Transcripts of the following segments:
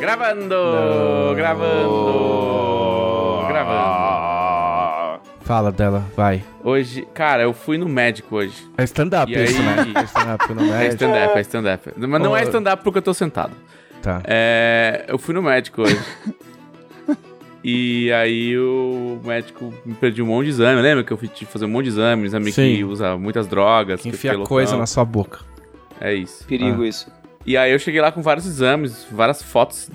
Gravando! Gravando! Gravando. Fala dela, vai. Hoje, cara, eu fui no médico hoje. É stand-up E isso, aí? né? É stand-up no É médico. stand-up, é stand-up. Mas não é stand-up porque eu tô sentado. Tá. É, eu fui no médico hoje. e aí o médico me pediu um monte de exame. Lembra que eu fui fazer um monte de exame, exame Sim. que usa muitas drogas. Que enfia coisa na sua boca. É isso. Perigo Ah. isso. E aí eu cheguei lá com vários exames, várias fotos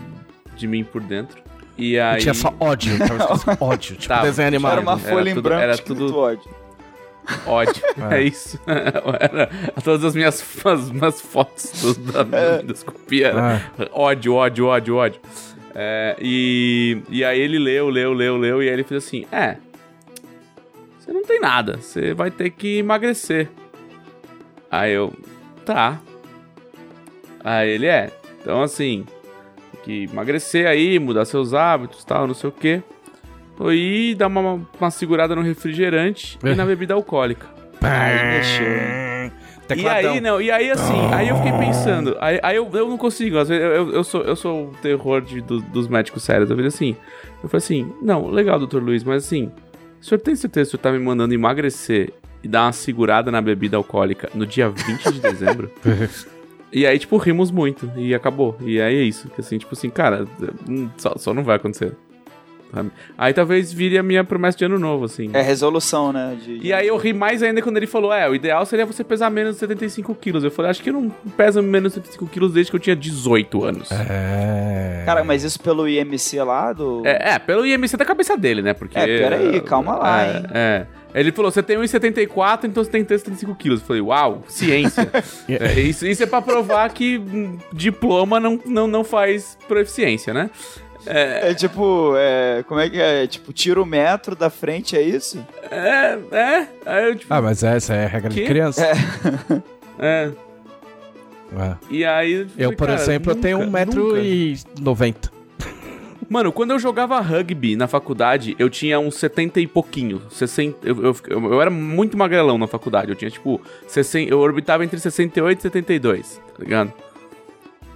de mim por dentro. E aí. E tinha só ódio. Ódio. Tipo Tava. desenho animado. Era uma Era folha em tudo- branco era tudo- ódio. ódio. É. É, isso. Era todas as minhas, as minhas fotos do, da É. endoscopia. Era ódio, ódio, ódio, ódio. É, e, e aí ele leu, leu, leu, leu, e aí ele fez assim: É, você não tem nada, você vai ter que emagrecer. Aí eu, tá. Aí ele é, então assim, tem que emagrecer aí, mudar seus hábitos tal, não sei o quê. E dar uma, uma segurada no refrigerante e na bebida alcoólica. Aí mexeu. E aí, não, e aí assim, aí eu fiquei pensando, aí, aí eu, eu não consigo, às vezes eu, eu, eu sou, eu sou o terror de, do- dos médicos sérios, eu falei assim, eu falei assim, não, legal, doutor Luiz, mas assim, o senhor tem certeza que o senhor tá me mandando emagrecer e dar uma segurada na bebida alcoólica no dia 20 de dezembro? E aí, tipo, rimos muito e acabou. E aí é isso, que assim, tipo assim, cara, hum, só, só não vai acontecer. Sabe? Aí talvez vire a minha promessa de ano novo, assim. É resolução, né? de- E aí eu ri mais ainda quando ele falou, é, o ideal seria você pesar menos de 75 quilos. Eu falei, acho que eu não peso menos de 75 quilos desde que eu tinha 18 anos. É, É. Cara, mas isso pelo IMC lá do. é, pelo IMC da cabeça dele, né? Porque... É, peraí, calma lá, é, hein? É. Ele falou, você tem 1,74, então você tem que ter 75 quilos. Eu falei, uau, ciência. É, isso, isso é pra provar que hum, diploma não, não, não faz proficiência, né? É tipo, é, como é que é? Tipo, tira o metro da frente, é isso? É, é. Aí eu, tipo, Ah, mas essa é a regra de Que? criança. é. É. E aí... Eu, falei, por cara, exemplo, eu tenho nunca, nunca. 1,90m. Mano, quando eu jogava rugby na faculdade, eu tinha uns 70 e pouquinho. 60, eu, eu, eu, eu era muito magrelão na faculdade. Eu tinha, tipo, 60, eu orbitava entre 68 e 72, tá ligado?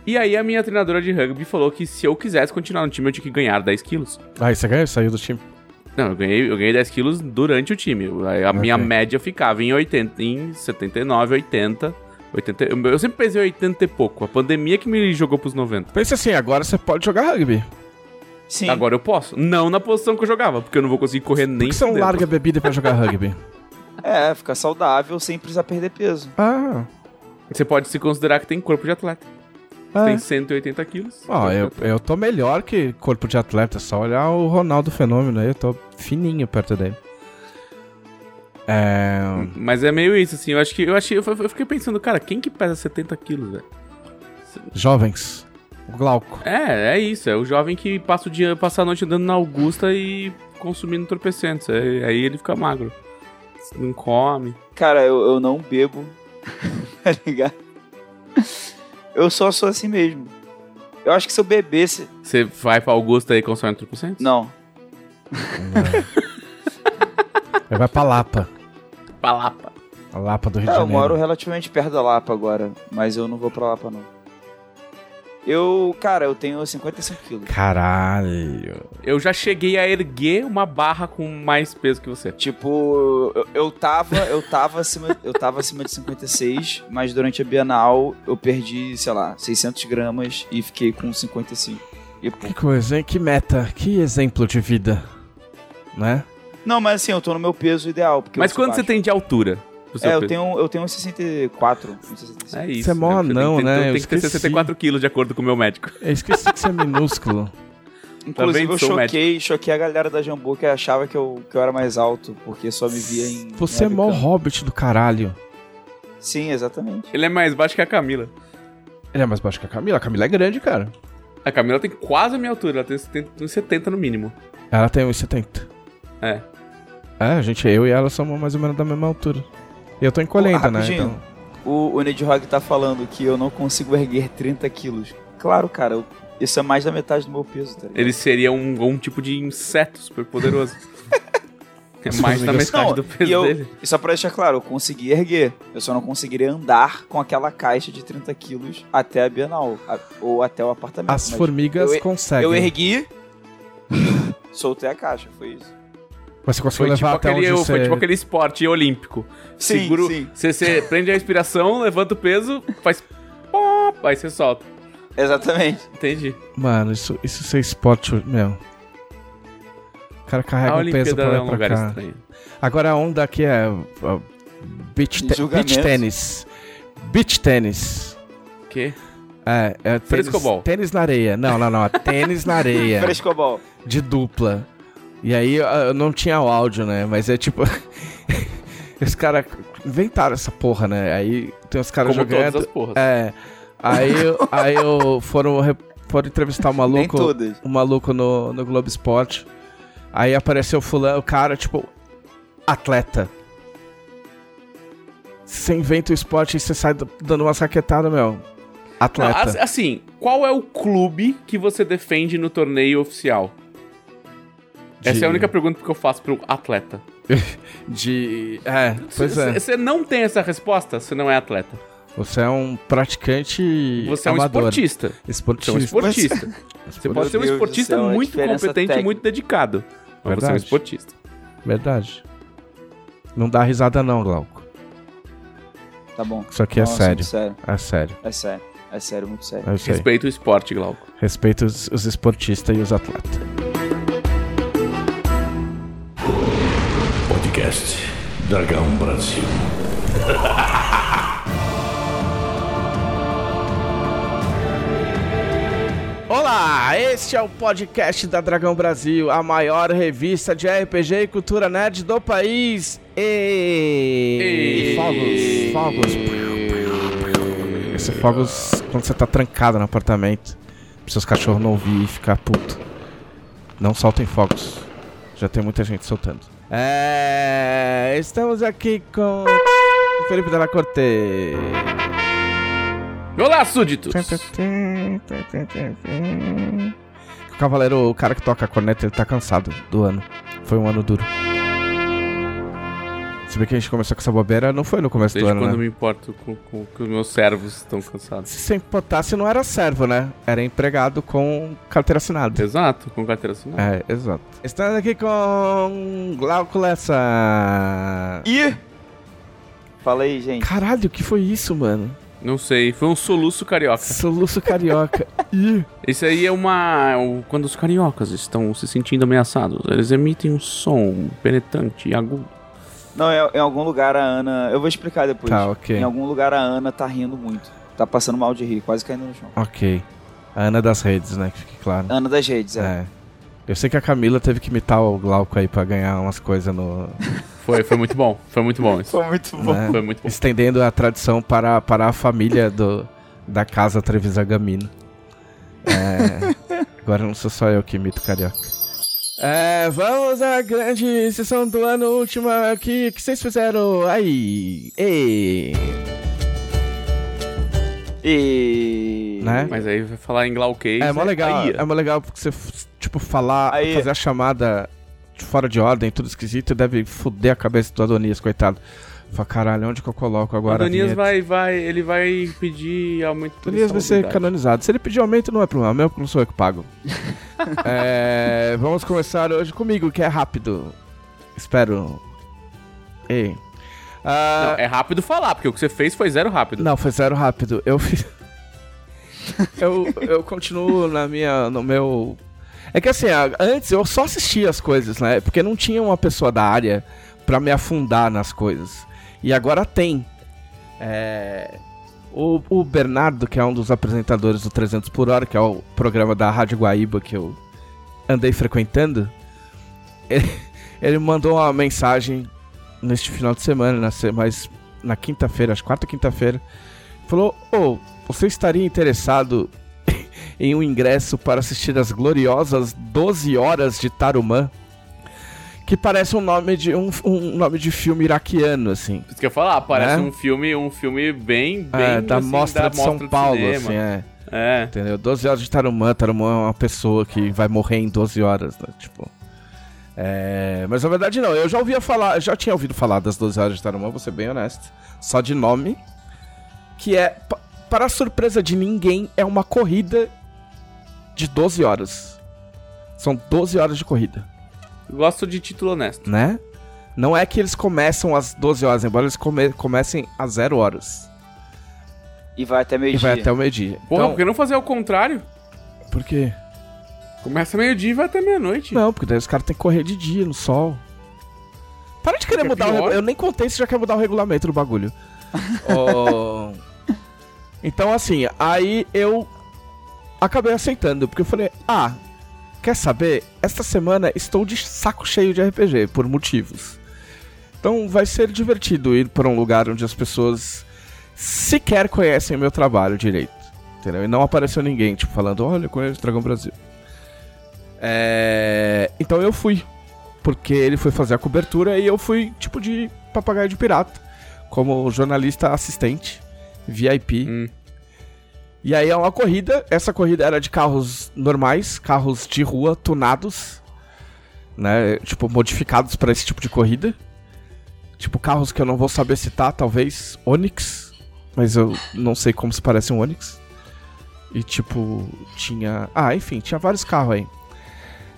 E aí a minha treinadora de rugby falou que se eu quisesse continuar no time, eu tinha que ganhar 10 quilos. Ah, você ganhou? Saiu do time. Não, eu ganhei, eu ganhei 10 quilos durante o time. A, a minha média ficava em 80, em 79, 80. 80 eu, eu sempre pesei 80 e pouco. A pandemia que me jogou pros 90. Pensa assim, agora você pode jogar rugby. Sim. Agora eu posso. Não na posição que eu jogava, porque eu não vou conseguir correr Por nem que você não larga a bebida pra jogar rugby? É, ficar saudável sem precisar perder peso. Ah, Você pode se considerar que tem corpo de atleta. Você é. tem 180 quilos. Ó, eu, eu tô melhor que corpo de atleta, só olhar o Ronaldo Fenômeno aí, eu tô fininho perto dele. É. Mas é meio isso, assim. Eu acho que. Eu, achei, eu, eu fiquei pensando, cara, quem que pesa 70 quilos, velho? Jovens. O Glauco. É, é isso. É o jovem que passa o dia, passa a noite andando na Augusta e consumindo entorpecentes. É, aí ele fica magro. Não come. Cara, eu, eu não bebo. tá ligado? Eu só sou assim mesmo. Eu acho que se eu bebesse. Você vai pra Augusta e consome entorpecentes? Não. Ele vai pra Lapa. Palapa. A Lapa do Rio É, de eu Janeiro. moro relativamente perto da Lapa agora. Mas eu não vou pra Lapa, não. Eu, cara, eu tenho 55 quilos. Caralho. Eu já cheguei a erguer uma barra com mais peso que você. Tipo, eu, eu tava, eu tava acima, eu tava acima de 56, mas durante a Bienal eu perdi, sei lá, 600 gramas e fiquei com 55. E, pô. Que coisa, hein? Que meta. Que exemplo de vida. Né? Não, mas assim, eu tô no meu peso ideal. Porque Mas sou quanto você baixo. tem de altura? Pro seu É, eu peso? tenho, eu tenho uns 64, uns 65. É isso. Você é mó né? Anão, tem, que ter- né? Eu Tem que ter esqueci. 64 quilos, de acordo com o meu médico. Eu esqueci que você é minúsculo. Inclusive, eu sou choquei, choquei a galera da Jambu que achava que eu, que eu era mais alto, porque só me via em. Você é em mó webcam. hobbit do caralho. Sim, exatamente. Ele é mais baixo que a Camila. Ele é mais baixo que a Camila. A Camila é grande, cara. A Camila tem quase a minha altura, ela tem 70, uns 70 no mínimo. Ela tem 1,70. É. É, a gente, eu e ela somos mais ou menos da mesma altura. Eu tô encolhendo, Pô, né? Então... O, o Nidhogg tá falando que eu não consigo erguer 30 quilos. Claro, cara, eu- isso é mais da metade do meu peso, tá ligado? Ele seria um, um tipo de inseto super poderoso. É mais da metade não, do peso e eu, dele. E só pra deixar claro, eu consegui erguer. Eu só não conseguiria andar com aquela caixa de 30 quilos até a Bienal. a- ou até o apartamento. As formigas eu, conseguem. eu ergui, soltei a caixa, foi isso. Mas você conseguiu Foi tipo, levar até aquele, onde foi você... tipo aquele esporte olímpico. Sim, Seguro, sim. Você, você prende a respiração, levanta o peso, faz pop, aí você solta. Exatamente. Entendi. Mano, isso, isso ser esporte, meu... O cara carrega a um peso pra é lá um e lugar pra cá. estranho. Agora a onda aqui é... ó, beach, te beach tênis. Beach tênis. O quê? É, é tênis, Frescobol. tênis na areia. Não, não, não. É tênis na areia. Frescobol. de dupla. E aí eu- não tinha o áudio, né? Mas é tipo. Os caras inventaram essa porra, né? Aí tem os caras jogando. É. Aí, eu- aí eu foram, foram entrevistar o Nem maluco. O maluco no, no Globo Esporte. Aí apareceu o fulano, o cara, tipo, atleta. Você inventa o esporte e você sai dando uma saquetada, meu. Não, Atleta. as- assim, qual é o clube que você defende no torneio oficial? Essa é a única pergunta que eu faço pro atleta. De. É, pois Se- é. se- Você não tem essa resposta, você não é atleta. Você é um praticante. Você é um amador. esportista. Você é um Esportista. esportista. Você pode ser um esportista céu, muito competente e técnica. muito dedicado. Mas você é um Verdade. esportista. Verdade. Não dá risada, não, Glauco. Tá bom. Isso aqui é Nossa, sério. muito sério. É sério. É sério. É sério, muito sério. É. Respeita o esporte, Glauco. Respeita os, os esportistas e os atletas. Podcast Dragão Brasil. Olá, este é o podcast da Dragão Brasil, a maior revista de RPG e cultura nerd do país. E, E- fogos, fogos. Esse fogos quando você tá trancado no apartamento, pra seus cachorros não ouvir e ficar puto. Não soltem fogos. Já tem muita gente soltando. É, estamos aqui com o Felipe Della Corte. Olá, súditos! O cavaleiro, o cara que toca a corneta, ele tá cansado do ano. Foi um ano duro. Se bem que a gente começou com essa bobeira, não foi no começo Desde do ano, quando né? me importo com, com que os meus servos estão cansados. Se você importasse, não era servo, né? Era empregado com carteira assinada. Exato, com carteira assinada. É, exato. Estamos aqui com Glauco Lessa. Ih! Fala aí, gente. Caralho, o que foi isso, mano? Não sei, foi um soluço carioca. Soluço carioca. Ih. Isso aí é uma. o- Quando os cariocas estão se sentindo ameaçados, eles emitem um som penetrante e agudo. Não, em, em algum lugar a Ana. Eu vou explicar depois. Tá, ok. Em algum lugar a Ana tá rindo muito. Tá passando mal de rir, quase caindo no chão. Ok. A Ana das redes, né? Que fique claro. Ana das redes, é. É. Eu sei que a Camila teve que imitar o Glauco aí pra ganhar umas coisas no. Foi, foi muito bom, foi muito bom isso. Foi muito bom. né? Foi muito bom. Estendendo a tradição para, para a família do, da casa Trevisan Gamino. É, agora não sou só eu que imito carioca. É, vamos à grande sessão do ano última aqui. O que vocês fizeram aí? Ei! E. Né? Mas aí vai falar em glauquês. É mó né? legal, Aí, é mó legal porque você, tipo, falar, Aí- fazer a chamada fora de ordem, tudo esquisito, deve foder a cabeça do Adonias, coitado. Fala, caralho, onde que eu coloco agora Adonias vai, vai, ele vai pedir aumento de Adonias vai ser canonizado. Se ele pedir aumento, não é problema porque não sou eu que pago. É, vamos começar hoje comigo, que é rápido. Espero. Ei. Ah, Não, é rápido falar, porque o que você fez foi zero rápido. Não, foi zero rápido. Eu fiz. eu, eu continuo na minha. no meu. É que assim, antes eu só assistia as coisas, né? Porque não tinha uma pessoa da área pra me afundar nas coisas. E agora tem. É. O, o Bernardo, que é um dos apresentadores do 300 por hora, que é o programa da Rádio Guaíba que eu andei frequentando, ele, ele mandou uma mensagem neste final de semana, na, mas na quinta-feira, acho quarta quinta-feira, falou: Ô, você estaria interessado em um ingresso para assistir as gloriosas 12 horas de Tarumã? Que parece um nome de um, um nome de filme iraquiano, assim. Isso que eu ia falar, parece Né? um filme, um filme bem, bem É, da assim, Mostra da de São Mostra Paulo, cinema. assim, é. É. Entendeu? 12 horas de Tarumã. Tarumã é uma pessoa que vai morrer em 12 horas, né? Tipo. É, mas na verdade não, eu já ouvia falar, já tinha ouvido falar das 12 horas de Tarumã, vou ser bem honesto. Só de nome. Que é, para a surpresa de ninguém, é uma corrida de 12 horas. São 12 horas de corrida. Gosto de título honesto. Né? Não é que eles começam às 12 horas, embora eles come comecem às 0 horas. E vai até meio-dia. E vai até o meio-dia. Porra, então, por que não fazer o contrário? Por quê? Começa meio-dia e vai até meia-noite. Não, porque daí os caras têm que correr de dia no sol. Para de querer que mudar é o regulamento. Eu nem contei se já quer mudar o regulamento do bagulho. oh... Então, assim, aí eu acabei aceitando, porque eu falei, ah, quer saber? Esta semana estou de saco cheio de RPG, por motivos. Então vai ser divertido ir para um lugar onde as pessoas sequer conhecem o meu trabalho direito. Entendeu? E não apareceu ninguém, tipo, falando, olha, eu conheço Dragão Brasil. É... Então eu fui. Porque ele foi fazer a cobertura e eu fui, tipo, de papagaio de pirata. Como jornalista assistente, VIP. Hum. E aí é uma corrida. Essa corrida era de carros normais, carros de rua, tunados. Né? Tipo, modificados para esse tipo de corrida. Tipo, carros que eu não vou saber citar, talvez Onix. Mas eu não sei como se parece um Onix. E tipo, tinha. Ah, enfim, tinha vários carros aí.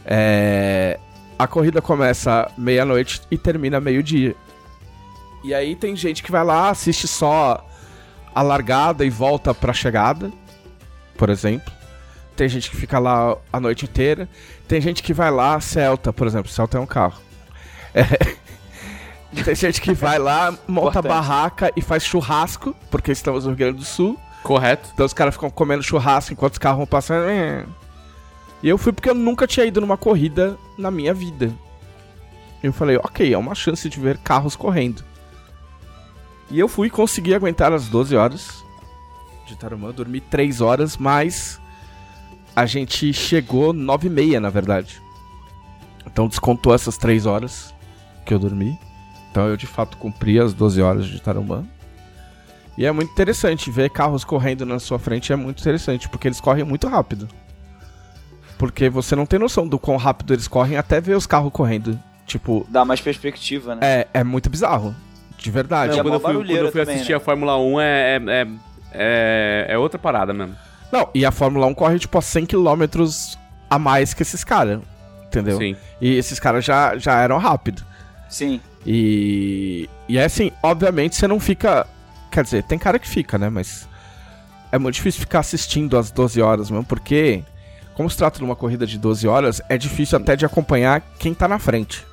É... A corrida começa meia-noite e termina meio-dia. E aí tem gente que vai lá, assiste só a largada e volta pra chegada, por exemplo. Tem gente que fica lá a noite inteira. Tem gente que vai lá, Celta, por exemplo. Celta é um carro. É... Tem gente que vai lá, monta barraca e faz churrasco, porque estamos no Rio Grande do Sul. Correto. Então os caras ficam comendo churrasco enquanto os carros vão passando. E eu fui porque eu nunca tinha ido numa corrida na minha vida. Eu falei, ok, é uma chance de ver carros correndo. E eu fui e consegui aguentar as 12 horas de Tarumã, dormi 3 horas, mas a gente chegou 9 e meia, na verdade. Então descontou essas 3 horas que eu dormi. Então eu de fato cumpri as 12 horas de Tarumã. E é muito interessante ver carros correndo na sua frente, é muito interessante, porque eles correm muito rápido. Porque você não tem noção do quão rápido eles correm até ver os carros correndo. Tipo. Dá mais perspectiva, né? É, é muito bizarro. De verdade. Não, quando, eu fui, quando, eu fui, assistir né? a Fórmula 1 é, é, é, é, outra parada mesmo. Não, e a Fórmula 1 corre tipo a 100 km a mais que esses caras. Entendeu? Sim. E esses caras já, já eram rápidos. Sim. E. E é assim, obviamente você não fica Quer dizer, tem cara que fica, né? Mas é muito difícil ficar assistindo às 12 horas mesmo, porque, como se trata de uma corrida de 12 horas, é difícil até de acompanhar quem tá na frente.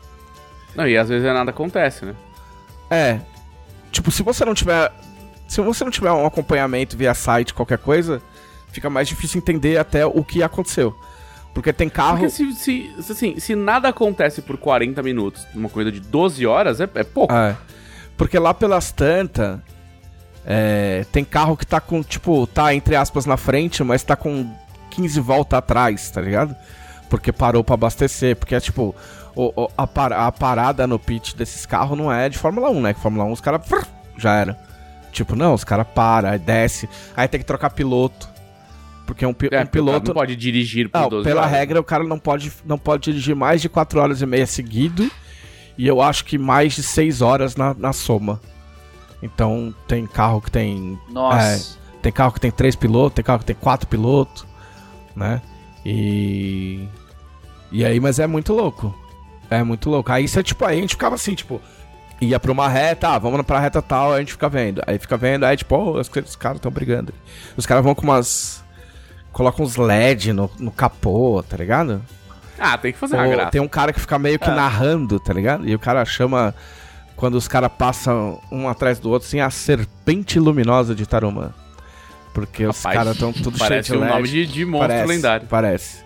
Não, e às vezes nada acontece, né? É. Tipo, se você não tiver. Se você não tiver um acompanhamento via site, qualquer coisa, fica mais difícil entender até o que aconteceu. Porque tem carro. Porque se, se, assim, se nada acontece por 40 minutos numa corrida de 12 horas, é, é pouco. É. Porque lá pelas tantas é, tem carro que tá com, tipo, tá entre aspas na frente, mas tá com 15 voltas atrás, tá ligado? Porque parou para abastecer. Porque é tipo, o, o, a, par, a, parada no pit desses carros não é de Fórmula 1, né? Que Fórmula 1 os caras já era. Tipo, não, os caras param, aí desce, aí tem que trocar piloto. Porque um, é, um piloto. não pode dirigir por não, 12 Pela horas. regra, o cara não pode, não pode dirigir mais de 4 horas e meia seguido. E eu acho que mais de 6 horas na, na soma. Então tem carro que tem. Nossa. É, tem carro que tem três pilotos, tem carro que tem quatro pilotos, né? E. E aí, mas é muito louco. É muito louco. Aí você, tipo, aí a gente ficava assim, tipo, ia pra uma reta, ah, vamos pra reta tal, aí a gente fica vendo. Aí fica vendo, aí tipo, oh, os, os caras estão brigando. Os caras vão com umas. Colocam uns LED no, no capô, tá ligado? Ah, tem que fazer Ou, uma graça. Tem um cara que fica meio que é. narrando, tá ligado? E o cara chama quando os caras passam um atrás do outro, assim, a serpente luminosa de Tarumã. Porque Rapaz, os caras estão tudo cheio de Parece um nome de, de monstro parece, lendário. Parece.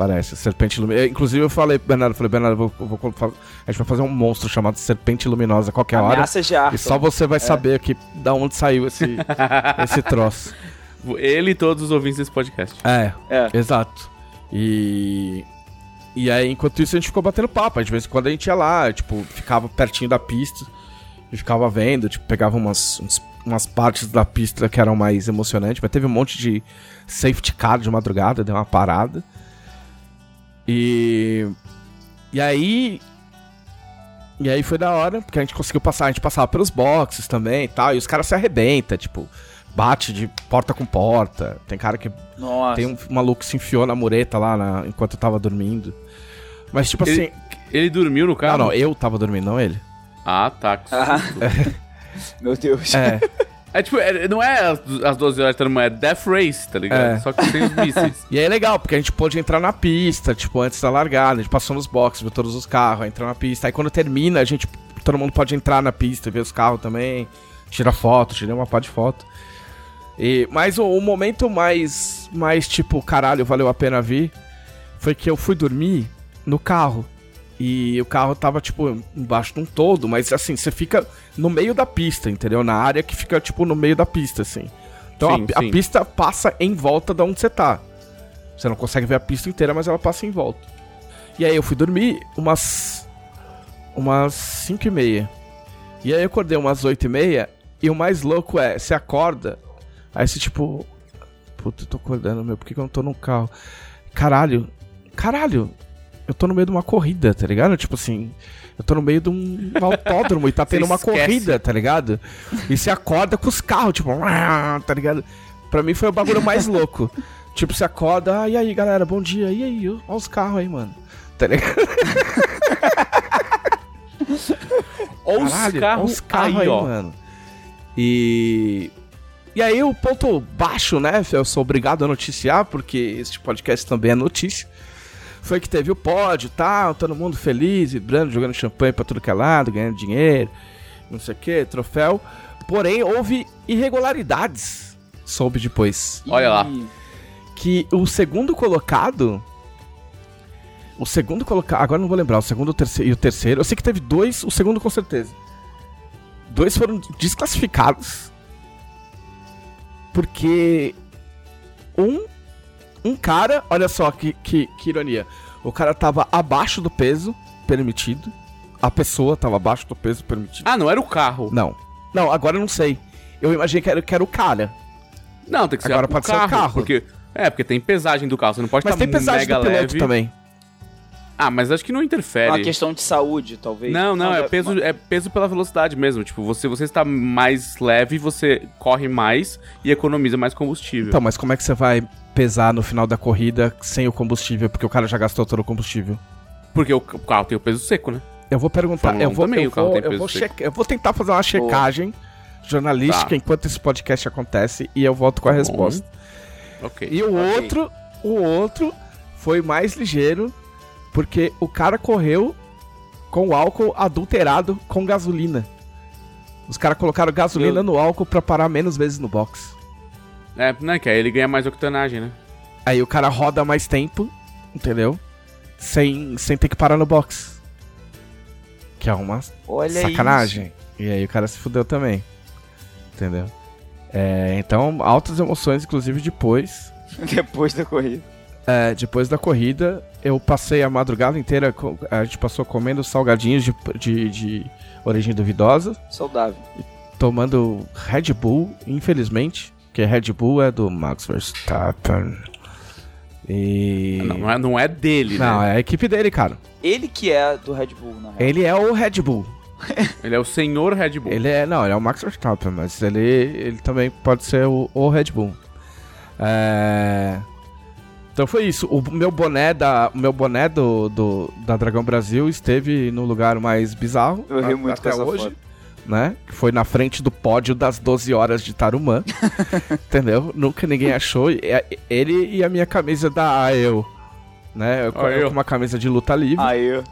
Parece, Serpente Luminosa. Inclusive eu falei, Bernardo, falei, Bernardo, vou, vou, vou, a gente vai fazer um monstro chamado Serpente Luminosa a qualquer Ameaça hora. De Arthur. e só você vai é. saber que, da onde saiu esse, esse troço. Ele e todos os ouvintes desse podcast. É, é. exato. E e aí, enquanto isso, a gente ficou batendo papo. De vez em quando a gente ia lá, tipo, ficava pertinho da pista e ficava vendo, tipo, pegava umas, uns, umas partes da pista que eram mais emocionantes. Mas teve um monte de safety car de madrugada, deu uma parada. E. E aí. E aí foi da hora, porque a gente conseguiu passar, a gente passava pelos boxes também e tal, e os caras se arrebentam, tipo, bate de porta com porta. Tem cara que. Nossa. Tem um maluco que se enfiou na mureta lá na, enquanto eu tava dormindo. Mas, tipo Ele- assim. Ele dormiu no carro? Não, não, eu tava dormindo, não ele. Ah, tá. que Ah. Meu Deus. É. É tipo, é- não é as, as 12 horas de é Death Race, tá ligado? É. Só que sem os mísseis. E aí é legal, porque a gente pôde entrar na pista, tipo, antes da largada, a gente passou nos boxes, viu todos os carros, entrou na pista. Aí quando termina, a gente. Todo mundo pode entrar na pista, ver os carros também, tira foto, tirei uma pá de foto. E, mas o, o momento mais, mais tipo, caralho, valeu a pena vir, foi que eu fui dormir no carro. E o carro tava, tipo, embaixo de um todo, mas assim, você fica no meio da pista, entendeu? Na área que fica, tipo, no meio da pista, assim. Então a- Sim, a, sim. pista passa em volta de onde você tá. Você não consegue ver a pista inteira, mas ela passa em volta. E aí eu fui dormir umas. umas 5 e meia. E aí eu acordei umas 8 e meia. E o mais louco é, você acorda. Aí você tipo. Puta, eu tô acordando, meu, por que, que eu não tô no carro? Caralho, caralho, eu tô no meio de uma corrida, tá ligado? Tipo assim, eu tô no meio de um autódromo e tá tendo uma corrida, tá ligado? E você acorda com os carros, tipo, tá ligado? Pra mim foi o bagulho mais louco. Tipo, você acorda, ah, e aí, galera, bom dia, e aí, ó os carros aí, mano. Tá ligado? Ou os carros os carros aí, aí, ó. mano. E. E aí, o ponto baixo, né? Eu sou obrigado a noticiar, porque este podcast também é notícia. Foi que teve o pódio e tal, todo mundo feliz, vibrando, jogando champanhe pra tudo que é lado, ganhando dinheiro, não sei o que, troféu. Porém, houve irregularidades. Soube depois. Olha lá. Que o segundo colocado. O segundo colocado. Agora não vou lembrar, o segundo o terceiro, e o terceiro. Eu sei que teve dois, o segundo com certeza. Dois foram desclassificados. Porque. Um. Um cara, olha só que, que, que ironia. O cara tava abaixo do peso permitido. A pessoa tava abaixo do peso permitido. Ah, não era o carro. Não. Não, agora eu não sei. Eu imaginei que era, que era o cara. Não, tem que ser Agora o pode ser o carro, carro. Porque, é, porque tem pesagem do carro. Você não pode Mas estar tem pesagem mega do piloto leve. também. Ah, mas acho que não Uma interfere. questão de saúde, talvez. Não, não, é peso, é peso pela velocidade mesmo. Tipo, você, você está mais leve, você corre mais e economiza mais combustível. Então, mas como é que você vai pesar no final da corrida sem o combustível? Porque o cara já gastou todo o combustível. Porque o, carro tem o peso seco, né? Eu vou perguntar, eu 1 vou, também, eu vou, eu vou, checa- eu vou tentar fazer uma checagem jornalística Tá. enquanto esse podcast acontece e eu volto com a Tá bom. resposta. Ok. E o Ok. outro, o outro foi mais ligeiro porque o cara correu com o álcool adulterado com gasolina. Os caras colocaram gasolina Meu- no álcool pra parar menos vezes no box. É, né, que aí ele ganha mais octanagem, né? Aí o cara roda mais tempo, entendeu? Sem, sem ter que parar no box. Que é uma Olha sacanagem. E aí o cara se fudeu também. Entendeu? É, então, altas emoções, inclusive depois. isso. Depois da corrida. É, depois da corrida, eu passei a madrugada inteira. A gente passou comendo salgadinhos de, de, de origem duvidosa, Saudável. tomando Red Bull, infelizmente. Porque Red Bull é do Max Verstappen. E. Não, não é, não é dele, Não, né? é a equipe dele, cara. Ele que é do Red Bull, na real. Ele é o Red Bull. Ele é o senhor Red Bull. Ele é. Não, ele é o Max Verstappen, mas ele, ele também pode ser o, o Red Bull. É. Então foi isso. O meu boné da. O meu boné do, do- da Dragão Brasil esteve no lugar mais bizarro. Eu ri muito com até essa hoje. foto. Né? Que foi na frente do pódio das 12 horas de Tarumã. entendeu? Nunca ninguém achou. Ele e a minha camisa da AEO. Né? Eu, eu com uma camisa de luta livre. Aí,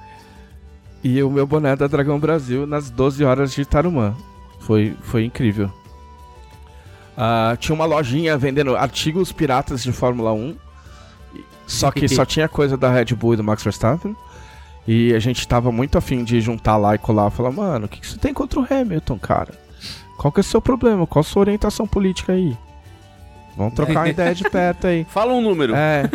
E o meu boné da Dragão Brasil nas 12 horas de Tarumã. Foi, foi incrível. Ah, tinha uma lojinha vendendo artigos piratas de Fórmula 1. Só que só tinha coisa da Red Bull e do Max Verstappen. E a gente tava muito afim de juntar lá e colar e falar, mano, o que, que você tem contra o Hamilton, cara? Qual que é o seu problema? Qual a sua orientação política aí? Vamos trocar uma ideia de perto aí. Fala um número. É.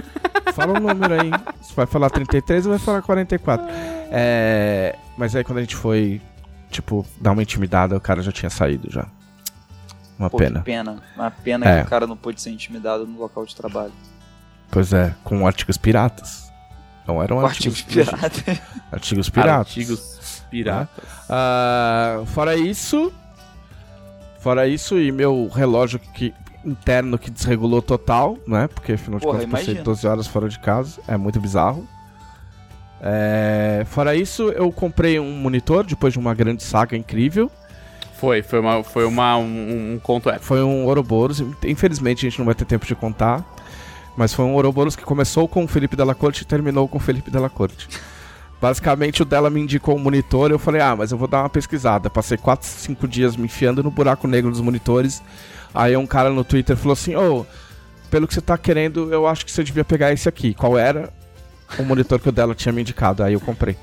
Fala um número aí. Você vai falar 33 ou vai falar 44? É. Mas aí quando a gente foi, tipo, dar uma intimidada, o cara já tinha saído já. Uma pô, pena. que pena. Uma pena É. que o cara não pôde ser intimidado no local de trabalho. Pois é, com artigos piratas. Não eram artigos, artigos piratas. Artigos piratas. Artigos piratas. Uh, fora isso. Fora isso, e meu relógio que, interno que desregulou total, né? Porque afinal de contas passei 12 horas fora de casa. É muito bizarro. É... Fora isso, eu comprei um monitor depois de uma grande saga incrível. Foi, foi, uma, foi uma, um, um conto épico. Foi um Ouroboros. Infelizmente a gente não vai ter tempo de contar. Mas foi um Ouroboros que começou com o Felipe Della Corte e terminou com o Felipe Della Corte. Basicamente o dela me indicou um monitor eu falei, ah, mas eu vou dar uma pesquisada. Passei 4, 5 dias me enfiando no buraco negro dos monitores. Aí um cara no Twitter falou assim, ô, oh, pelo que você tá querendo, eu acho que você devia pegar esse aqui. Qual era? O monitor que o dela tinha me indicado. Aí eu comprei.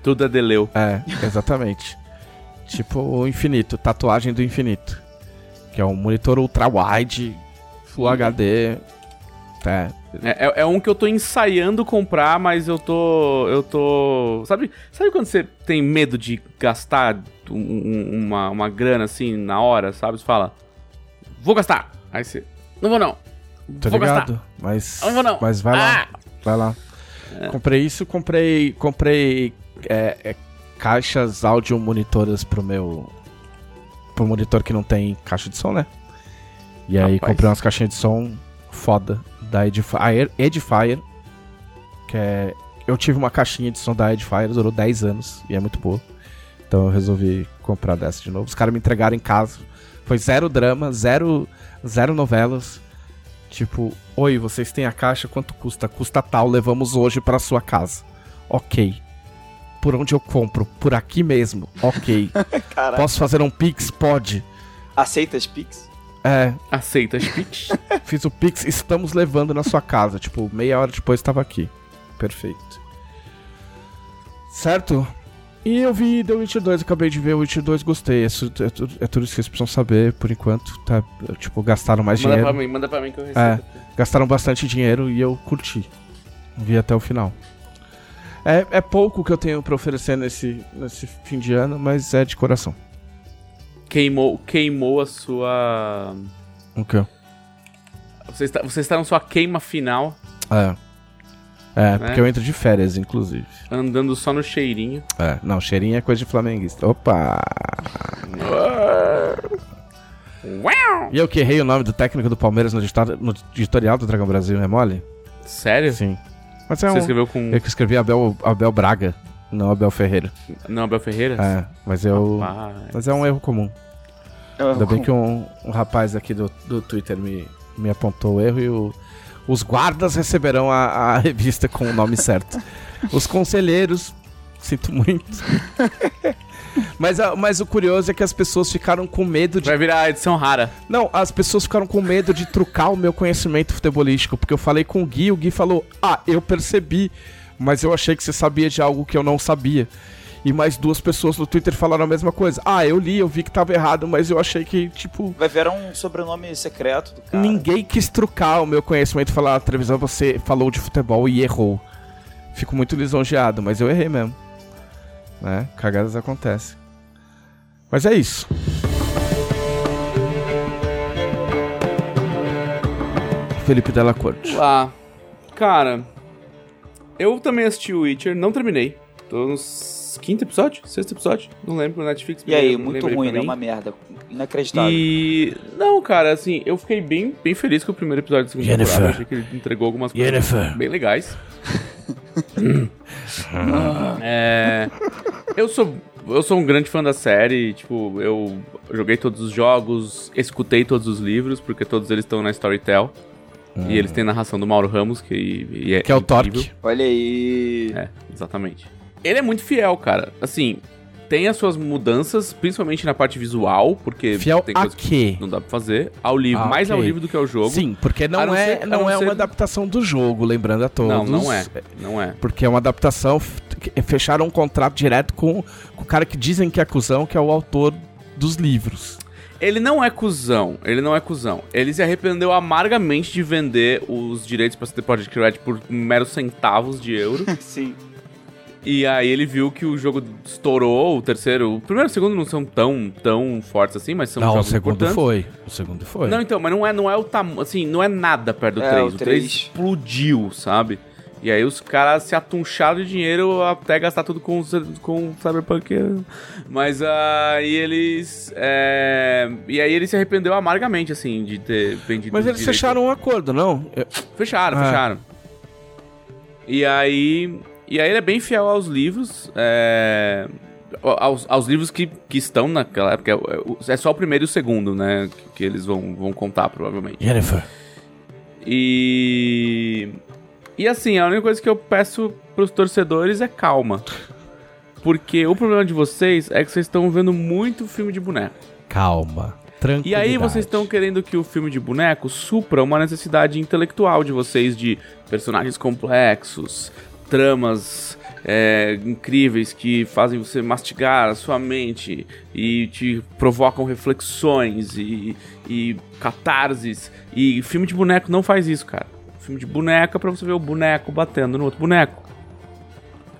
Tudo é deleu. É, exatamente. tipo o infinito, tatuagem do infinito. Que é um monitor ultra wide, Full HD, é. é. É, um que eu tô ensaiando comprar, mas eu tô. Eu tô. Sabe, sabe quando você tem medo de gastar um, uma, uma grana assim na hora, sabe? Você fala, vou gastar. Aí você. Não vou não. Tô vou ligado, gastar. Mas. Não vou não. Mas vai ah! lá. Vai lá. É. Comprei isso, comprei. Comprei é, é, caixas áudio monitoras pro meu. Pro monitor que não tem caixa de som, né? E aí Rapaz. comprei umas caixinhas de som foda da Edifier, Edifier que é eu tive uma caixinha de som da Edifier, durou 10 anos e é muito boa. Então eu resolvi comprar dessa de novo. Os caras me entregaram em casa. Foi zero drama, zero, zero novelas. Tipo, oi, vocês têm a caixa, quanto custa? Custa tal, levamos hoje para sua casa. Ok. Por onde eu compro? Por aqui mesmo. Ok. Posso fazer um Pix? Pode. Aceitas Pix? É. Aceita as Pix? Fiz o Pix, estamos levando na sua casa. Tipo, meia hora depois estava aqui. Perfeito. Certo? E eu vi The Witcher 2, acabei de ver o Witcher 2, gostei. É, é, é, tudo isso que vocês precisam saber, por enquanto. Tá, tipo, gastaram mais manda dinheiro. Manda pra mim, manda pra mim que eu recebo. É, gastaram bastante dinheiro e eu curti. Vi até o final. É, é pouco que eu tenho pra oferecer nesse, nesse fim de ano, mas é de coração queimou, queimou a sua. O quê? Você está, você está na sua queima final. É. É, né? porque eu entro de férias, inclusive. Andando só no cheirinho. É, não, cheirinho é coisa de flamenguista. Opa! e eu que errei o nome do técnico do Palmeiras no, no editorial do Dragão Brasil, é mole? Sério? Sim. Mas é Você um... escreveu com. Eu que escrevi Abel, Abel Braga, não Abel Ferreira. Não, Abel Ferreira? É, mas eu. Rapaz. Mas é um erro comum. Ainda bem que um, um rapaz aqui do, do Twitter me, me apontou o erro e o, os guardas receberão a, a revista com o nome certo. Os conselheiros, sinto muito. mas, mas o curioso é que as pessoas ficaram com medo de. Vai virar edição rara. Não, as pessoas ficaram com medo de trucar o meu conhecimento futebolístico. Porque eu falei com o Gui, o Gui falou: Ah, eu percebi, mas eu achei que você sabia de algo que eu não sabia. E mais duas pessoas no Twitter falaram a mesma coisa. Ah, eu li, eu vi que tava errado, mas eu achei que, tipo. Vai ver um sobrenome secreto do cara. Ninguém quis trucar o meu conhecimento e falar: a televisão você falou de futebol e errou. Fico muito lisonjeado, mas eu errei mesmo. Né? Cagadas acontecem. Mas é isso. Felipe Della Corte. Lá. Cara, eu também assisti o Witcher, não terminei. Tô nos quinto episódio? Sexto episódio? Não lembro, no Netflix. E aí, muito ruim, né? Uma merda. Inacreditável. E. Não, cara, assim, eu fiquei bem, bem feliz com o primeiro episódio da segunda Jennifer. temporada. Achei que ele entregou algumas coisas Jennifer. bem legais. é. Eu sou. Eu sou um grande fã da série, tipo, eu joguei todos os jogos, escutei todos os livros, porque todos eles estão na Storytel. Hum. E eles têm narração do Mauro Ramos, que, é, que é o Torque. Olha aí. É, exatamente. Ele é muito fiel, cara. Assim, tem as suas mudanças, principalmente na parte visual, porque fiel tem coisas que não dá pra fazer. Ao livro, ah, mais okay. ao livro do que ao jogo. Sim, porque não, não é, ser, não, não é ser... uma adaptação do jogo, lembrando a todos. Não, não é. Não é. Porque é uma adaptação. Fecharam um contrato direto com, com o cara que dizem que é cuzão, que é o autor dos livros. Ele não é cuzão, ele não é cuzão. Ele se arrependeu amargamente de vender os direitos para CD Projekt Red por meros centavos de euro. Sim. E aí ele viu que o jogo estourou, o terceiro. O primeiro e o segundo não são tão, tão fortes assim, mas são não, jogos o segundo importantes. foi. O segundo foi. Não, então, mas não é, não é o tamanho. Assim, não é nada perto do é, 3. O 3, 3 explodiu, sabe? E aí os caras se atuncharam de dinheiro até gastar tudo com, com Cyberpunk. Mas aí uh, eles. É... E aí ele se arrependeu amargamente, assim, de ter vendido. Mas eles direito. fecharam um acordo, não? Fecharam, ah. fecharam. E aí. E aí ele é bem fiel aos livros. É... Aos, aos, livros que, que estão naquela época. É, é só o primeiro e o segundo, né? Que, que eles vão, vão contar, provavelmente. Jennifer. E. E assim, a única coisa que eu peço pros torcedores é calma. Porque o problema de vocês é que vocês estão vendo muito filme de boneco. Calma. E aí vocês estão querendo que o filme de boneco supra uma necessidade intelectual de vocês de personagens complexos, tramas é, incríveis que fazem você mastigar a sua mente e te provocam reflexões e, e catarses. E filme de boneco não faz isso, cara filme de boneca para você ver o boneco batendo no outro boneco.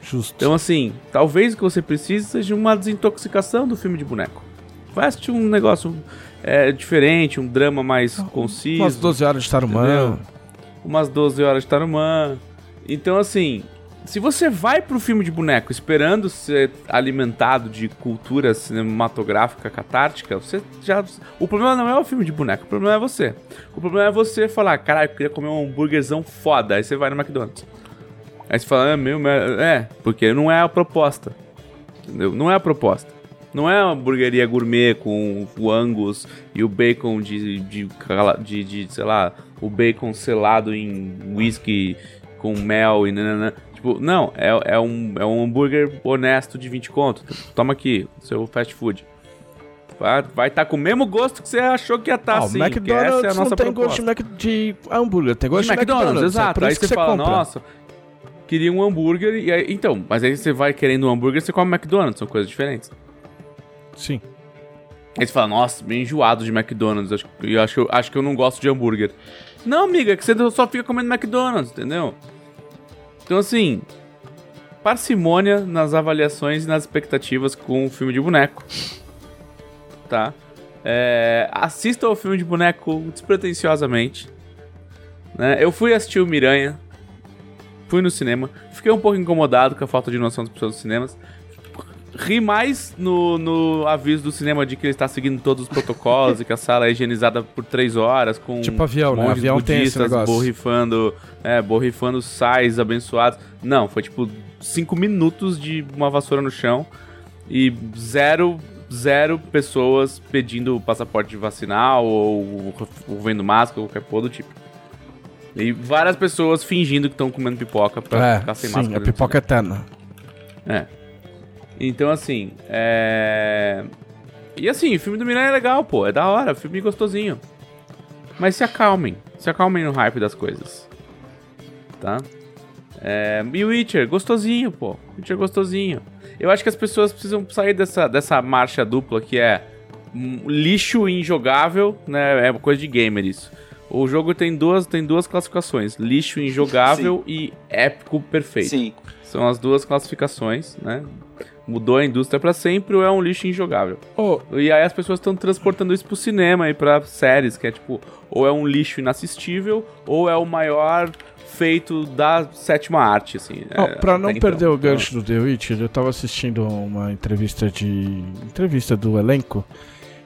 Justo. Então, assim, talvez o que você precise seja uma desintoxicação do filme de boneco. Vai assistir um negócio é, diferente, um drama mais conciso. Umas 12 horas de Tarumã. Umas 12 horas de Tarumã. Então, assim, se você vai pro filme de boneco esperando ser alimentado de cultura cinematográfica catártica, você já. O problema não é o filme de boneco, o problema é você. O problema é você falar, caralho, eu queria comer um hambúrguerzão foda. Aí você vai no McDonald's. Aí você fala, é meu, é, porque não é a proposta. Entendeu? Não é a proposta. Não é uma hamburgueria gourmet com o angus e o bacon de, de, de, de sei lá, o bacon selado em whisky com mel e. Tipo, não, é, é, um, é um hambúrguer honesto de 20 conto. Toma aqui, seu fast food. Vai estar tá com o mesmo gosto que você achou que ia estar, tá, ah, sim. O McDonald's essa é a nossa não tem proposta. gosto de, de hambúrguer, tem gosto de, de McDonald's. McDonald's exato. É aí você, você fala, compra. nossa, queria um hambúrguer. E aí, então, mas aí você vai querendo um hambúrguer, você come McDonald's, são coisas diferentes. Sim. Aí você fala, nossa, bem enjoado de McDonald's. Acho, eu acho, acho que eu não gosto de hambúrguer. Não, amiga, é que você só fica comendo McDonald's, entendeu? Então, assim, parcimônia nas avaliações e nas expectativas com o filme de boneco. Tá? É, assista ao filme de boneco despretensiosamente. Né? Eu fui assistir o Miranha. Fui no cinema. Fiquei um pouco incomodado com a falta de noção das pessoas dos cinemas ri mais no, no aviso do cinema de que ele está seguindo todos os protocolos e que a sala é higienizada por três horas com tipo avião, né? Avião budistas borrifando, é, borrifando sais abençoados. Não, foi tipo cinco minutos de uma vassoura no chão e zero zero pessoas pedindo passaporte vacinal ou, ou vendo máscara ou qualquer porra do tipo. E várias pessoas fingindo que estão comendo pipoca pra é, ficar sem sim, máscara. É pipoca eterna. É. Então, assim, é. E assim, o filme do Miranha é legal, pô. É da hora, filme gostosinho. Mas se acalmem. Se acalmem no hype das coisas. Tá? É... E o Witcher, gostosinho, pô. Witcher gostosinho. Eu acho que as pessoas precisam sair dessa, dessa marcha dupla que é lixo injogável, né? É coisa de gamer isso. O jogo tem duas, tem duas classificações: lixo injogável Sim. e épico perfeito. Sim. São as duas classificações, né? Mudou a indústria para sempre ou é um lixo injogável. Oh. E aí as pessoas estão transportando isso pro cinema e pra séries, que é tipo, ou é um lixo inassistível, ou é o maior feito da sétima arte, assim. Oh, é, pra não então. perder o gancho do The Witcher, eu tava assistindo uma entrevista de. entrevista do elenco.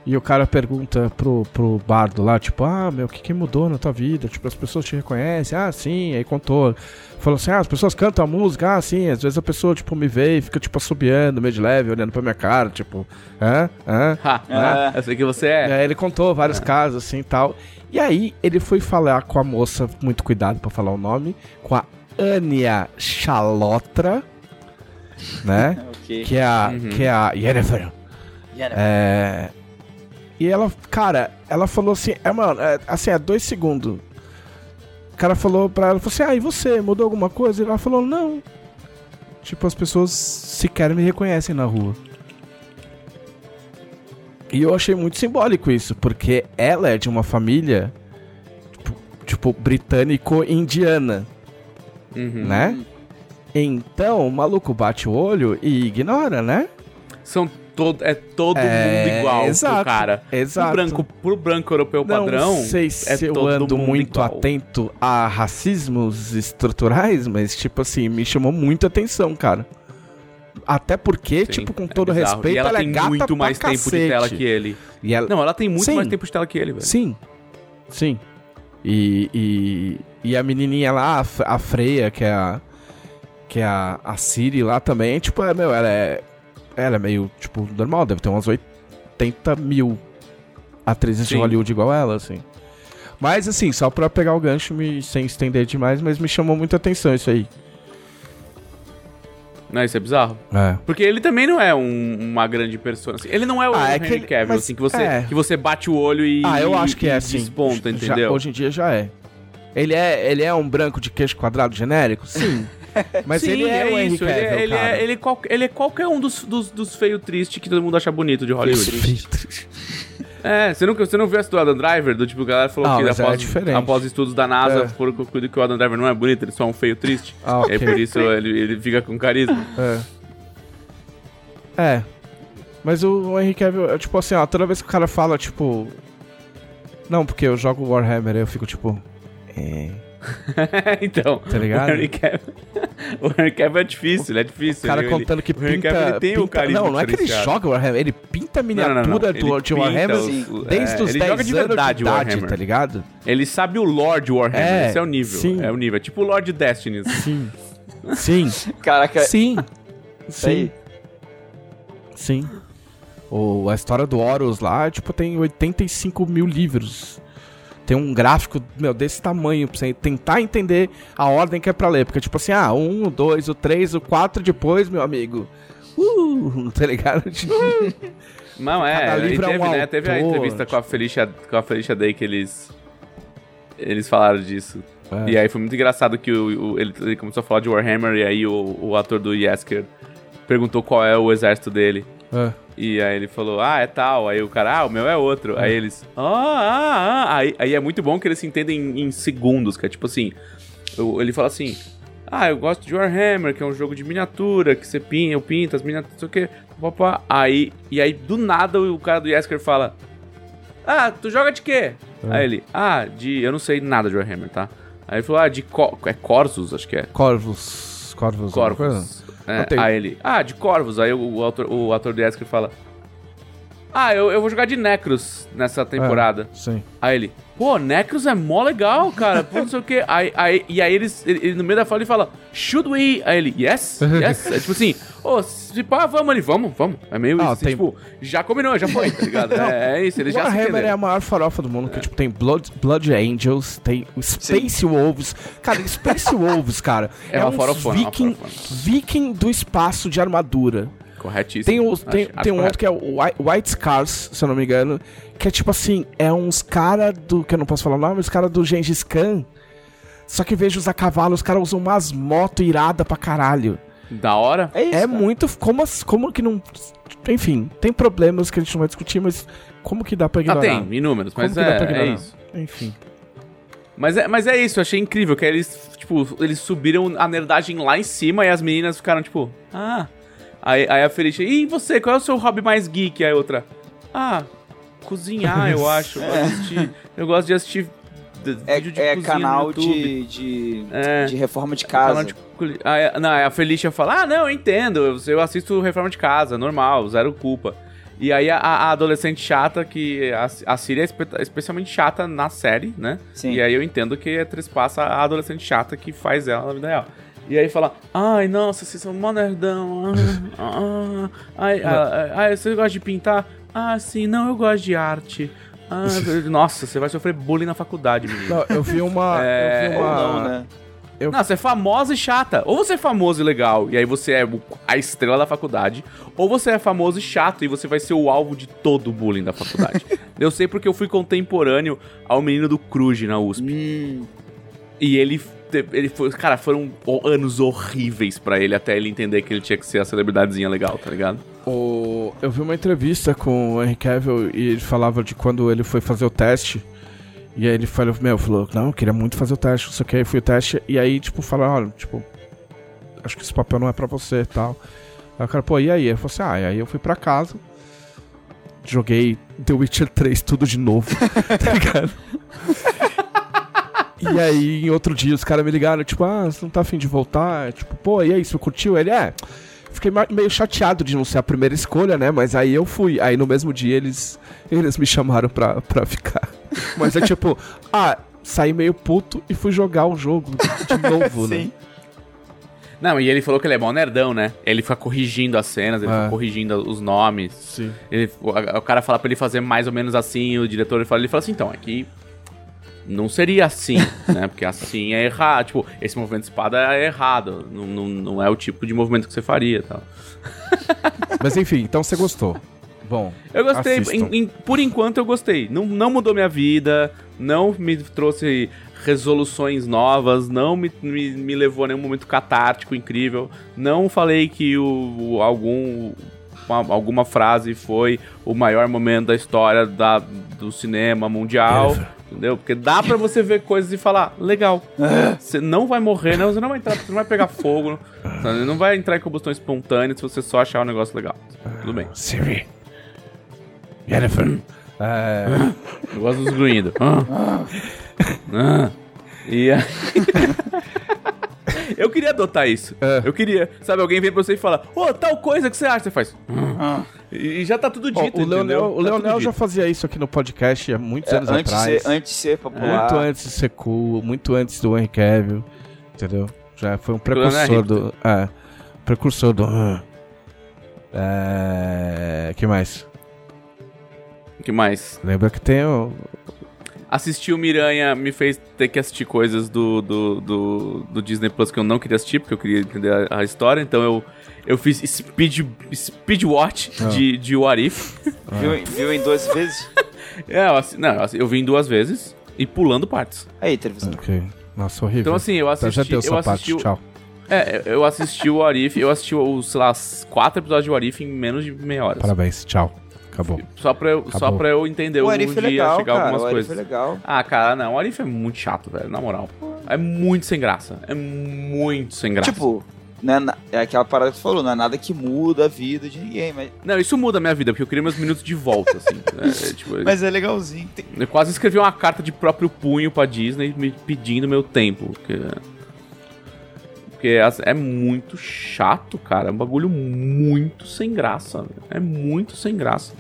E o cara pergunta pro, pro bardo lá, tipo, ah, meu, o que, que mudou na tua vida? Tipo, as pessoas te reconhecem? Ah, sim. Aí contou. Falou assim, ah, as pessoas cantam a música? Ah, sim. Às vezes a pessoa, tipo, me vê e fica, tipo, assobiando, meio de leve, olhando pra minha cara, tipo, hã? Hã? Ha, ah, eu sei que você é. E aí ele contou vários casos, assim, e tal. E aí ele foi falar com a moça, muito cuidado pra falar o nome, com a Ania Chalotra, né? okay. Que é a, uhum. que é a Yennefer. Yennefer. É, e ela, cara, ela falou assim, é, mano, é, assim, é dois segundos. O cara falou pra ela, falou assim, ah, e você, mudou alguma coisa? E ela falou, não. Tipo, as pessoas sequer me reconhecem na rua. E eu achei muito simbólico isso, porque ela é de uma família, tipo, tipo britânico-indiana, uhum. né? Então, o maluco bate o olho e ignora, né? São todo, é todo é, mundo igual exato, pro cara. Exato. Pro branco, pro branco europeu não padrão. Não sei se é eu ando muito igual. atento a racismos estruturais, mas, tipo assim, me chamou muito atenção, cara. Até porque, Sim, tipo, com é todo é respeito, e ela, ela é tem é muito mais tempo cacete. de tela que ele. E ela... Não, ela tem muito Sim. mais tempo de tela que ele, velho. Sim. Sim. E, e, e a menininha lá, a Freya, que é a. Que é a, a Siri lá também, tipo, é, meu, ela é. Ela é meio, tipo, normal, deve ter umas 80 mil atrizes Sim. de Hollywood igual ela, assim. Mas, assim, só pra pegar o gancho, me, sem estender demais, mas me chamou muita atenção isso aí. Não, isso é bizarro. É. Porque ele também não é um, uma grande pessoa. Assim. Ele não é o ah, é Henry ele, Cavill, assim, que você, é. que você bate o olho e. Ah, eu acho que é assim. Desponta, entendeu? Já, hoje em dia já é. Ele é, ele é um branco de queixo quadrado genérico? Sim. Mas Sim, ele é, é isso. Cavill, ele, é, ele, é, ele, é, ele é qualquer um dos, dos, dos feio triste que todo mundo acha bonito de Hollywood. É, você não, você não viu essa do Adam Driver? Do tipo, a galera falou ah, que após, é após estudos da NASA é. foram que o Adam Driver não é bonito, ele é só um feio triste. Ah, okay. E por isso ele, ele fica com carisma. É. É. Mas o, o Henry Cavill, tipo assim, ó, toda vez que o cara fala, tipo. Não, porque eu jogo Warhammer, eu fico tipo. É. então, tá ligado? O Henry Cavill, o Henry Cavill é difícil, ele é difícil. O cara ele, contando que o Henry pinta, Cavill, ele tem pinta, o carisma Não, não é que ele joga Warhammer, ele pinta a miniatura não, não, não. do, de Warhammer os, desde é, os 10 de verdade, anos de idade, tá ligado? Ele sabe o Lord Warhammer, é, esse é o nível. Sim. É o nível, é tipo o Lord Destiny. Sim. Sim. Caraca. Sim. Sim. Sim. O, a história do Horus lá, tipo, tem 85 mil livros tem um gráfico, meu, desse tamanho, pra você tentar entender a ordem que é pra ler. Porque, tipo assim, ah, um, o dois, o três, o quatro depois, meu amigo. Uh, tá ligado? Não, é, e teve, é um né, teve a entrevista com a Felicia, com a Felicia Day que eles eles falaram disso. É. E aí foi muito engraçado que o, o ele, ele, começou a falar de Warhammer e aí o, o ator do Yesker perguntou qual é o exército dele. É. E aí ele falou, ah, é tal. Aí o cara, ah, o meu é outro. Aí eles, ah, ah, ah. Aí, aí é muito bom que eles se entendem em, em segundos, que é tipo assim, eu, ele fala assim, ah, eu gosto de Warhammer, que é um jogo de miniatura, que você pinta, eu pinto as miniaturas, não sei o que, papá. Aí, e aí do nada o cara do Yesker fala, ah, tu joga de quê? É. Aí ele, ah, de, eu não sei nada de Warhammer, tá? Aí ele falou, ah, de, Co é Corvus, acho que é. Corvus. Corvus. Corvus. É, aí ele, ah, de Corvos. Aí o, o, ator, o ator de Esker fala, ah, eu, eu vou jogar de Necros nessa temporada. É, sim. Aí ele, pô, Necros é mó legal, cara. Pô, não sei o quê. Aí, aí, e aí eles, ele, ele, no meio da fala ele fala, should we? Aí ele, yes, yes. é tipo assim, ô, oh, se pá, vamos ali, vamos, vamos. É meio ah, isso. Tem... Tipo, já combinou, já foi, tá ligado? é, é, isso, ele já Warhammer é a maior farofa do mundo, que tipo, tem Blood, Blood Angels, tem Space Sim. Wolves. Cara, Space Wolves, cara, é, é uma farofona, viking, viking do espaço de armadura. Corretíssimo. Tem, o, tem, acho, tem acho um outro que é o White Scars, se eu não me engano, que é tipo assim, é uns cara do, que eu não posso falar o nome, os cara do Gengis Khan, só que vejo usar cavalo, os caras usam umas motos irada pra caralho. Da hora? É, isso, é muito, como, como que não... Enfim, tem problemas que a gente não vai discutir, mas como que dá pra ignorar? Ah, tem, inúmeros, mas é, é isso. Enfim. Mas é, mas é isso, eu achei incrível que eles, tipo, eles subiram a nerdagem lá em cima e as meninas ficaram, tipo, ah, Aí, aí a Felicia, e você, qual é o seu hobby mais geek? Aí a outra, ah, cozinhar, eu acho. Eu, assistir, eu gosto de assistir é, de é canal de, de, é, de, reforma de casa. De, aí, não, a Felicia fala, ah, não, eu entendo, eu, eu assisto reforma de casa, normal, zero culpa. E aí a, a, adolescente chata, que a, a Síria é espe especialmente chata na série, né? Sim. E aí eu entendo que trespassa a adolescente chata que faz ela na vida real. E aí fala, ai, nossa, vocês são mó nerdão. Ah, ah, ai, ai, ai, você gosta de pintar? Ah, sim, não, eu gosto de arte. Ah, nossa, você vai sofrer bullying na faculdade, menino. Não, eu vi uma. É... Eu vi uma... Não, né? Eu... Não, você é famosa e chata. Ou você é famoso e legal, e aí você é a estrela da faculdade, ou você é famoso e chato, e você vai ser o alvo de todo o bullying da faculdade. eu sei porque eu fui contemporâneo ao menino do Cruz na USP. Hum. E ele ele foi, cara, foram anos horríveis para ele até ele entender que ele tinha que ser a celebridadezinha legal, tá ligado? O, eu vi uma entrevista com o Henry Cavill e ele falava de quando ele foi fazer o teste. E aí ele falou, meu, falou, não, eu queria muito fazer o teste, não sei que, aí fui o teste, e aí, tipo, falaram, olha, tipo, acho que esse papel não é pra você e tal. Aí o cara, pô, e aí? Eu falei assim, ah, e aí eu fui pra casa, joguei The Witcher 3 tudo de novo, tá ligado? E aí, em outro dia, os caras me ligaram, tipo, ah, você não tá afim de voltar? Tipo, pô, e aí, você curtiu? Ele, é. Fiquei meio chateado de não ser a primeira escolha, né? Mas aí eu fui. Aí no mesmo dia eles, eles me chamaram pra, pra ficar. Mas é tipo, ah, saí meio puto e fui jogar o jogo de novo, né? Sim. Não, e ele falou que ele é bom nerdão, né? Ele fica corrigindo as cenas, ele é. fica corrigindo os nomes. Sim. Ele, o, o, cara fala pra ele fazer mais ou menos assim, o diretor ele fala, ele fala assim, então, aqui não seria assim, né? Porque assim é errado. Tipo, esse movimento de espada é errado. Não, não, não é o tipo de movimento que você faria tal. Mas enfim, então você gostou. Bom. Eu gostei. Em, em, por enquanto eu gostei. Não, não mudou minha vida. Não me trouxe resoluções novas, não me, me, me levou a nenhum momento catártico incrível, não falei que o, o algum uma, alguma frase foi o maior momento da história da, do cinema mundial. Entendeu? Porque dá pra você ver coisas e falar, legal. Você não vai morrer, não, você não vai entrar, você não vai pegar fogo, não, não vai entrar em combustão espontânea se você só achar um negócio legal. Tudo bem. Siri. Jennifer. É... Eu gosto dos. Ah. Ah. E aí... Eu queria adotar isso. É. Eu queria. Sabe, alguém vem pra você e fala, ô, oh, tal coisa que você acha? Você faz. Ah. E já tá tudo dito, oh, o Leonel, o tá Leonel já fazia isso aqui no podcast há muitos é, anos antes atrás. Ser, antes de ser popular. Muito antes de ser cool, muito antes do Henry Cavill, entendeu? Já foi um precursor do... É, precursor do... É... que mais? que mais? Lembra que tem o... Assistir o Miranha me fez ter que assistir coisas do, do, do, do Disney Plus que eu não queria assistir, porque eu queria entender a, a história, então eu eu fiz speed, speed watch ah. de, de What If. Ah. Viu, viu em duas vezes? é, eu, não, eu vi em duas vezes e pulando partes. Aí, televisão. Ok. Nossa, horrível. Então assim, eu assisti... já deu eu assisti, parte, tchau. É, eu assisti o What If, eu assisti os, sei lá, quatro episódios de What If em menos de meia hora. Parabéns, tchau. Acabou. Só pra eu, Acabou. Só pra eu entender o Arif um é legal, chegar cara, algumas o coisas. É legal. Ah, cara, não, o Arif é muito chato, velho, na moral. É muito sem graça. É muito sem graça. Tipo, né, é aquela parada que você falou, não é nada que muda a vida de ninguém, mas... Não, isso muda a minha vida, porque eu queria meus minutos de volta, assim. né, é, tipo, mas é legalzinho. Tem... Eu quase escrevi uma carta de próprio punho pra Disney me pedindo meu tempo, porque... Porque é muito chato, cara. É um bagulho muito sem graça. É muito sem graça.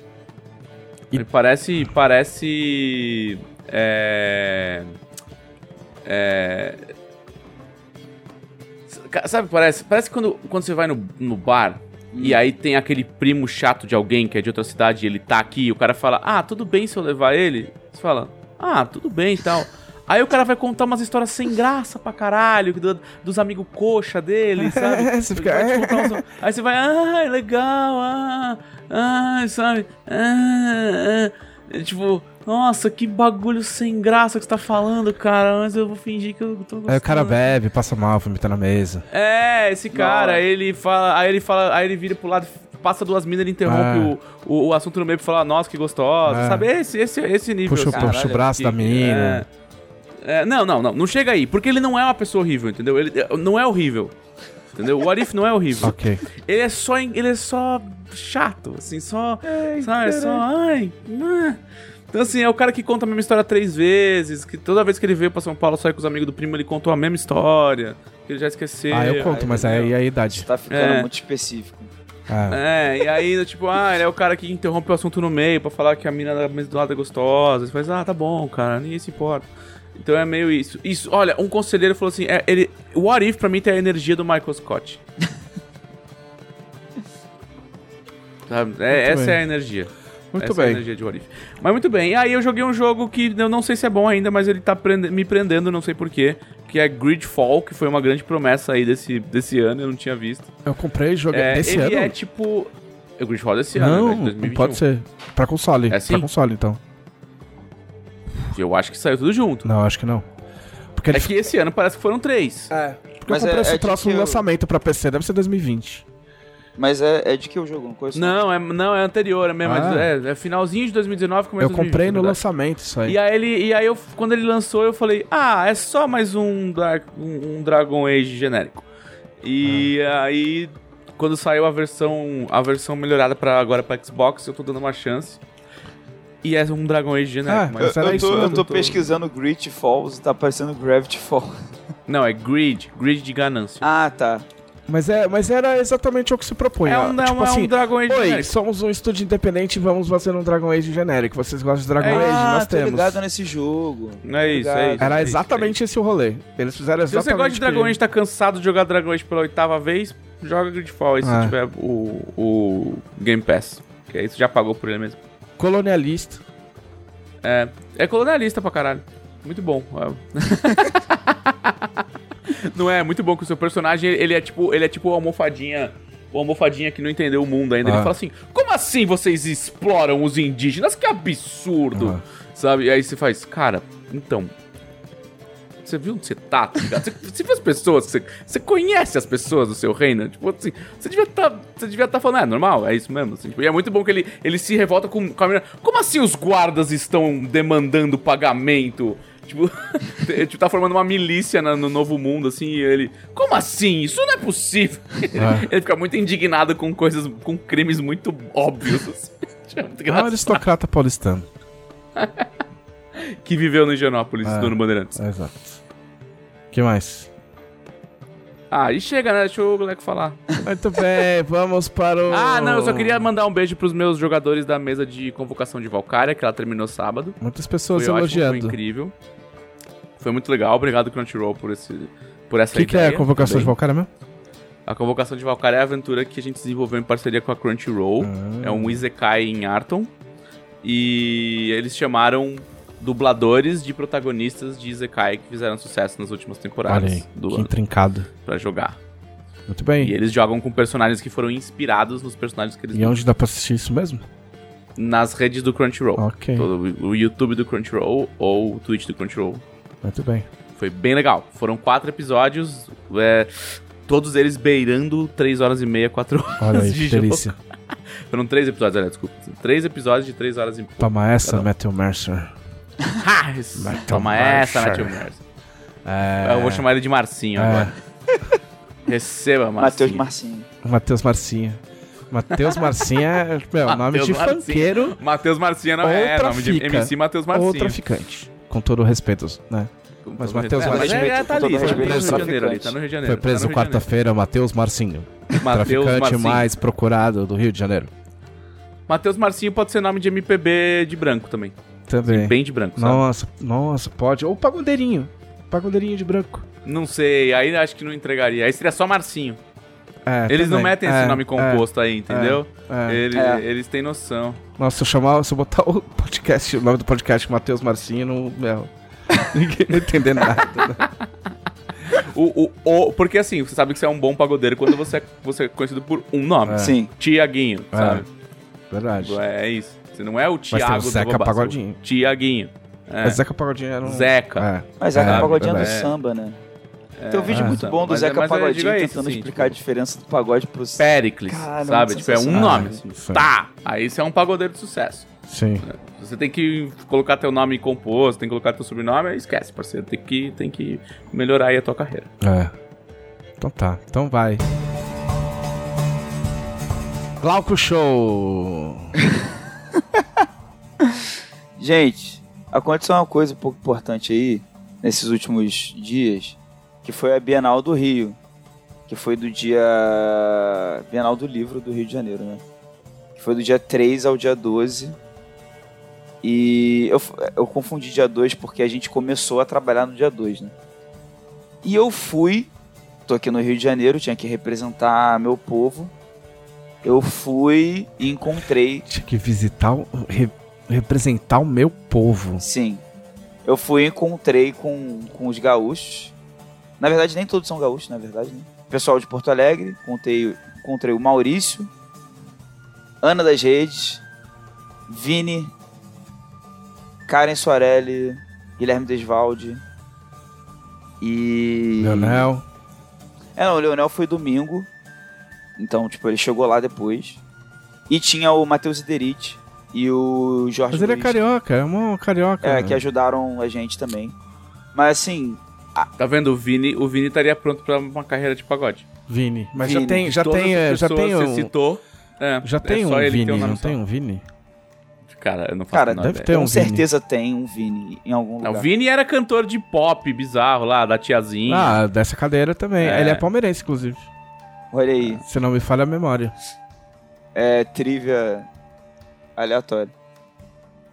E parece. Parece. É. É. Sabe, parece, parece quando, quando você vai no, no bar hum. e aí tem aquele primo chato de alguém que é de outra cidade e ele tá aqui e o cara fala, ah, tudo bem se eu levar ele? Você fala, ah, tudo bem e tal. Aí o cara vai contar umas histórias sem graça pra caralho, do, dos amigos coxa dele, sabe? É, você fica... uns... Aí você vai, ah, legal, ah, ah, sabe? Ah, ah. Tipo, nossa, que bagulho sem graça que você tá falando, cara. Mas eu vou fingir que eu tô gostando. Aí o cara bebe, passa mal, vomita na mesa. É, esse cara, ele fala. Aí ele fala, aí ele vira pro lado, passa duas minas, ele interrompe é. o, o, o, assunto no meio pra falar, nossa, que gostosa. É. Sabe? Esse, esse, esse nível. Puxa, assim, puxa o braço da mina. É, é, não, não, não. Não chega aí. Porque ele não é uma pessoa horrível, entendeu? Ele não é horrível. Entendeu? O What If não é horrível. ok. Ele é só, ele é só chato, assim, só. Ai, sabe? Só. Ai. Então, assim, é o cara que conta a mesma história três vezes, que toda vez que ele veio pra São Paulo sair com os amigos do primo, ele contou a mesma história, que ele já esqueceu. Ah, eu conto, mas aí é a idade. Você tá ficando é. muito específico. É. é, e aí, tipo, ah, ele é o cara que interrompe o assunto no meio pra falar que a mina da mesa do lado é gostosa. Você faz, ah, tá bom, cara, ninguém se importa. Então é meio isso. Isso, olha, um conselheiro falou assim: é, ele, o What If pra mim tem a energia do Michael Scott. É, essa bem. é a energia. Muito Essa bem. É a energia de What If. Mas muito bem. E aí eu joguei um jogo que eu não sei se é bom ainda, mas ele tá prende me prendendo, não sei porquê. Que é Gridfall, que foi uma grande promessa aí desse, desse ano, eu não tinha visto. Eu comprei e joguei é, desse ele ano? Ele é tipo. O Gridfall desse ano, não, né? Não pode ser. Pra console. É assim? Pra console, então. Eu acho que saiu tudo junto. Não, acho que não. Porque é que esse ano parece que foram três. É. Porque Mas eu comprei é, esse é troço no eu... lançamento pra PC, deve ser 2020. Mas é, é de que o jogo? Não conheço. Não, é, não, é anterior é mesmo. Ah. É, é, finalzinho de 2019, começo Eu comprei no lançamento isso aí. E aí, ele, e aí eu, quando ele lançou, eu falei, ah, é só mais um, um, um Dragon Age genérico. E ah. aí, quando saiu a versão, a versão melhorada para agora para Xbox, eu tô dando uma chance. E é um Dragon Age genérico. Ah, mas eu, eu, tô, eu tô pesquisando Grit Falls e tá aparecendo Gravity Falls. Não, é Greed, Greed de ganância. Ah, tá. Mas, é, mas era exatamente o que se propõe. É um, tipo é assim, um Dragon Age Oi, genérico. somos um estúdio independente e vamos fazer um Dragon Age genérico. Vocês gostam de Dragon é, Age? Ah, nós temos. ligado nesse jogo. Não é isso, é isso. Era exatamente esse o rolê. Eles fizeram exatamente Se você gosta de Dragon Age, tá cansado de jogar Dragon Age pela oitava vez, joga Gridfall. E se ah. tiver o, o Game Pass. Que aí você já pagou por ele mesmo. Colonialista. É, é colonialista pra caralho. Muito bom. não é? Muito bom que o seu personagem, ele é tipo, ele é tipo uma almofadinha o almofadinha que não entendeu o mundo ainda. Ah. Ele fala assim: Como assim vocês exploram os indígenas? Que absurdo! Ah. Sabe? E aí você faz, cara, então. Você viu onde você tá, tá ligado? Você, você viu as pessoas, você, você conhece as pessoas do seu reino? Tipo assim, você devia tá, você devia estar tá falando, é normal, é isso mesmo. Assim, tipo, e é muito bom que ele, ele se revolta com, com a menina. Como assim os guardas estão demandando pagamento? Tipo, tipo, tá formando uma milícia no, no, novo mundo, assim, e ele. Como assim? Isso não é possível. É. Ele fica muito indignado com coisas, com crimes muito óbvios. Assim. É muito ah, aristocrata paulistano. que viveu no Higienópolis, é, Dono Bandeirantes. É, exato. Que mais? Ah, e chega, né? Deixa o Leco falar. Muito bem, vamos para o. Ah, não, eu só queria mandar um beijo pros meus jogadores da mesa de convocação de Valkyria, que ela terminou sábado. Muitas pessoas foi elogiando. Ótimo, foi incrível. Foi muito legal. Obrigado, Crunchyroll, por, esse, por essa que ideia. O que é a convocação também. de Valkyria mesmo? A convocação de Valkyria é a aventura que a gente desenvolveu em parceria com a Crunchyroll. Ah. É um Isekai em Arton. E eles chamaram dubladores de protagonistas de Isekai que fizeram sucesso nas últimas temporadas aí, do que ano. intrincado. Pra jogar. Muito bem. E eles jogam com personagens que foram inspirados nos personagens que eles... E onde dá pra assistir isso mesmo? Nas redes do Crunchyroll. Ok. Todo, o YouTube do Crunchyroll ou o Twitch do Crunchyroll. Muito bem. Foi bem legal. Foram quatro episódios, é, todos eles beirando 3 horas e meia, 4 horas Olha aí, de delícia. jogo. Foram três episódios, olha, desculpa. Três episódios de 3 horas e meia. Toma essa, Matthew Mercer. Toma essa, Matthew Mercer. É... Eu vou chamar ele de Marcinho é... agora. Receba, Marcinho. Matheus Marcinho. Matheus Marcinho. Matheus Marcinha é meu, nome de Marcinha. funkeiro. Matheus Marcinha não é nome de MC Matheus Marcinho. Ou traficante. Com todo o respeito, né? Mas Matheus é, Marcinho. É, tá ali, foi preso, no Rio de Janeiro, tá no Rio de Janeiro. Foi preso tá quarta-feira, Matheus Marcinho. Mateus traficante Marcinho. mais procurado do Rio de Janeiro. Matheus Marcinho pode ser nome de MPB de branco também. Também. bem de branco, sabe? Nossa, nossa, pode. Ou pagodeirinho. Pagodeirinho de branco. Não sei, aí acho que não entregaria. Aí seria só Marcinho. É, eles também. não metem é, esse nome composto é, aí, entendeu? É, é. eles, é. eles têm noção. Nossa, se eu chamar, se eu botar o podcast, o nome do podcast Matheus Marcinho, não, meu, ninguém vai entender nada. Né? o, o, o, porque assim, você sabe que você é um bom pagodeiro quando você é, você é conhecido por um nome. Sim. Tiaguinho, sabe? Verdade. É, isso. Você não é o Tiago Mas tem o Zeca Pagodinho. Tiaguinho. É. Mas Zeca Pagodinho era um... Zeca. Mas Zeca Pagodinho é do samba, né? É, Tem um vídeo é, muito bom do mas, Zeca mas Pagodinho tentando isso, explicar tipo, a diferença do pagode pros... Pericles, Caramba, sabe? Tipo, é um nome. Assim. Tá, aí você é um pagodeiro de sucesso. Sim. Você tem que colocar teu nome composto, tem que colocar teu sobrenome, esquece, parceiro. Tem que, tem que melhorar aí a tua carreira. É. Então tá, então vai. Glauco Show! Gente, aconteceu uma coisa um pouco importante aí, nesses últimos dias, que foi a Bienal do Rio, que foi do dia. Bienal do Livro do Rio de Janeiro, né? Que foi do dia 3 ao dia 12. E eu, eu confundi dia 2 porque a gente começou a trabalhar no dia 2, né? E eu fui, tô aqui no Rio de Janeiro, tinha que representar meu povo. Eu fui e encontrei. Tinha que visitar, re, representar o meu povo. Sim. Eu fui e encontrei com, com os gaúchos na verdade, nem todos são gaúchos, na verdade, né? Pessoal de Porto Alegre, contei, encontrei o Maurício, Ana das Redes, Vini, Karen Soarelli, Guilherme Desvalde e. Leonel. É, não, o Leonel foi domingo. Então, tipo, ele chegou lá depois. E tinha o Matheus Iderite e o Jorge Mas ele é Luiz, é carioca, é um carioca. É, né? que ajudaram a gente também. Mas assim, Tá vendo? O Vini, o Vini estaria pronto para uma carreira de pagode. Vini. Mas Vini. já tem, já tem, é, já tem um... citou. É, já tem é um Vini, não tem um Vini? Cara, eu não faço Cara, nada. deve ter com um certeza tem um Vini em algum Não, lugar. o Vini era cantor de pop bizarro lá, da tiazinha. Ah, dessa cadeira também. É. Ele é palmeirense, inclusive. Olha aí, Se não me falha a memória. é trivia aleatória.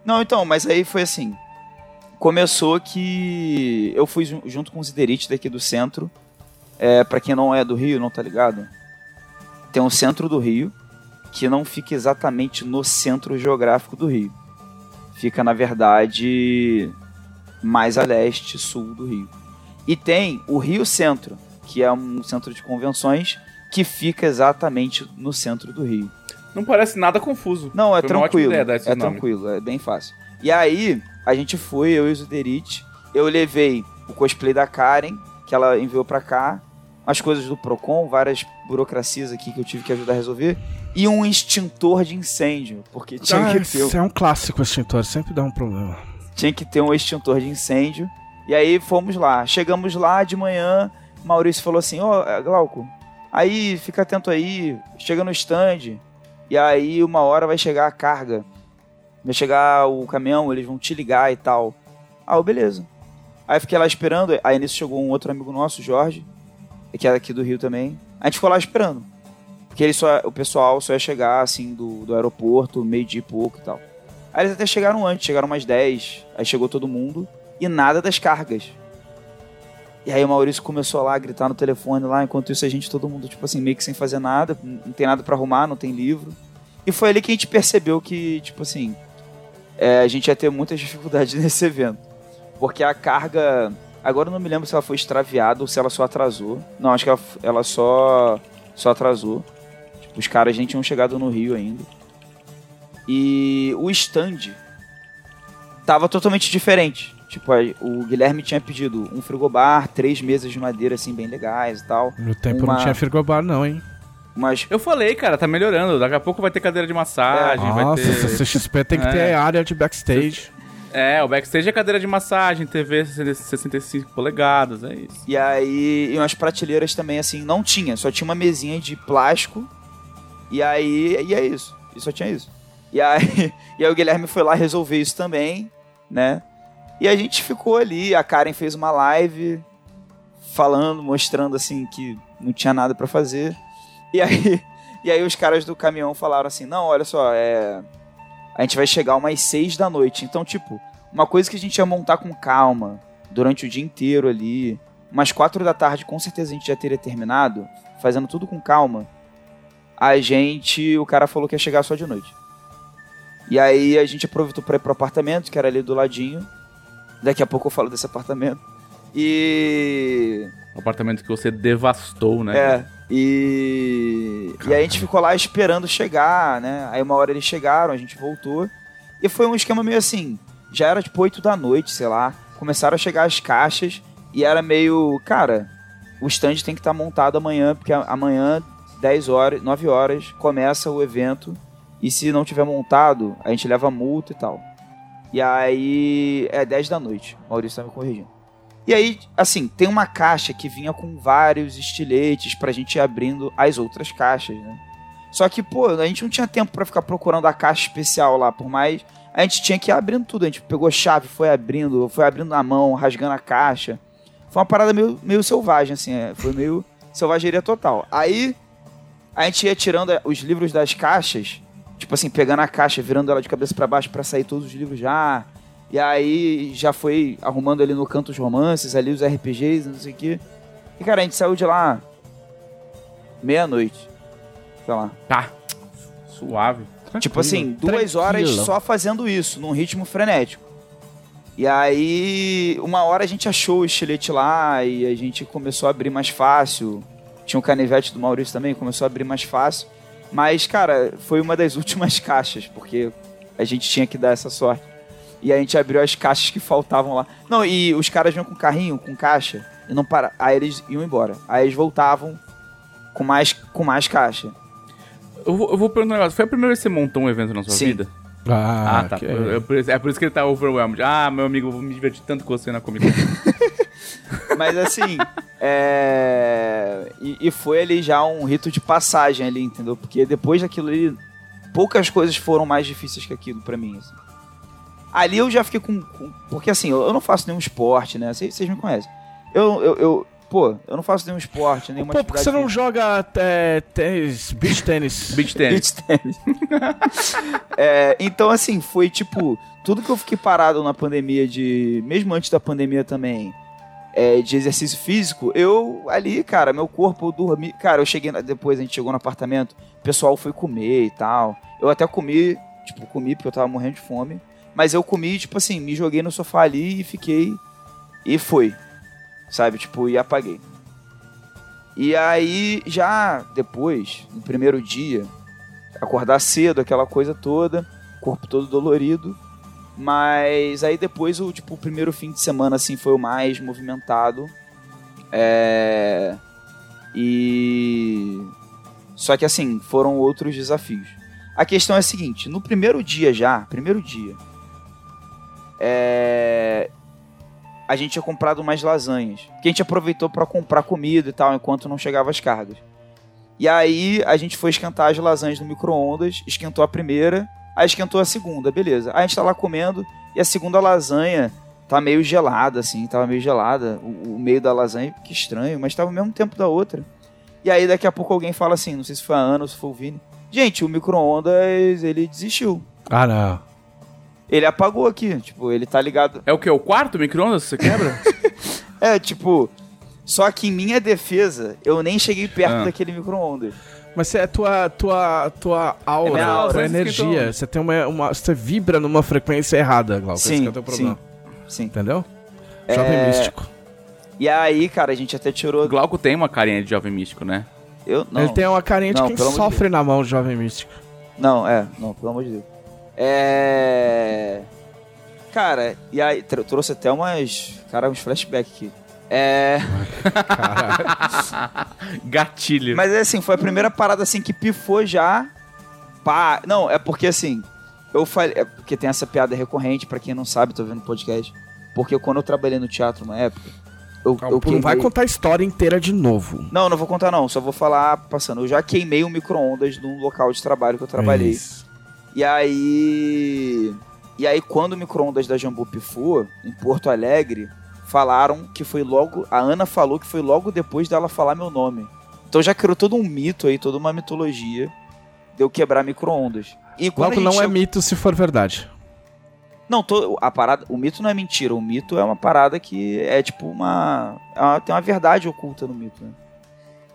Não, então, mas aí foi assim. Começou que eu fui jun- junto com os iderites daqui do centro. É, para quem não é do Rio, não tá ligado? Tem um centro do Rio que não fica exatamente no centro geográfico do Rio. Fica, na verdade, mais a leste, sul do Rio. E tem o Rio Centro, que é um centro de convenções que fica exatamente no centro do Rio. Não parece nada confuso. Não, é Foi uma ótima tranquilo. ideia É nomes. tranquilo, é bem fácil. E aí, a gente foi, eu e o Zuderite. Eu levei o cosplay da Karen, que ela enviou pra cá, as coisas do Procon, várias burocracias aqui que eu tive que ajudar a resolver, e um extintor de incêndio, porque tinha, Ah, que ter, isso é um clássico extintor, sempre dá um problema. tinha que ter um extintor de incêndio. E aí fomos lá. Chegamos lá de manhã, Maurício falou assim: Ó, Glauco, aí fica atento aí, chega no stand, e aí uma hora vai chegar a carga. Vai chegar o caminhão, eles vão te ligar e tal. Ah, beleza. Aí fiquei lá esperando, aí nisso chegou um outro amigo nosso, Jorge, que é aqui do Rio também. A gente ficou lá esperando. Porque ele só, o pessoal só ia chegar assim do, do aeroporto, meio-dia e pouco e tal. Aí eles até chegaram antes, chegaram umas 10. Aí chegou todo mundo e nada das cargas. E aí o Maurício começou lá a gritar no telefone lá, enquanto isso a gente, todo mundo, tipo assim, meio que sem fazer nada, não tem nada pra arrumar, não tem livro. E foi ali que a gente percebeu que, tipo assim, é, a gente ia ter muitas dificuldades nesse evento. Porque a carga. Agora eu não me lembro se ela foi extraviada ou se ela só atrasou. Não, acho que ela, ela só, só atrasou. Tipo, os caras nem tinham chegado no Rio ainda. E o stand tava totalmente diferente. Tipo, a- o Guilherme tinha pedido um frigobar, três mesas de madeira, assim, bem legais e tal. No tempo Uma- não tinha frigobar, não, hein? Mas Eu falei, cara, tá melhorando. Daqui a pouco vai ter cadeira de massagem, vai Nossa, ter... CXP tem que É. ter área de backstage. É, o backstage é cadeira de massagem, TV 65 polegadas, é isso. E aí, e umas prateleiras também, assim, não tinha. Só tinha uma mesinha de plástico. E aí, e é isso. E só tinha isso. E aí, e aí o Guilherme foi lá resolver isso também, né? E a gente ficou ali. A Karen fez uma live falando, mostrando, assim, que não tinha nada pra fazer. E aí, e aí os caras do caminhão falaram assim, não, olha só, é... A gente vai chegar umas seis da noite. Então, tipo, uma coisa que a gente ia montar com calma durante o dia inteiro ali. Umas quatro da tarde, com certeza a gente já teria terminado, fazendo tudo com calma. A gente, o cara falou que ia chegar só de noite. E aí a gente aproveitou pra ir pro apartamento, que era ali do ladinho. Daqui a pouco eu falo desse apartamento. E. Apartamento que você devastou, né? É. E. E aí a gente ficou lá esperando chegar, né? Aí uma hora eles chegaram, a gente voltou. E foi um esquema meio assim. Já era tipo 8 da noite, sei lá. Começaram a chegar as caixas. E era meio. Cara, o stand tem que estar montado amanhã, porque amanhã, 10 horas, 9 horas, começa o evento. E se não tiver montado, a gente leva multa e tal. E aí é 10 da noite. O Maurício tá me corrigindo. E aí, assim, tem uma caixa que vinha com vários estiletes pra gente ir abrindo as outras caixas, né? Só que, pô, a gente não tinha tempo pra ficar procurando a caixa especial lá, por mais. A gente tinha que ir abrindo tudo. A gente pegou chave, foi abrindo, foi abrindo na mão, rasgando a caixa. Foi uma parada meio, meio selvagem, assim, é, foi meio selvageria total. Aí a gente ia tirando os livros das caixas, tipo assim, pegando a caixa, virando ela de cabeça pra baixo pra sair todos os livros já. E aí já foi arrumando ali no canto os romances, ali os RPGs, não sei o quê. E cara, a gente saiu de lá meia-noite. Sei lá. Tá. Suave. Tipo assim, duas tranquilo. horas só fazendo isso, num ritmo frenético. E aí, uma hora a gente achou o estilete lá e a gente começou a abrir mais fácil. Tinha um canivete do Maurício também, começou a abrir mais fácil. Mas, cara, foi uma das últimas caixas, porque a gente tinha que dar essa sorte. E a gente abriu as caixas que faltavam lá. Não, e os caras vinham com carrinho, com caixa, e não para. Aí eles iam embora. Aí eles voltavam com mais, com mais caixa. Eu vou, eu vou perguntar um negócio. Foi a primeira vez que você montou um evento na sua Sim. vida? Ah, Ah, tá. que- É por, isso, é por isso que ele tá overwhelmed. Ah, meu amigo, eu vou me divertir tanto com você na Comic Con. Mas assim, é... E, e foi ali já um rito de passagem ali, entendeu? Porque depois daquilo ali, poucas coisas foram mais difíceis que aquilo para mim. Assim. Ali eu já fiquei com, com, Porque assim, eu, eu não faço nenhum esporte, né? Vocês me conhecem. Eu, eu, eu, pô, eu não faço nenhum esporte, nenhuma Pô, porque você não joga é, tênis, beach tênis? beach tênis. Beach tênis. é, então, assim, foi tipo, tudo que eu fiquei parado na pandemia de. Mesmo antes da pandemia também. É, de exercício físico, eu ali, cara, meu corpo, eu dormi. Cara, eu cheguei. Depois a gente chegou no apartamento, o pessoal foi comer e tal. Eu até comi, tipo, comi porque eu tava morrendo de fome. Mas eu comi, tipo assim, me joguei no sofá ali e fiquei. E foi sabe? Tipo, e apaguei. E aí, já depois, no primeiro dia, acordar cedo, aquela coisa toda, corpo todo dolorido. Mas aí depois, o, tipo, o primeiro fim de semana, assim, foi o mais movimentado. É... E... Só que, assim, foram outros desafios. A questão é a seguinte, no primeiro dia já, primeiro dia, é a gente tinha comprado mais lasanhas. Que a gente aproveitou para comprar comida e tal, enquanto não chegava as cargas. E aí a gente foi esquentar as lasanhas no micro-ondas, esquentou a primeira, aí esquentou a segunda, beleza. Aí a gente tá lá comendo e a segunda lasanha tá meio gelada, assim, tava meio gelada. O, o meio da lasanha, que estranho, mas tava ao mesmo tempo da outra. E aí daqui a pouco alguém fala assim, não sei se foi a Ana ou se foi o Vini. Gente, o micro-ondas, ele desistiu. Ah, não. Ele apagou aqui, tipo, ele tá ligado. É o que? O quarto micro-ondas que você quebra? é, tipo. Só que em minha defesa, eu nem cheguei perto ah. daquele micro-ondas. Mas é tua, tua, tua aura, é aura tua energia. Você tem uma, uma. Você vibra numa frequência errada, Glauco. Sim, esse é o teu problema. Sim. sim. Entendeu? Jovem é... místico. E aí, cara, a gente até tirou. Glauco tem uma carinha de jovem místico, né? Eu não. Ele tem uma carinha de não, quem sofre de na mão de jovem místico. Não, é, não, pelo amor de Deus. É. Cara, e aí trouxe até umas. Cara, uns flashbacks aqui. É. Gatilho. Mas é assim, foi a primeira parada assim que pifou já. Pá. Não, é porque assim. Eu falei. É porque tem essa piada recorrente, para quem não sabe, tô vendo podcast. Porque quando eu trabalhei no teatro uma época. Eu, eu queimei... Não vai contar a história inteira de novo. Não, não vou contar não. Só vou falar passando. Eu já queimei um micro-ondas num local de trabalho que eu trabalhei. Isso. E aí. E aí, quando o micro-ondas da Jambu pifou, em Porto Alegre, falaram que foi logo. A Ana falou que foi logo depois dela falar meu nome. Então já criou todo um mito aí, toda uma mitologia de eu quebrar micro-ondas. E logo não é mito se for verdade. Não, tô, a parada, o mito não é mentira, o mito é uma parada que é tipo uma, é uma tem uma verdade oculta no mito, né?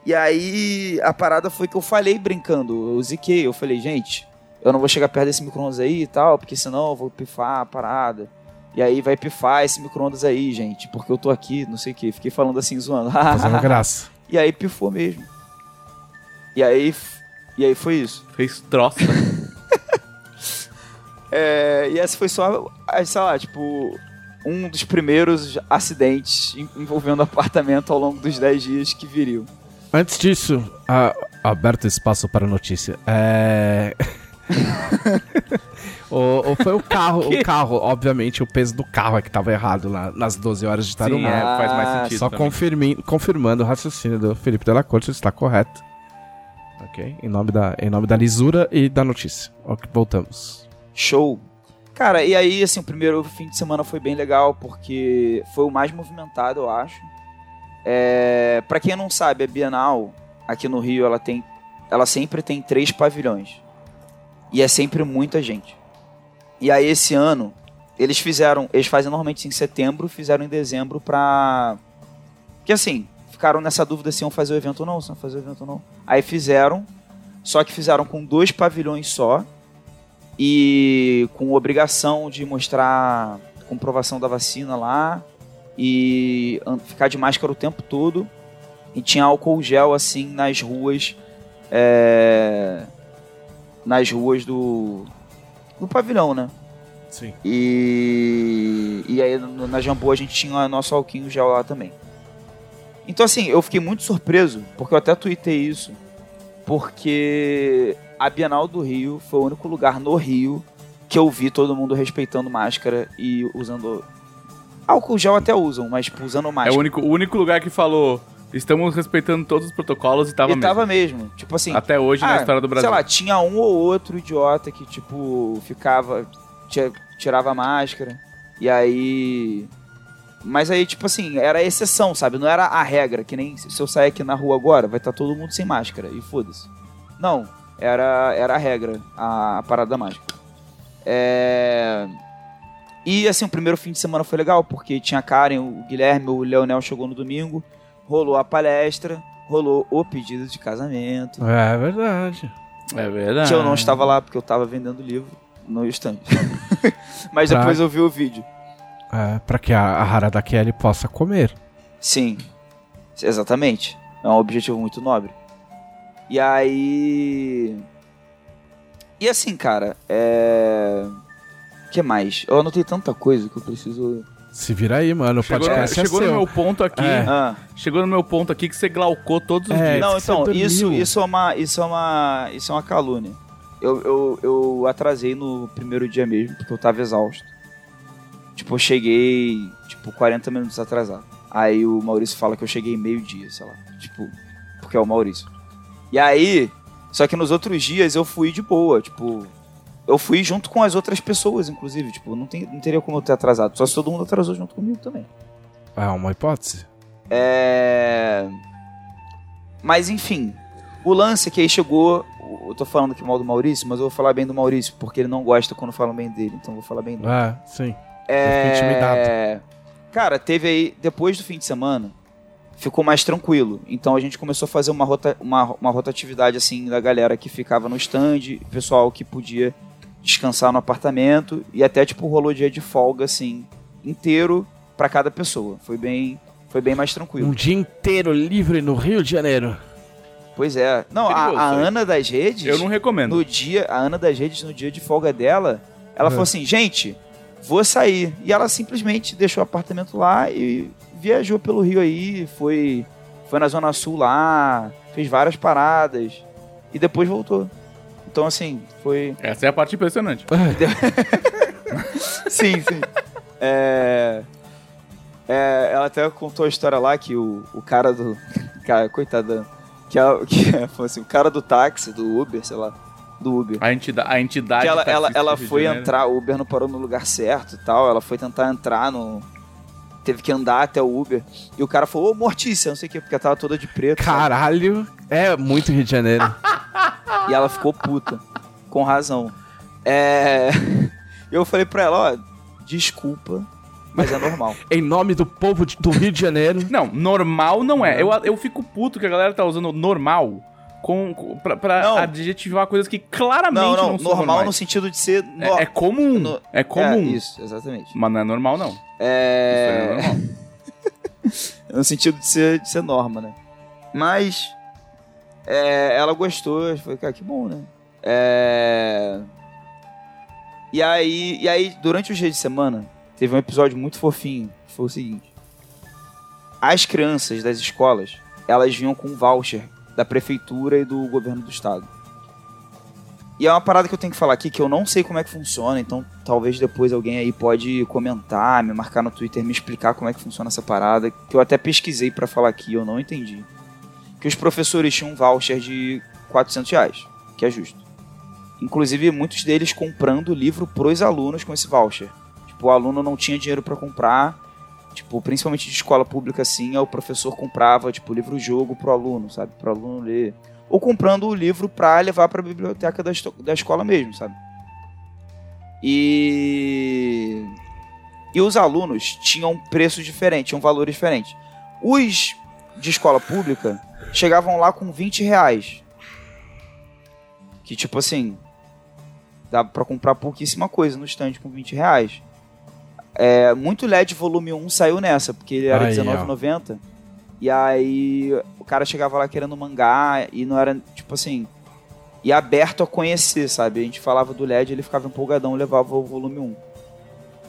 E aí a parada foi que eu falei brincando, eu ziquei, eu falei, gente, eu não vou chegar perto desse micro-ondas aí e tal, porque senão eu vou pifar a parada. E aí vai pifar esse micro-ondas aí, gente, porque eu tô aqui, não sei o que. Fiquei falando assim, zoando. Fazendo graça. E aí pifou mesmo. E aí, e aí foi isso. Fez troça. é, e essa foi só, sei lá, tipo, um dos primeiros acidentes envolvendo apartamento ao longo dos 10 dias que viriam. Antes disso, a, aberto espaço para notícia. É ou, ou, foi o carro, o carro, obviamente, o peso do carro é que tava errado lá nas 12 horas de Tarumã. Sim, é, faz mais sentido. Só confirmi, confirmando o raciocínio do Felipe Della Corte está correto. Ok? Em nome, da, em nome da lisura e da notícia. Ok, voltamos. Show! Cara, e aí, assim, o primeiro fim de semana foi bem legal, porque foi o mais movimentado, eu acho. É, para quem não sabe, a Bienal, aqui no Rio, ela tem. Ela sempre tem três pavilhões. E é sempre muita gente. E aí esse ano, eles fizeram, eles fazem normalmente em setembro, fizeram em dezembro pra. Que assim, ficaram nessa dúvida se iam fazer o evento ou não, se iam fazer o evento ou não. Aí fizeram, só que fizeram com dois pavilhões só e com obrigação de mostrar comprovação da vacina lá e ficar de máscara o tempo todo. E tinha álcool gel assim nas ruas. É nas ruas do, do pavilhão, né? Sim. E, e aí na Jambu a gente tinha nosso alquinho gel lá também. Então assim, eu fiquei muito surpreso, porque eu até tuitei isso, porque a Bienal do Rio foi o único lugar no Rio que eu vi todo mundo respeitando máscara e usando álcool gel até usam, mas tipo, usando máscara. É o único, o único lugar que falou Estamos respeitando todos os protocolos e tava e mesmo. tava mesmo. Tipo assim. Até hoje na ah, história do Brasil. Sei lá, tinha um ou outro idiota que, tipo, ficava. tirava a máscara. E aí. Mas aí, tipo assim, era a exceção, sabe? Não era a regra, que nem se eu sair aqui na rua agora, vai estar tá todo mundo sem máscara. E foda-se. Não, era, era a regra, a, a parada da máscara. É. E assim, o primeiro fim de semana foi legal, porque tinha a Karen, o Guilherme, o Leonel chegou no domingo, rolou a palestra, rolou o pedido de casamento. É verdade. É verdade. Que eu não estava lá porque eu estava vendendo livro no stand. Mas pra... depois eu vi o vídeo. É, pra que a, a Hara da Kelly possa comer. Sim, exatamente. É um objetivo muito nobre. E aí. E assim, cara, é que mais? Eu anotei tanta coisa que eu preciso. Se vira aí, mano. O chegou, podcast é, chegou no meu ponto aqui. É. Ah. Chegou no meu ponto aqui que você glaucou todos os é, dias. Não, então, isso, isso, é uma, isso, é uma, isso é uma calúnia. Eu, eu, eu atrasei no primeiro dia mesmo, porque eu tava exausto. Tipo, eu cheguei, tipo, 40 minutos atrasado. Aí o Maurício fala que eu cheguei meio-dia, sei lá. Tipo, porque é o Maurício. E aí, só que nos outros dias eu fui de boa, tipo, eu fui junto com as outras pessoas, inclusive. Tipo, não, tem, não teria como eu ter atrasado. Só se todo mundo atrasou junto comigo também. É uma hipótese. É. Mas enfim. O lance é que aí chegou. Eu tô falando aqui mal do Maurício, mas eu vou falar bem do Maurício, porque ele não gosta quando falam bem dele. Então eu vou falar bem dele. É, sim. É. intimidado. Cara, teve aí. Depois do fim de semana, ficou mais tranquilo. Então a gente começou a fazer uma, rota, uma, uma rotatividade assim da galera que ficava no stand, pessoal que podia descansar no apartamento e até tipo rolou dia de folga assim inteiro para cada pessoa. Foi bem foi bem mais tranquilo. Um dia inteiro livre no Rio de Janeiro. Pois é. Não, Perigoso, a, a Ana das Redes. Eu não recomendo. No dia, a Ana das Redes, no dia de folga dela, ela uhum. falou assim: gente, vou sair. E ela simplesmente deixou o apartamento lá e viajou pelo Rio aí, foi, foi na Zona Sul lá, fez várias paradas e depois voltou. Então, assim, foi. Essa é a parte impressionante. sim, sim. É... É, ela até contou a história lá que o, o cara do. Cara, coitada. Que, ela, que assim, o cara do táxi, do Uber, sei lá. Do Uber. A entidade. A entidade que ela, ela, ela foi entrar, o Uber não parou no lugar certo e tal. Ela foi tentar entrar no, teve que andar até o Uber. E o cara falou, ô Mortícia, não sei o que, porque ela tava toda de preto. Caralho, sabe? é muito Rio de Janeiro. e ela ficou puta. Com razão. É. Eu falei pra ela, ó, desculpa, mas é normal. em nome do povo de, do Rio de Janeiro. Não, normal não é. Eu, eu fico puto que a galera tá usando normal com, com pra, pra adjetivar coisas que claramente não, não, não são normal no sentido de ser no... é, é, comum, no... é comum. É, isso, exatamente. Mas não é normal não. É, isso é normal. no sentido de ser, de ser norma, né? Mas é, ela gostou, foi cara, que bom, né? É... E aí, e aí, durante os dias de semana, teve um episódio muito fofinho, que foi o seguinte. As crianças das escolas, elas vinham com um voucher da prefeitura e do governo do estado. E é uma parada que eu tenho que falar aqui que eu não sei como é que funciona, então talvez depois alguém aí pode comentar, me marcar no Twitter, me explicar como é que funciona essa parada, que eu até pesquisei para falar aqui, eu não entendi. Que os professores tinham um voucher de 400 reais, que é justo. Inclusive, muitos deles comprando livro pros alunos com esse voucher. Tipo, o aluno não tinha dinheiro para comprar, Tipo, principalmente de escola pública assim, o professor comprava, tipo, livro-jogo pro aluno, sabe? Pro aluno ler. Ou comprando o livro pra levar pra biblioteca da, da escola mesmo, sabe? E... E os alunos tinham preço diferente, tinham valores diferentes. Os de escola pública chegavam lá com 20 reais. Que, tipo assim, dá pra comprar pouquíssima coisa no stand com 20 reais. É, muito LED volume 1 saiu nessa, porque ele era R$19,90. E aí o cara chegava lá querendo mangá e não era, tipo assim, e aberto a conhecer, sabe? A gente falava do LED, ele ficava empolgadão, levava o volume 1.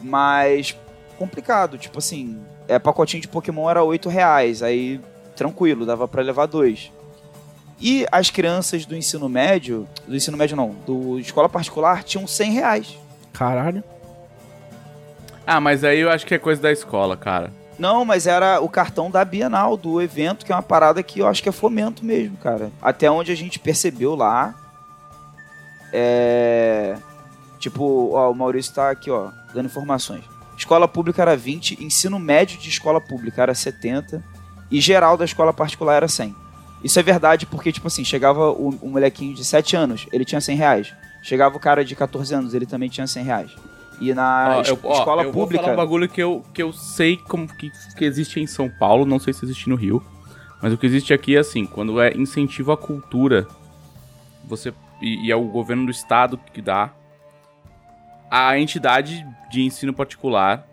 Mas complicado, tipo assim, é pacotinho de Pokémon era 8 reais, aí tranquilo, dava para levar dois. E as crianças do ensino médio, do ensino médio não, do escola particular, tinham 100 reais. Caralho. Ah, mas aí eu acho que é coisa da escola, cara. Não, mas era o cartão da Bienal, do evento, que é uma parada que eu acho que é fomento mesmo, cara. Até onde a gente percebeu lá. É. Tipo, ó, o Maurício tá aqui, ó, dando informações. Escola pública era 20, ensino médio de escola pública era 70 e geral da escola particular era 100. Isso é verdade porque, tipo assim, chegava o, o molequinho de 7 anos, ele tinha 100 reais. Chegava o cara de 14 anos, ele também tinha 100 reais. E na ó, es eu, ó, escola eu pública. Vou falar um bagulho que eu, que eu sei como que, que existe em São Paulo, não sei se existe no Rio. Mas o que existe aqui é assim: quando é incentivo à cultura, você. E, e é o governo do estado que dá. A entidade de ensino particular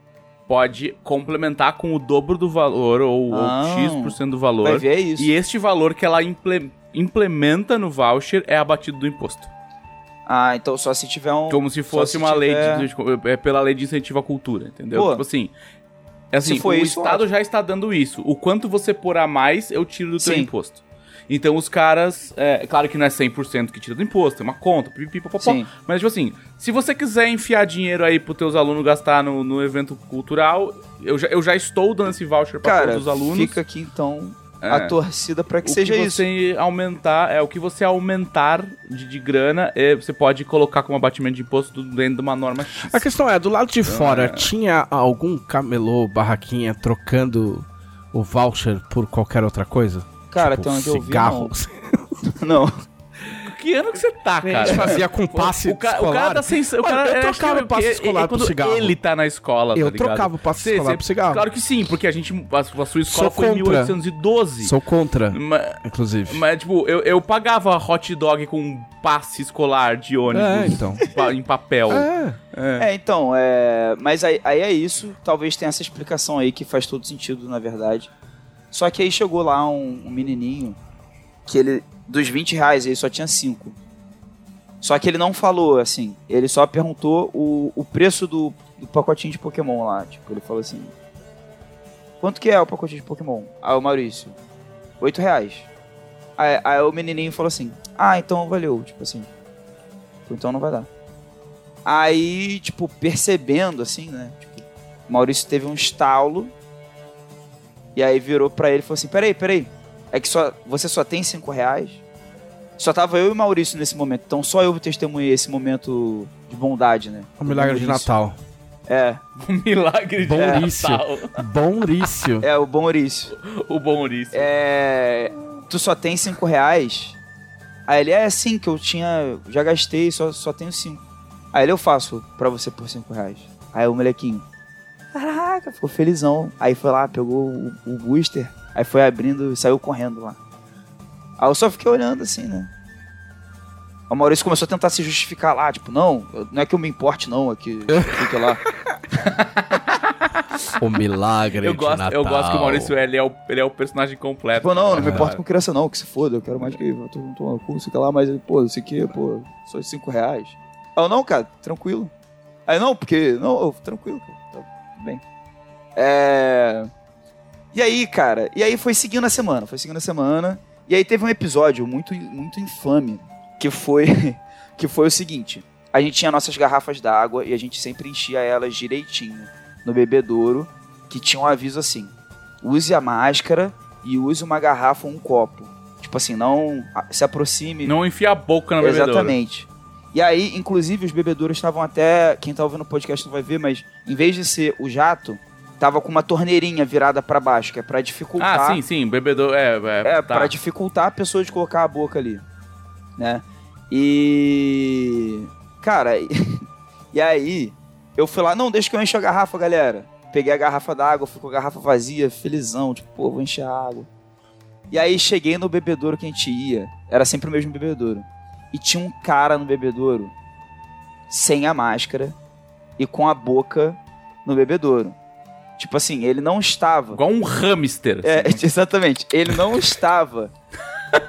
pode complementar com o dobro do valor ou, ah, ou X% do valor. Vai ver isso. E este valor que ela imple, implementa no voucher é abatido do imposto. Ah, então só se tiver um. Como se fosse se uma tiver... lei de, é pela lei de incentivo à cultura, entendeu? Pô, tipo assim. É assim, o isso, Estado já está dando isso. O quanto você pôr a mais, eu tiro do seu imposto. Então os caras. É claro que não é 100% que tira do imposto, é uma conta, pipipipopó. Mas, tipo assim, se você quiser enfiar dinheiro aí pros teus alunos gastar no, no evento cultural, eu já, eu já estou dando esse voucher para todos os alunos. Fica aqui então é. a torcida para que o seja que isso. Você aumentar, é o que você aumentar de, de grana, é, você pode colocar como abatimento de imposto dentro de uma norma X. A questão é, do lado de então, fora, é... tinha algum camelô, barraquinha trocando o voucher por qualquer outra coisa? Cara, tipo, então eu vi, não. não. Que ano que você tá, cara? A gente fazia com passe o, o, escolar. O cara tá sem... O cara, eu trocava o passe escolar é, pro cigarro. ele tá na escola, Eu tá trocava o passe escolar pro cigarro. Claro que sim, porque a gente... A, a sua escola Sou foi em 1812. Sou contra, mas, inclusive. Mas, tipo, eu, eu pagava hot dog com passe escolar de ônibus. É, então. Em papel. É. É, é então, é... Mas aí, aí é isso. Talvez tenha essa explicação aí que faz todo sentido, na verdade. Só que aí chegou lá um, um menininho que ele, dos 20 reais, ele só tinha 5. Só que ele não falou assim, ele só perguntou o, o preço do, do pacotinho de Pokémon lá. Tipo, ele falou assim: Quanto que é o pacotinho de Pokémon? Aí o Maurício: 8 reais. Aí, aí o menininho falou assim: Ah, então valeu. Tipo assim, então não vai dar. Aí, tipo, percebendo assim, né? Tipo, o Maurício teve um estalo e aí virou pra ele e falou assim: Peraí, peraí. É que só, você só tem 5 reais? Só tava eu e o Maurício nesse momento. Então só eu testemunhei esse momento de bondade, né? O milagre de Natal. É. O milagre de Bonrício. Natal. Bonrício. É, o Bonrício. o Bonrício. É. Tu só tem 5 reais? Aí ele, é assim que eu tinha. Já gastei, só, só tenho 5. Aí ele, eu faço pra você por 5 reais. Aí o molequinho. Caraca, ficou felizão. Aí foi lá, pegou o, o booster, aí foi abrindo e saiu correndo lá. Aí eu só fiquei olhando assim, né? O Maurício começou a tentar se justificar lá, tipo, não, não é que eu me importe, não, é que fica lá. o milagre eu gosto, Natal. Eu gosto que o Maurício ele é o, ele é o personagem completo. Pô, não, não me importo com criança, não, que se foda, eu quero mais que. Eu tô, tô, tô, fica lá, mas, pô, isso aqui, pô, só 5 reais. Aí eu, não, cara, tranquilo. Aí não, porque. Não, tranquilo, cara bem. É... E aí, cara, e aí foi seguindo a semana, foi seguindo a semana. E aí teve um episódio muito, muito infame, que foi, que foi o seguinte. A gente tinha nossas garrafas d'água e a gente sempre enchia elas direitinho no bebedouro, que tinha um aviso assim, use a máscara e use uma garrafa ou um copo. Tipo assim, não se aproxime... Não enfie a boca no bebedouro. Exatamente. E aí, inclusive, os bebedouros estavam até. Quem tá ouvindo o podcast não vai ver, mas em vez de ser o jato, tava com uma torneirinha virada para baixo, que é para dificultar. Ah, sim, sim, bebedouro. É, é, é tá. para dificultar a pessoa de colocar a boca ali. Né? E. Cara, e aí, eu fui lá, não, deixa que eu encho a garrafa, galera. Peguei a garrafa d'água, fui com a garrafa vazia, felizão, tipo, pô, vou encher a água. E aí cheguei no bebedouro que a gente ia, era sempre o mesmo bebedouro e tinha um cara no bebedouro sem a máscara e com a boca no bebedouro. Tipo assim, ele não estava. Igual um hamster. É, assim. É, exatamente. Ele não estava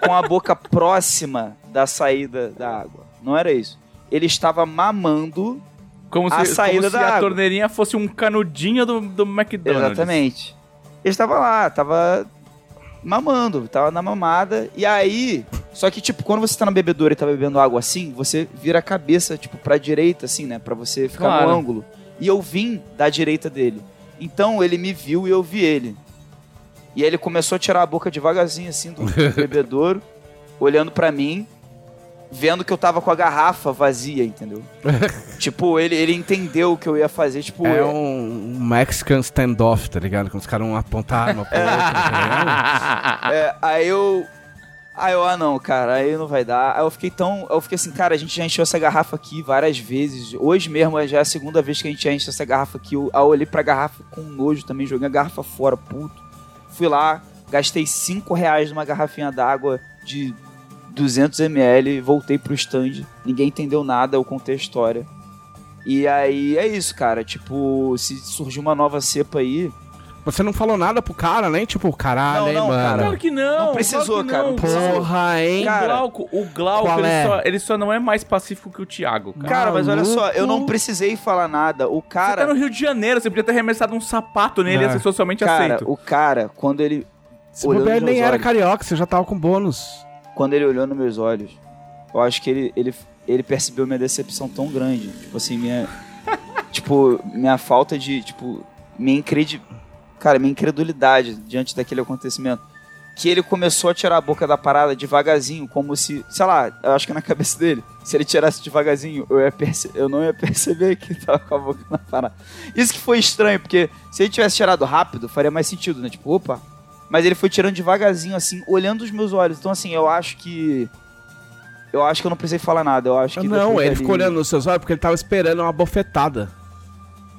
com a boca próxima da saída da água. Não era isso. Ele estava mamando como a se, saída como da se água. a torneirinha fosse um canudinho do, do McDonald's. Exatamente. Ele estava lá, estava mamando, tava na mamada. E aí, só que, tipo, quando você tá na bebedoura e tá bebendo água assim, você vira a cabeça, tipo, pra direita, assim, né? Pra você ficar claro. no ângulo. E eu vim da direita dele. Então ele me viu e eu vi ele. E aí ele começou a tirar a boca devagarzinho assim do, do bebedouro, olhando para mim, vendo que eu tava com a garrafa vazia, entendeu? tipo, ele, ele entendeu o que eu ia fazer, tipo... É um Mexican standoff, tá ligado? Quando os caras vão apontar arma pro outro, tá é, aí eu... Aí eu, ah não, cara, aí não vai dar. Aí eu fiquei tão. Eu fiquei assim, cara, a gente já encheu essa garrafa aqui várias vezes. Hoje mesmo já é a segunda vez que a gente enche essa garrafa aqui. Eu, eu olhei pra garrafa com nojo também, joguei a garrafa fora, puto. Fui lá, gastei 5 reais numa garrafinha d'água de 200ml, voltei pro stand. Ninguém entendeu nada, eu contei a história. E aí é isso, cara. Tipo, se surgir uma nova cepa aí, você não falou nada pro cara, nem tipo, caralho, não, hein, não, mano? Cara. Claro que não. Não precisou, claro não. cara. Porra, hein? Cara, o Glauco, o Glauco ele, é? só, ele, só, não é mais pacífico que o Thiago, cara. Cara, mas olha só, eu não precisei falar nada. O cara. Você tá no Rio de Janeiro, você podia ter arremessado um sapato nele e ia ser socialmente cara, aceito. O cara, quando ele. Se o nem olhos, era carioca, você já tava com bônus. Quando ele olhou nos meus olhos, eu acho que ele, ele, ele percebeu minha decepção tão grande. Tipo assim, minha. tipo, minha falta de. Tipo, minha incredibilidade cara, minha incredulidade diante daquele acontecimento. Que ele começou a tirar a boca da parada devagarzinho, como se, sei lá, eu acho que na cabeça dele, se ele tirasse devagarzinho, eu, ia eu não ia perceber que ele tava com a boca na parada. Isso que foi estranho, porque se ele tivesse tirado rápido, faria mais sentido, né? Tipo, opa. Mas ele foi tirando devagarzinho, assim, olhando os meus olhos. Então, assim, eu acho que. Eu acho que eu não precisei falar nada. Eu acho que. Não, ele ali... ficou olhando nos seus olhos porque ele tava esperando uma bofetada.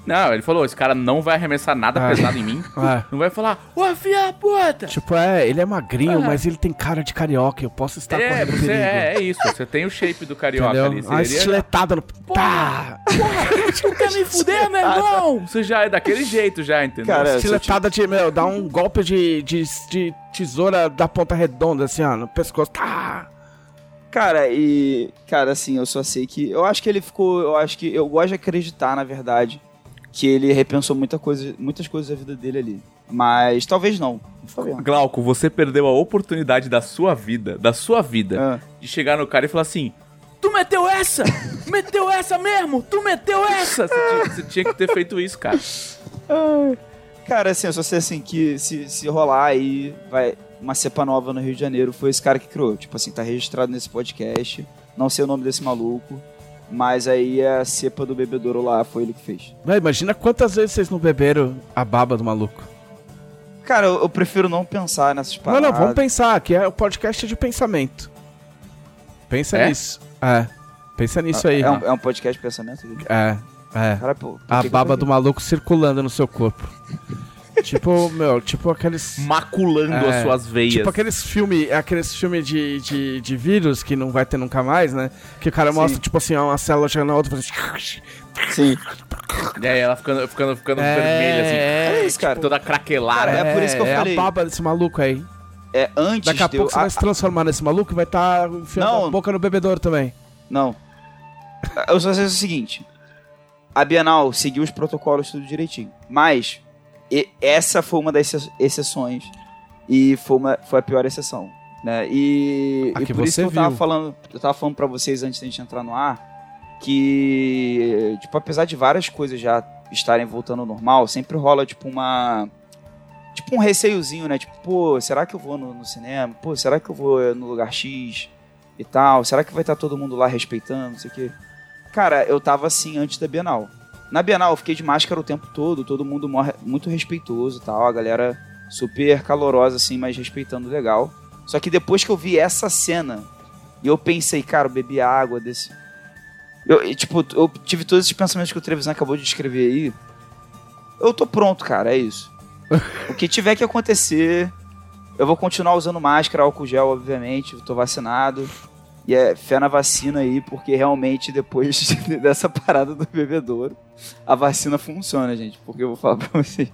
Não, ele falou, esse cara não vai arremessar nada é. pesado em mim. É. Não vai falar, ô filha puta! Tipo, é, ele é magrinho, é. mas ele tem cara de carioca, eu posso estar é, você perigo. É, é isso, você tem o shape do carioca Entendeu? ali. Uma estiletada no... Porra, tá! Porra, você quer me fuder, meu irmão? Você já é daquele jeito já, entendeu? Cara, estiletada te... de, meu, dá um golpe de, de, de tesoura da ponta redonda, assim, ó, no pescoço, tá... Cara, e. Cara, assim, eu só sei que. Eu acho que ele ficou. Eu acho que. Eu gosto de acreditar, na verdade que ele repensou muita coisa, muitas coisas da vida dele ali. Mas talvez não. Glauco, você perdeu a oportunidade da sua vida, da sua vida, ah. de chegar no cara e falar assim: Tu meteu essa? meteu essa mesmo? Tu meteu essa? Você tinha, você tinha que ter feito isso, cara. Cara, assim, eu só sei assim que se, se rolar aí, vai uma cepa nova no Rio de Janeiro, foi esse cara que criou. Tipo assim, tá registrado nesse podcast. Não sei o nome desse maluco. Mas aí a cepa do bebedouro lá foi ele que fez. Mas imagina quantas vezes vocês não beberam a baba do maluco. Cara, eu, eu prefiro não pensar nessas paradas. Não, não, vamos pensar, que é o podcast de pensamento. Pensa é? nisso. É. Pensa nisso aí. É um, é um, podcast de pensamento? É, é. Cara, pô, a baba do maluco circulando no seu corpo. Tipo, meu, tipo aqueles. Maculando é, as suas veias. Tipo aqueles filmes, aqueles filmes de, de, de vírus que não vai ter nunca mais, né? Que o cara Sim. mostra, tipo assim, uma célula chegando na outra fazendo. Sim. E aí ela ficando, ficando, ficando é, vermelha, assim. É isso, cara. Toda craquelada. Cara, é, por isso que eu é falei. É a baba desse maluco aí. É antes Daqui a pouco eu... você vai se transformar nesse maluco e vai estar tá enfiando não. a boca no bebedouro também. Não. Eu só sei o seguinte. A Bienal seguiu os protocolos tudo direitinho. Mas e essa foi uma das exceções e foi, uma, foi a pior exceção. Né? E, e por isso que eu tava falando, eu tava falando para vocês antes da gente entrar no ar que, tipo, apesar de várias coisas já estarem voltando ao normal, sempre rola, tipo, uma. Tipo, um receiozinho, né? Tipo, pô, será que eu vou no, no cinema? Pô, será que eu vou no lugar X e tal? Será que vai estar todo mundo lá respeitando? Não sei o quê. Cara, eu tava assim antes da Bienal. Na Bienal eu fiquei de máscara o tempo todo, todo mundo muito respeitoso e tal, a galera super calorosa assim, mas respeitando legal. Só que depois que eu vi essa cena, e eu pensei, cara, eu bebi água desse. Eu, tipo, eu tive todos esses pensamentos que o Trevisan acabou de escrever aí. Eu tô pronto, cara, é isso. o que tiver que acontecer, eu vou continuar usando máscara, álcool gel, obviamente, tô vacinado. E é fé na vacina aí, porque realmente depois dessa parada do bebedouro, a vacina funciona, gente. Porque eu vou falar pra vocês.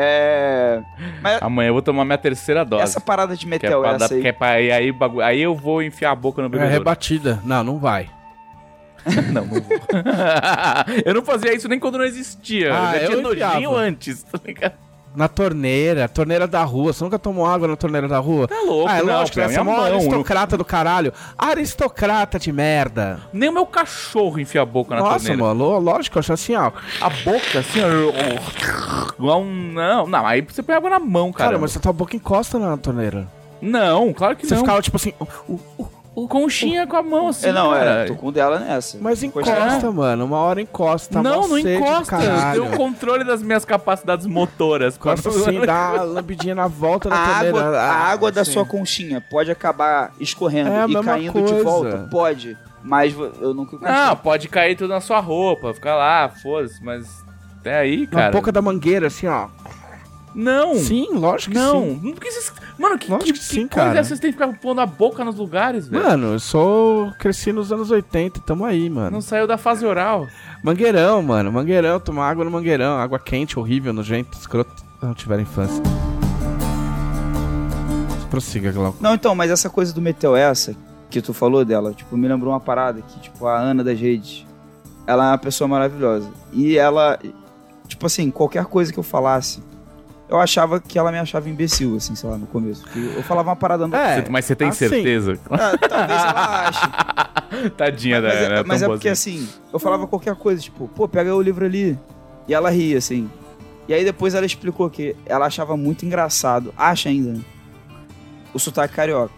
É... Mas Amanhã eu vou tomar minha terceira dose. Essa parada de metel, é essa dar, aí... É pra, aí, aí, aí eu vou enfiar a boca no é bebedouro. É rebatida. Não, não vai. não, não vou. eu não fazia isso nem quando não existia. Ah, eu já tinha nojinho antes, tá ligado? Na torneira, torneira da rua. Você nunca tomou água na torneira da rua? Tá louco, Ah, é não, lógico, essa é mão, aristocrata do caralho. Aristocrata de merda. Nem o meu cachorro enfia a boca na Nossa, torneira. Nossa, mano, lógico, eu acho assim, ó. A boca, assim, ó. Igual um. Não, não, aí você põe água na mão, cara. Cara, mas você tá um pouco encosta na torneira. Não, claro que você não. Você ficava tipo assim. Uh, uh, conchinha com a mão assim. É, não, é, cara. é, tô com dela nessa. Mas encosta, é. mano. Uma hora encosta. Não, não encosta. Eu tenho o controle das minhas capacidades motoras. Encosta assim, dá uma lambidinha na volta da a. Água, a ah, água da sua conchinha pode acabar escorrendo é e caindo coisa. de volta? Pode. Mas eu nunca Não, pode cair tudo na sua roupa, ficar lá, foda-se, mas até aí, cara. Na boca da mangueira, assim, ó. Não. Sim, lógico que não. sim. Não. Porque vocês... Mano, que, lógico que, que sim, que cara. é vocês têm que ficar pondo a boca nos lugares, velho? Mano, eu sou... Cresci nos anos 80, tamo aí, mano. Não saiu da fase oral. Mangueirão, mano. Mangueirão, tomar água no mangueirão. Água quente, horrível, nojento, escroto. Não tiver infância. Prossiga, Glauco. Não, então, mas essa coisa do Meteu essa, que tu falou dela, tipo, me lembrou uma parada que, tipo, a Ana das redes, ela é uma pessoa maravilhosa. E ela, tipo assim, qualquer coisa que eu falasse, eu achava que ela me achava imbecil, assim, sei lá, no começo. eu falava uma parada no... É, mas você tem assim, certeza? Ah, talvez ela ache. Tadinha mas, da Mas, é, mas é porque, assim, eu falava qualquer coisa, tipo, pô, pega o livro ali. E ela ria, assim. E aí depois ela explicou que ela achava muito engraçado, acha ainda, né? O sotaque carioca.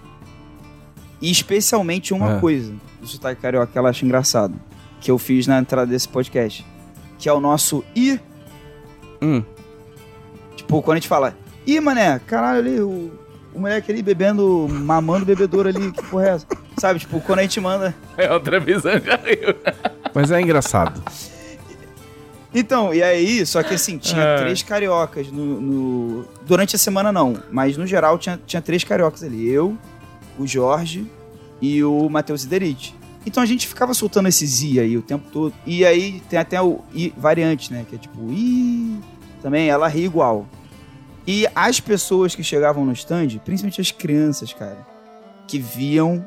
E especialmente uma é. coisa do sotaque carioca que ela acha engraçado. Que eu fiz na entrada desse podcast. Que é o nosso I. Hum. Tipo, quando a gente fala, ih, mané, caralho ali, o, o moleque ali bebendo, mamando bebedouro ali, que porra é essa? Sabe, tipo, quando a gente manda. É outra visão, já riu. Mas é engraçado. Então, e aí, só que assim, tinha é. três cariocas no, no, Durante a semana não, mas no geral tinha, tinha três cariocas ali. Eu, o Jorge e o Matheus Iderite. Então a gente ficava soltando esses i aí o tempo todo. E aí tem até o i variante, né? Que é tipo i. Também ela ri igual. E as pessoas que chegavam no stand, principalmente as crianças, cara, que viam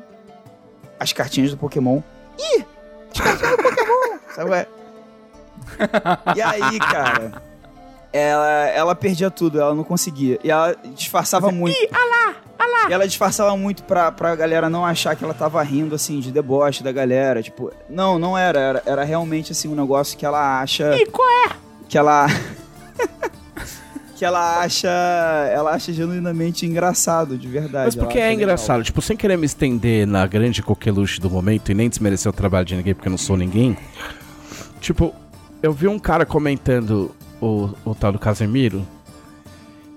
as cartinhas do Pokémon. Ih! As cartinhas do Pokémon! Sabe? É? E aí, cara, ela, ela perdia tudo, ela não conseguia. E ela disfarçava muito. Ih, alá! Alá! E ela disfarçava muito pra, pra galera não achar que ela tava rindo, assim, de deboche da galera. Tipo, não, não era. Era, era realmente, assim, um negócio que ela acha... Ih, qual é? Que ela... que ela acha. Ela acha genuinamente engraçado, de verdade. Mas porque é engraçado, legal. tipo, sem querer me estender na grande coqueluche do momento e nem desmerecer o trabalho de ninguém, porque eu não sou ninguém. Tipo, eu vi um cara comentando o, o tal do Casemiro.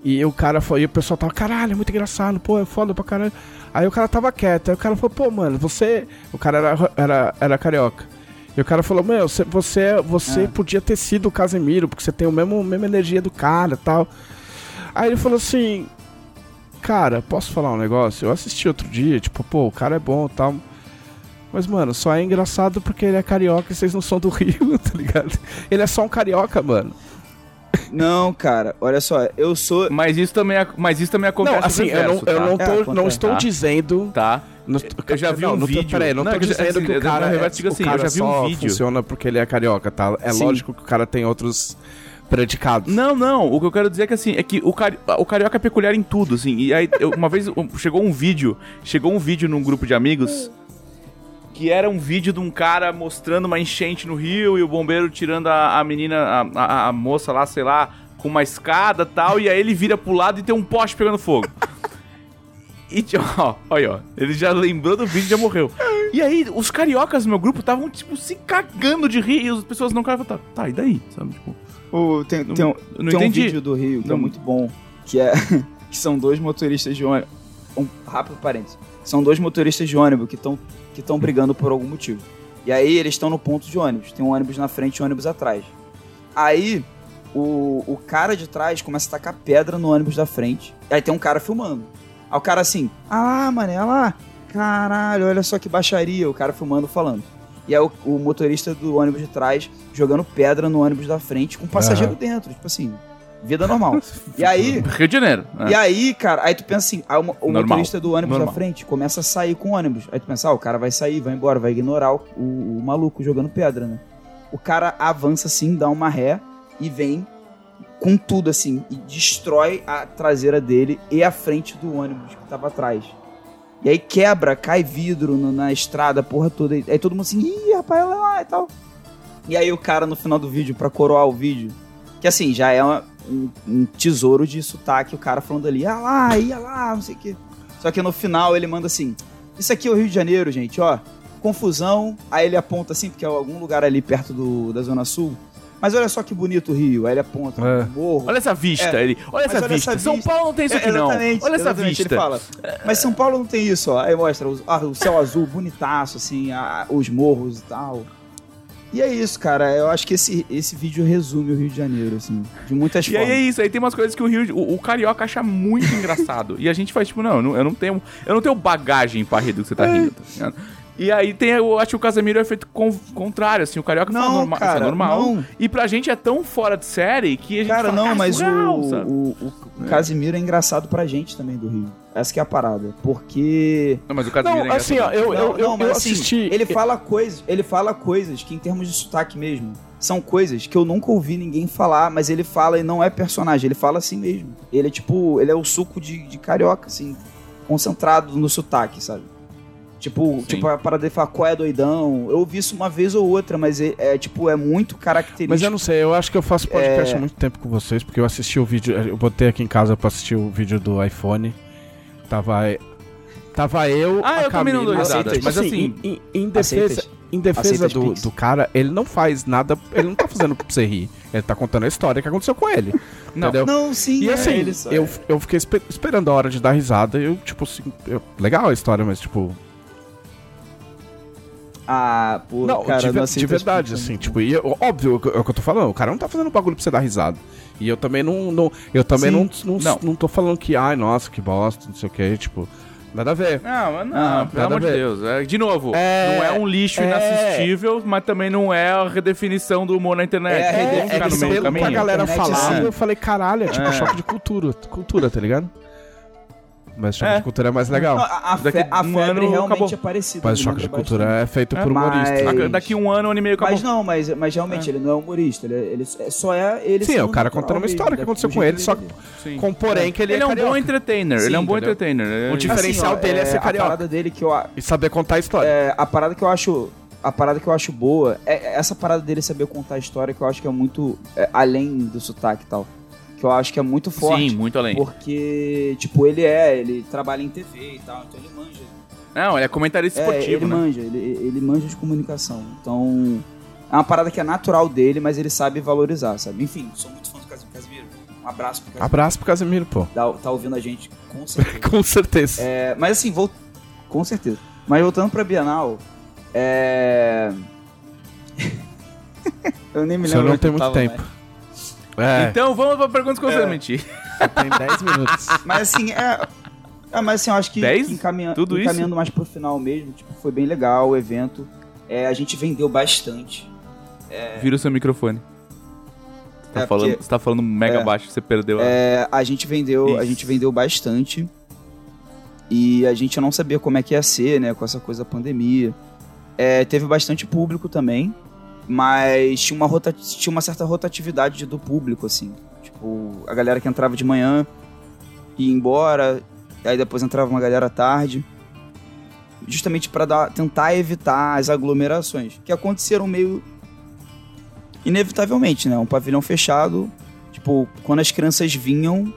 E o cara foi, e o pessoal tava, caralho, é muito engraçado, pô, é foda pra caralho. Aí o cara tava quieto, aí o cara falou, pô, mano, você. O cara era, era, era carioca. E o cara falou, meu, você, você, você é. podia ter sido o Casemiro, porque você tem o mesmo, a mesma energia do cara e tal. Aí ele falou assim, cara, posso falar um negócio? Eu assisti outro dia, tipo, pô, o cara é bom e tal. Mas, mano, só é engraçado porque ele é carioca e vocês não são do Rio, tá ligado? Ele é só um carioca, mano. Não, cara, olha só, eu sou. Mas isso também, mas isso também acontece não, assim, eu não, tá? eu não, tô, é, não estou tá. dizendo. Tá. No, eu já vi não, um vídeo. Peraí, não, não tô dizendo assim, que o cara, é, assim, o cara já vi um vídeo. funciona porque ele é carioca, tá? É Sim. lógico que o cara tem outros predicados. Não, não. O que eu quero dizer é que assim, é que o, cari o carioca é peculiar em tudo, assim. E aí, eu, uma vez chegou um vídeo, chegou um vídeo num grupo de amigos que era um vídeo de um cara mostrando uma enchente no rio e o bombeiro tirando a, a menina, a, a, a moça lá, sei lá, com uma escada tal, e aí ele vira pro lado e tem um poste pegando fogo. E, ó, olha, ó, ele já lembrou do vídeo e já morreu. E aí, os cariocas do meu grupo estavam, tipo, se cagando de rir e as pessoas não queriam tá, tá, e daí? Sabe, tipo... Tem, não, tem, um, tem um vídeo do Rio que é não. é muito bom, que é... que são dois motoristas de ônibus... Um rápido parênteses. São dois motoristas de ônibus que estão que brigando por algum motivo. E aí eles estão no ponto de ônibus. Tem um ônibus na frente e um ônibus atrás. Aí o, o cara de trás começa a tacar pedra no ônibus da frente. Aí tem um cara filmando. Aí o cara assim, ah lá, mané, olha lá. Caralho, olha só que baixaria. O cara filmando falando. E aí o, o motorista do ônibus de trás jogando pedra no ônibus da frente com um passageiro uhum. dentro. Tipo assim, vida normal. e aí. Rio de Janeiro. É. E aí, cara, aí tu pensa assim, o, o motorista do ônibus normal. da frente começa a sair com o ônibus. Aí tu pensa, ah, o cara vai sair, vai embora, vai ignorar o, o, o maluco jogando pedra, né? O cara avança assim, dá uma ré e vem com tudo assim e destrói a traseira dele e a frente do ônibus que tava atrás. E aí quebra, cai vidro no, na estrada, porra toda. Aí todo mundo assim, ih, rapaz, lá e tal. E aí o cara no final do vídeo, pra coroar o vídeo, que assim, já é uma, um, um, tesouro de sotaque, o cara falando ali, ah lá, ia lá, não sei o quê. Só que no final ele manda assim: Isso aqui é o Rio de Janeiro, gente, ó. Confusão. Aí ele aponta assim, porque é algum lugar ali perto do, da Zona Sul. Mas olha só que bonito o Rio. Aí ele aponta é. morro. Olha essa vista. É. Ele, olha, essa, olha vista. essa, vista. São Paulo não tem isso é, aqui, é, não. Olha essa vista. Ele fala. Mas São Paulo não tem isso, ó. Aí mostra o, ah, o céu azul, bonitaço, assim, a, os morros e tal. E é isso, cara. Eu acho que esse, esse vídeo resume o Rio de Janeiro, assim, de muitas e formas. E aí é isso, aí tem umas coisas que o Rio, o, o carioca acha muito engraçado. E a gente faz tipo, não, eu não, eu não tenho, eu não tenho bagagem pra rir do que você tá é. rindo, tá ligado? E aí tem, eu acho que o Casemiro é feito com, contrário, assim, o carioca não, fala norma, cara, é normal. Não. E pra gente é tão fora de série que a gente Cara, fala, não, mas surreal, o, o, o, o é. Casemiro é engraçado pra gente também do Rio. Essa que é a parada. Porque. Não, mas o Casemiro não, é assim, ó, eu, eu, não, eu, eu assim, assisti. Ele fala coisas, ele fala coisas que, em termos de sotaque mesmo, são coisas que eu nunca ouvi ninguém falar, mas ele fala e não é personagem, ele fala assim mesmo. Ele é tipo, ele é o suco de, de carioca, assim, concentrado no sotaque, sabe? Tipo, tipo a parada de falar qual é doidão. Eu ouvi isso uma vez ou outra, mas é, é, tipo, é muito característico. Mas eu não sei, eu acho que eu faço podcast é... há muito tempo com vocês, porque eu assisti o vídeo, eu botei aqui em casa pra assistir o vídeo do iPhone. Tava. Tava eu. Ah, eu também não dou risada. Mas assim, assim em, em, defesa, em defesa do, do cara, ele não faz nada. Ele não tá fazendo pra você rir. Ele tá contando a história que aconteceu com ele. Não, entendeu? não sim. E é assim, eu, é. eu fiquei esper esperando a hora de dar risada. Eu, tipo assim, eu, legal a história, mas tipo, ah, pô, não, cara, de, não de verdade, assim, tipo, e, óbvio, é o que eu tô falando, o cara não tá fazendo bagulho pra você dar risada. E eu também não, não eu também não, não, não, não tô falando que, ai, nossa, que bosta, não sei o que, tipo, nada a ver. Não, mas não, ah, pelo amor de Deus. É, de novo, é, não é um lixo é, inassistível, mas também não é a redefinição do humor na internet. É, é, é, é caminho. a galera falar, eu falei, caralho, é tipo é. choque de cultura, cultura, tá ligado? Mas choque é. de cultura é mais legal. a, a, fe, a um febre ano realmente acabou. é parecida. Mas choque de cultura é feito é, por humorista. Mas... Daqui um ano, um ano e meio acabou. Mas não, mas, mas realmente é. ele não é humorista. Ele, ele só é ele. Sim, é o cara contando uma história que aconteceu com ele, só Sim. com porém que ele, ele é, é um bom entertainer. Ele é um bom entertainer. O diferencial assim, dele é, ser carioca. A parada dele que eu e saber contar a história. É, a parada que eu acho a parada que eu acho boa é essa parada dele saber contar a história que eu acho que é muito é, além do sotaque e tal que eu acho que é muito forte. Sim, muito além. Porque, tipo, ele é, ele trabalha em TV e tal, então ele manja. Não, ele é comentarista é, esportivo, ele né? manja, ele, ele manja de comunicação. Então, é uma parada que é natural dele, mas ele sabe valorizar, sabe? Enfim, sou muito fã do Casimiro. Um abraço pro Casimiro. Abraço pro Casimiro, pô. Tá, tá ouvindo a gente, com certeza. com certeza. É, mas assim, vou... com certeza. Mas voltando pra Bienal, é... eu nem me lembro. Você não tem muito tempo. Mais. É. Então vamos pra perguntas você é. Tem 10 minutos. Mas assim, é. é mas assim, eu acho que, Dez? encaminha, Tudo encaminhando isso? mais pro final mesmo, tipo, foi bem legal o evento. É, a gente vendeu bastante. É... Vira o seu microfone. Você tá, é falando, porque, você tá falando mega é, baixo, você perdeu a... É, a gente vendeu, a gente vendeu bastante. E a gente não sabia como é que ia ser, né, com essa coisa da pandemia. É, teve bastante público também mas tinha uma, tinha uma certa rotatividade do público, assim. Tipo, a galera que entrava de manhã ia embora, aí depois entrava uma galera tarde. Justamente para tentar evitar as aglomerações, que aconteceram meio inevitavelmente, né? Um pavilhão fechado, tipo, quando as crianças vinham,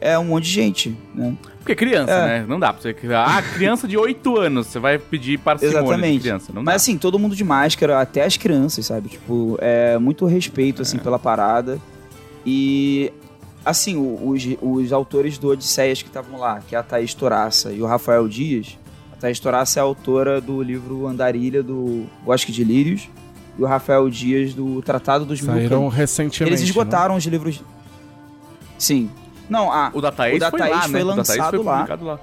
é um monte de gente, né? Porque criança, é. né? Não dá pra você. Ah, criança de 8 anos, você vai pedir parcimônia Exatamente. de criança. Não Mas dá. assim, todo mundo de máscara, até as crianças, sabe? Tipo, é muito respeito, assim, é. pela parada. E, assim, os, os autores do Odisseias que estavam lá, que é a Thaís Toraça e o Rafael Dias. A Thaís Toraça é a autora do livro Andarilha, do Bosque de Lírios. E o Rafael Dias do Tratado dos Saíram Mil recentemente. Eles esgotaram né? os livros. Sim, não, a, o da Thaís, o da Thaís foi, lá, foi né? lançado foi lá. lá.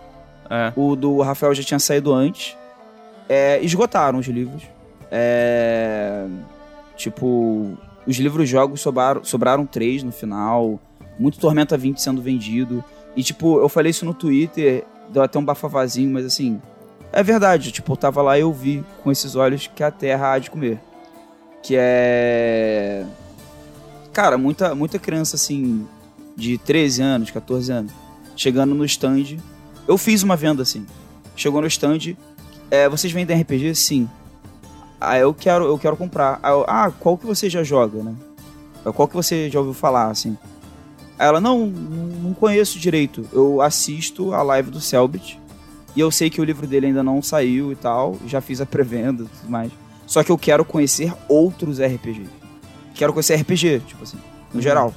É. O do Rafael já tinha saído antes. É, esgotaram os livros. É, tipo, os livros jogos sobraram, sobraram três no final. Muito Tormenta 20 sendo vendido. E, tipo, eu falei isso no Twitter, deu até um bafavazinho, mas assim. É verdade, tipo, eu tava lá e eu vi com esses olhos que a Terra há de comer. Que é. Cara, muita, muita criança, assim, de 13 anos, 14 anos, chegando no stand. Eu fiz uma venda assim. Chegou no stand, é, vocês vendem RPG? Sim. Ah, eu quero, eu quero comprar. Ah, eu, ah, qual que você já joga, né? Qual que você já ouviu falar, assim? Aí ela, não, não conheço direito. Eu assisto a live do Selbit. E eu sei que o livro dele ainda não saiu e tal. Já fiz a pré-venda e tudo mais. Só que eu quero conhecer outros RPGs. Quero conhecer RPG, tipo assim, no uhum. geral.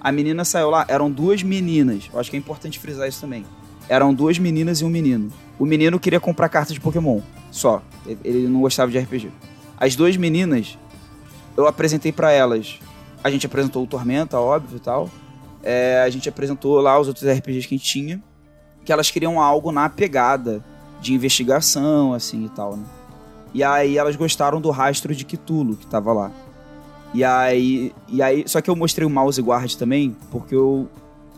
A menina saiu lá, eram duas meninas. Eu acho que é importante frisar isso também. Eram duas meninas e um menino. O menino queria comprar cartas de Pokémon, só. Ele não gostava de RPG. As duas meninas, eu apresentei para elas. A gente apresentou o Tormenta, óbvio e tal. É, a gente apresentou lá os outros RPGs que a gente tinha. Que elas queriam algo na pegada de investigação, assim e tal, né? E aí elas gostaram do rastro de Cthulhu que tava lá. E aí, e aí, só que eu mostrei o mouse guard também, porque eu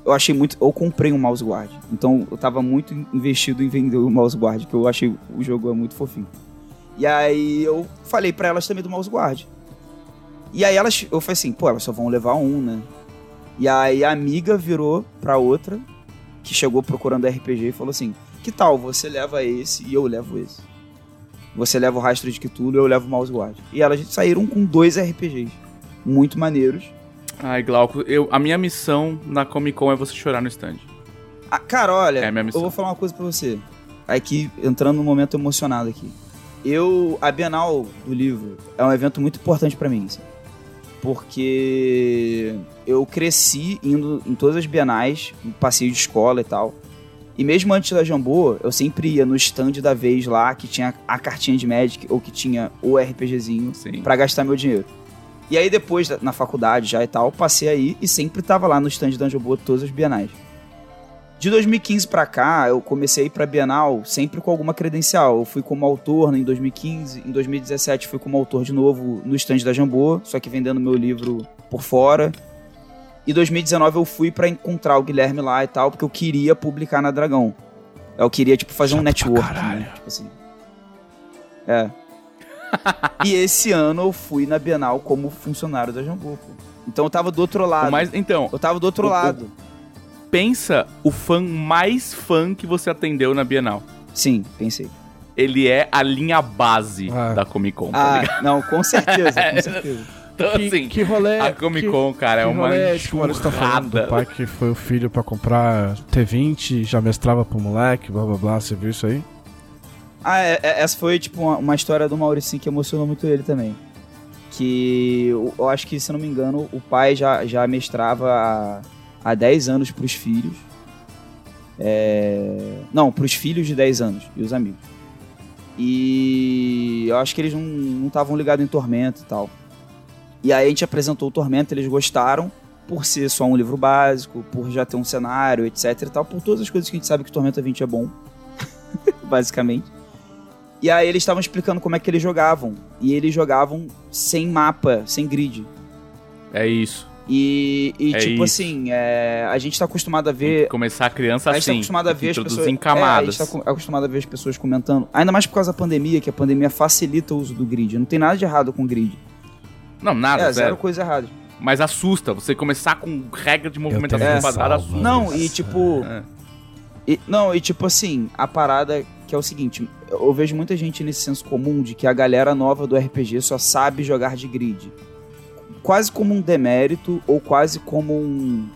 eu achei muito, eu comprei um mouse guard. Então eu tava muito investido em vender o mouse guard, que eu achei o jogo é muito fofinho. E aí eu falei para elas também do mouse guard. E aí elas, eu falei assim, pô, elas só vão levar um, né? E aí a amiga virou pra outra, que chegou procurando RPG e falou assim: Que tal você leva esse e eu levo esse? Você leva o rastro de Cthulhu e eu levo o mouse guard. E elas saíram com dois RPGs muito maneiros. Ai, Glauco, eu, a minha missão na Comic Con é você chorar no stand. Ah, cara, olha, é eu vou falar uma coisa pra você. Aqui, entrando num momento emocionado aqui. Eu, a Bienal do livro é um evento muito importante para mim, assim, porque eu cresci indo em todas as bienais, passeio de escola e tal. E mesmo antes da Jambô, eu sempre ia no stand da vez lá, que tinha a cartinha de Magic, ou que tinha o RPGzinho, para gastar meu dinheiro. E aí depois, na faculdade já e tal, passei aí e sempre tava lá no stand da Jambô todas as bienais. De 2015 para cá, eu comecei a ir pra Bienal sempre com alguma credencial. Eu fui como autor né, em 2015, em 2017 fui como autor de novo no stand da Jambô, só que vendendo meu livro por fora. E 2019 eu fui para encontrar o Guilherme lá e tal, porque eu queria publicar na Dragão. Eu queria, tipo, fazer Chato um network. Né? Tipo assim. É. e esse ano eu fui na Bienal como funcionário da Jambô. Então eu tava do outro lado. Mas, então, eu tava do outro o, lado. O pensa o fã mais fã que você atendeu na Bienal. Sim, pensei. Ele é a linha base ah. da Comic Con. Tá ah, não, com certeza, com certeza. Então, que, assim, que rolê, a Comic Con, que, cara, é uma rolê, tipo, você tá falando do pai que foi o filho pra comprar T20, já mestrava pro moleque, blá blá blá, você viu isso aí? Ah, é, é, essa foi, tipo, uma, uma história do Maurício que emocionou muito ele também. Que eu, eu acho que, se não me engano, o pai já, já mestrava há 10 anos para os filhos. É... Não, para os filhos de 10 anos e os amigos. E eu acho que eles não estavam ligados em Tormento e tal. E aí a gente apresentou o Tormento, eles gostaram, por ser só um livro básico, por já ter um cenário, etc e tal, por todas as coisas que a gente sabe que Tormenta 20 é bom, basicamente. E aí eles estavam explicando como é que eles jogavam. E eles jogavam sem mapa, sem grid. É isso. E, e é tipo isso. assim, é, a gente tá acostumado a ver. Começar a criança assim. A gente tá assim, acostumado a ver as pessoas. Em camadas. É, a gente tá acostumado a ver as pessoas comentando. Ainda mais por causa da pandemia, que a pandemia facilita o uso do grid. Não tem nada de errado com o grid. Não, nada. É, zero, zero coisa errada. Mas assusta, você começar com regra de movimentação quadrada assusta. Não, e tipo. É. E, não, e tipo assim, a parada que é o seguinte: eu vejo muita gente nesse senso comum de que a galera nova do RPG só sabe jogar de grid quase como um demérito ou quase como um.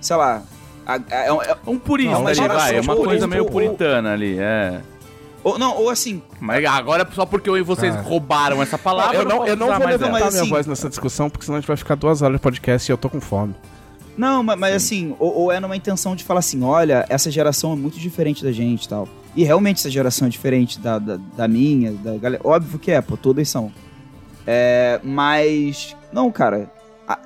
Sei lá. É, é, é um purista ali, vai. É uma coisa meio puritana ou, ali, é. Ou, não, ou assim. Mas agora, só porque eu e vocês ah. roubaram essa palavra. Eu não, eu não vou levantar minha assim, voz nessa discussão, porque senão a gente vai ficar duas horas de podcast e eu tô com fome. Não, mas, mas assim, ou, ou, é numa intenção de falar assim: olha, essa geração é muito diferente da gente e tal. E realmente essa geração é diferente da, da, da minha, da galera. Óbvio que é, pô, todas são. É, mas, não, cara. A,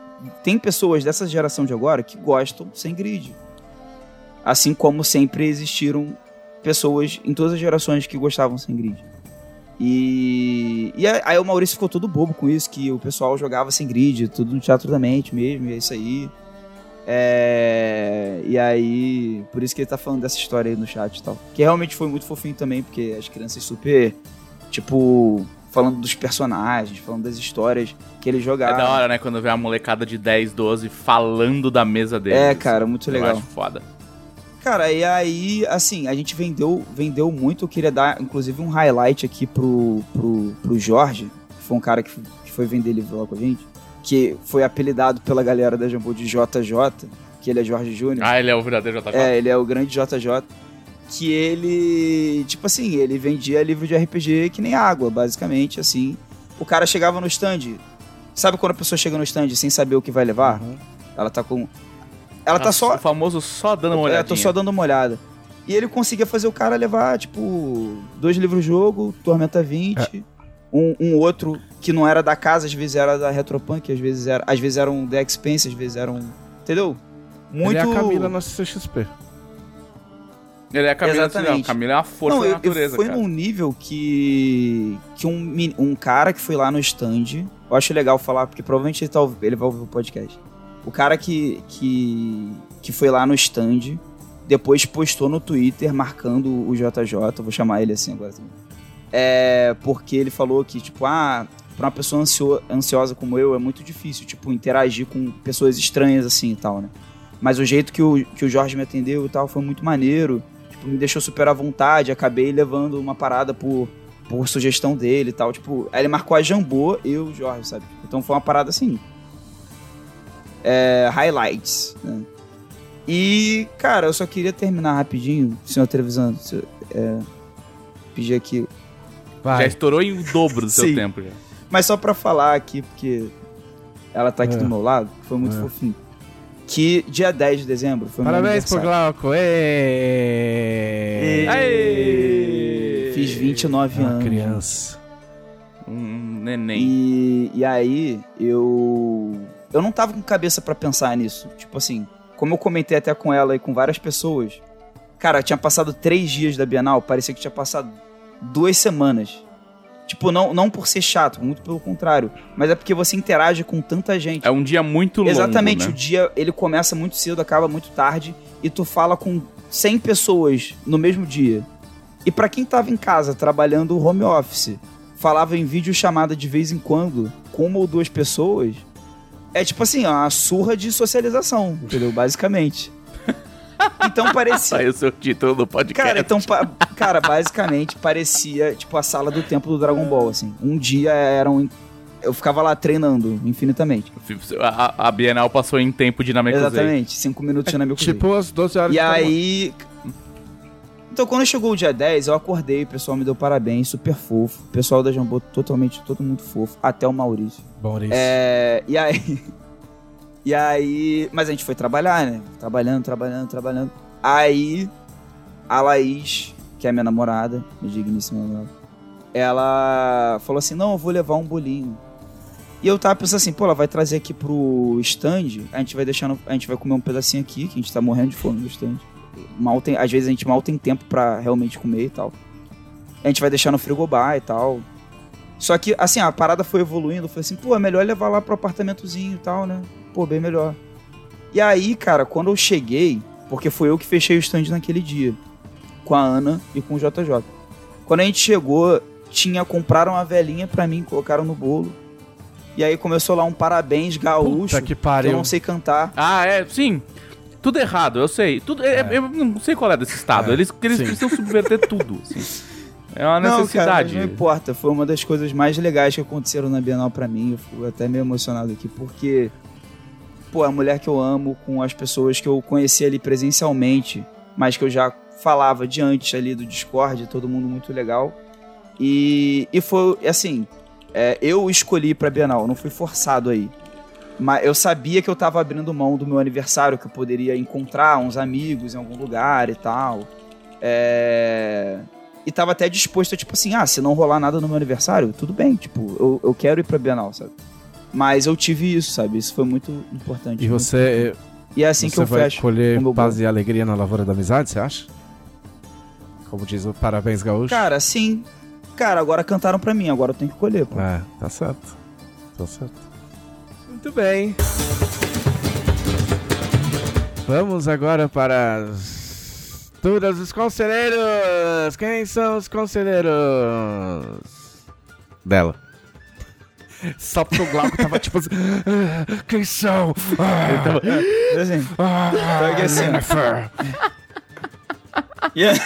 tem pessoas dessa geração de agora que gostam sem grid. Assim como sempre existiram pessoas em todas as gerações que gostavam sem grid. E, e aí o Maurício ficou todo bobo com isso, que o pessoal jogava sem grid, tudo no teatro da mente mesmo, e é isso aí. É, e aí, por isso que ele tá falando dessa história aí no chat e tal. Que realmente foi muito fofinho também, porque as crianças super, tipo, falando dos personagens, falando das histórias que ele jogava. É da hora, né? Quando vê a molecada de 10, 12 falando da mesa dele. É, cara, muito legal. Eu acho foda. Cara, e aí, assim, a gente vendeu, vendeu muito. Eu queria dar, inclusive, um highlight aqui pro, pro, pro Jorge, que foi um cara que, que foi vender livro lá com a gente, que foi apelidado pela galera da Jumbo de JJ, que ele é Jorge Júnior. Ah, ele é o verdadeiro JJ? É, ele é o grande JJ. Que ele, tipo assim, ele vendia livro de RPG que nem água, basicamente, assim. O cara chegava no stand. Sabe quando a pessoa chega no stand sem saber o que vai levar? Uhum. Ela tá com. Ela tá só. O famoso só dando uma olhada. É, tô só dando uma olhada. E ele conseguia fazer o cara levar, tipo, dois livros jogo, Tormenta 20. É. Um, um, outro que não era da casa, às vezes era da Retropunk, às vezes era, às vezes eram da Expense, às vezes eram. Entendeu? Muito. Ele é a Camila na CXP. Ele é a Camila, Exatamente. Não, Camila é uma força não, da natureza, Foi cara. num nível que que um, um cara que foi lá no stand, eu acho legal falar, porque provavelmente ele, tá, ele vai ouvir o podcast. O cara que, que, que foi lá no stand, depois postou no Twitter marcando o JJ, vou chamar ele assim agora também. É, porque ele falou que, tipo, ah, pra uma pessoa ansio, ansiosa como eu é muito difícil, tipo, interagir com pessoas estranhas assim e tal, né? Mas o jeito que o, que o Jorge me atendeu e tal foi muito maneiro tipo, me deixou super à vontade, acabei levando uma parada por, por sugestão dele e tal. Tipo, aí ele marcou a Jambô e o Jorge, sabe? Então foi uma parada assim. É, highlights, né? E, cara, eu só queria terminar rapidinho, senhor televisão. É, pedir aqui. Vai. Já estourou em dobro do seu tempo já. Mas só pra falar aqui, porque ela tá aqui é. do meu lado, foi muito é. fofinho que dia 10 de dezembro foi Parabéns pro Glauco! Êêêê! Êêêê! Fiz 29 Uma anos. criança. Um neném. E, e aí, eu. Eu não tava com cabeça para pensar nisso. Tipo assim, como eu comentei até com ela e com várias pessoas. Cara, tinha passado três dias da Bienal, parecia que tinha passado duas semanas. Tipo, não, não por ser chato, muito pelo contrário. Mas é porque você interage com tanta gente. É um dia muito longo, Exatamente, né? o dia ele começa muito cedo, acaba muito tarde. E tu fala com 100 pessoas no mesmo dia. E para quem tava em casa trabalhando home office, falava em vídeo chamada de vez em quando, com uma ou duas pessoas, é tipo assim, uma surra de socialização, entendeu? Basicamente. Então parecia. Saiu o seu título do podcast. Cara, então, cara, basicamente parecia tipo a sala do templo do Dragon Ball, assim. Um dia era um. Eu ficava lá treinando infinitamente. A, a Bienal passou em tempo dinâmico Exatamente, cinco minutos dinâmico Tipo as 12 horas E aí. Então, quando chegou o dia 10, eu acordei, o pessoal me deu parabéns, super fofo. O pessoal da Jambô totalmente, todo mundo fofo. Até o Maurício. É, e aí. E aí. Mas a gente foi trabalhar, né? Trabalhando, trabalhando, trabalhando. Aí. A Laís, que é minha namorada, minha digníssima namorada, ela falou assim: Não, eu vou levar um bolinho. E eu tava pensando assim, pô, ela vai trazer aqui pro stand, a gente vai deixar no, a gente vai comer um pedacinho aqui, que a gente tá morrendo de fome no stand. Mal tem, às vezes a gente mal tem tempo para realmente comer e tal. A gente vai deixar no frigobar e tal. Só que, assim, a parada foi evoluindo, foi assim, pô, é melhor levar lá pro apartamentozinho e tal, né? pô, bem melhor. E aí, cara, quando eu cheguei, porque foi eu que fechei o stand naquele dia, com a Ana e com o JJ. Quando a gente chegou, tinha compraram uma velhinha pra mim, colocaram no bolo. E aí começou lá um parabéns gaúcho, que, pariu. que eu não sei cantar. Ah, é, sim. Tudo errado, eu sei. Tudo, é. É, eu não sei qual é desse estado. É, eles, eles precisam subverter tudo. Assim. É uma necessidade. Não, cara, não importa. Foi uma das coisas mais legais que aconteceram na Bienal para mim. Eu fico até meio emocionado aqui, porque pô, a mulher que eu amo, com as pessoas que eu conheci ali presencialmente, mas que eu já falava de antes ali do Discord, todo mundo muito legal. E, e foi assim, é, eu escolhi pra Bienal, não fui forçado aí. Mas eu sabia que eu tava abrindo mão do meu aniversário, que eu poderia encontrar uns amigos em algum lugar e tal. É... E tava até disposto a, tipo assim, ah, se não rolar nada no meu aniversário, tudo bem, tipo, eu, eu quero ir pra Bienal, sabe? Mas eu tive isso, sabe? Isso foi muito importante. E você. E é assim que eu vai fecho. colher paz e alegria na lavoura da amizade, você acha? Como diz o Parabéns Gaúcho. Cara, sim. Cara, agora cantaram pra mim, agora eu tenho que colher, pô. É, tá certo. Tá certo. Muito bem. Vamos agora para todas os conselheiros. Quem são os conselheiros? Dela. Só porque o Glauco tava tipo assim. Ah, quem são? Ah, Ele tava. É, assim. Ah, tava assim. Jennifer. yeah.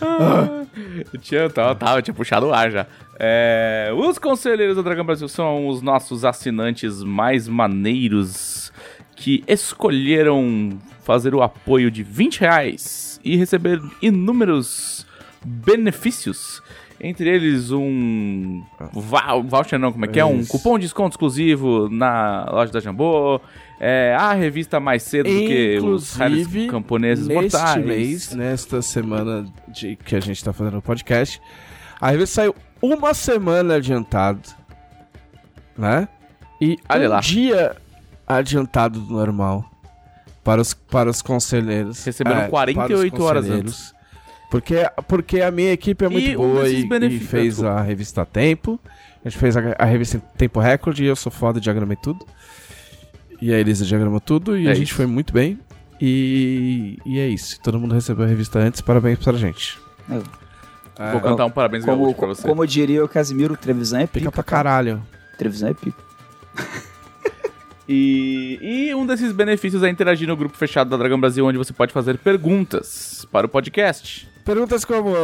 Eu tinha, tava, tava, tinha puxado o ar já. É, os conselheiros do Dragão Brasil são os nossos assinantes mais maneiros que escolheram fazer o apoio de 20 reais e receber inúmeros benefícios. Entre eles um voucher não, como é que é? Um cupom de desconto exclusivo na loja da Jambô. É, a revista mais cedo do que os raros camponeses neste mortais. mês, nesta semana de, que a gente tá fazendo o podcast, a revista saiu uma semana adiantado, né? E Olha um lá. dia adiantado do normal para os, para os conselheiros. Receberam é, 48 horas antes. Porque, porque a minha equipe é muito e boa e, e, fez a revista Tempo. A gente fez a, a revista Tempo Recorde e eu sou foda, diagramei tudo. E a Elisa diagramou tudo e é a gente foi muito bem. E, e é isso. Todo mundo recebeu a revista antes. Parabéns pra gente. É. Vou cantar um parabéns como, pra você. Como diria o Casimiro, Trevisan é pica. Pica pra caralho. Trevisan é pica. E, e, um desses benefícios é interagir no grupo fechado da Dragão Brasil, onde você pode fazer perguntas para o podcast. Perguntas como.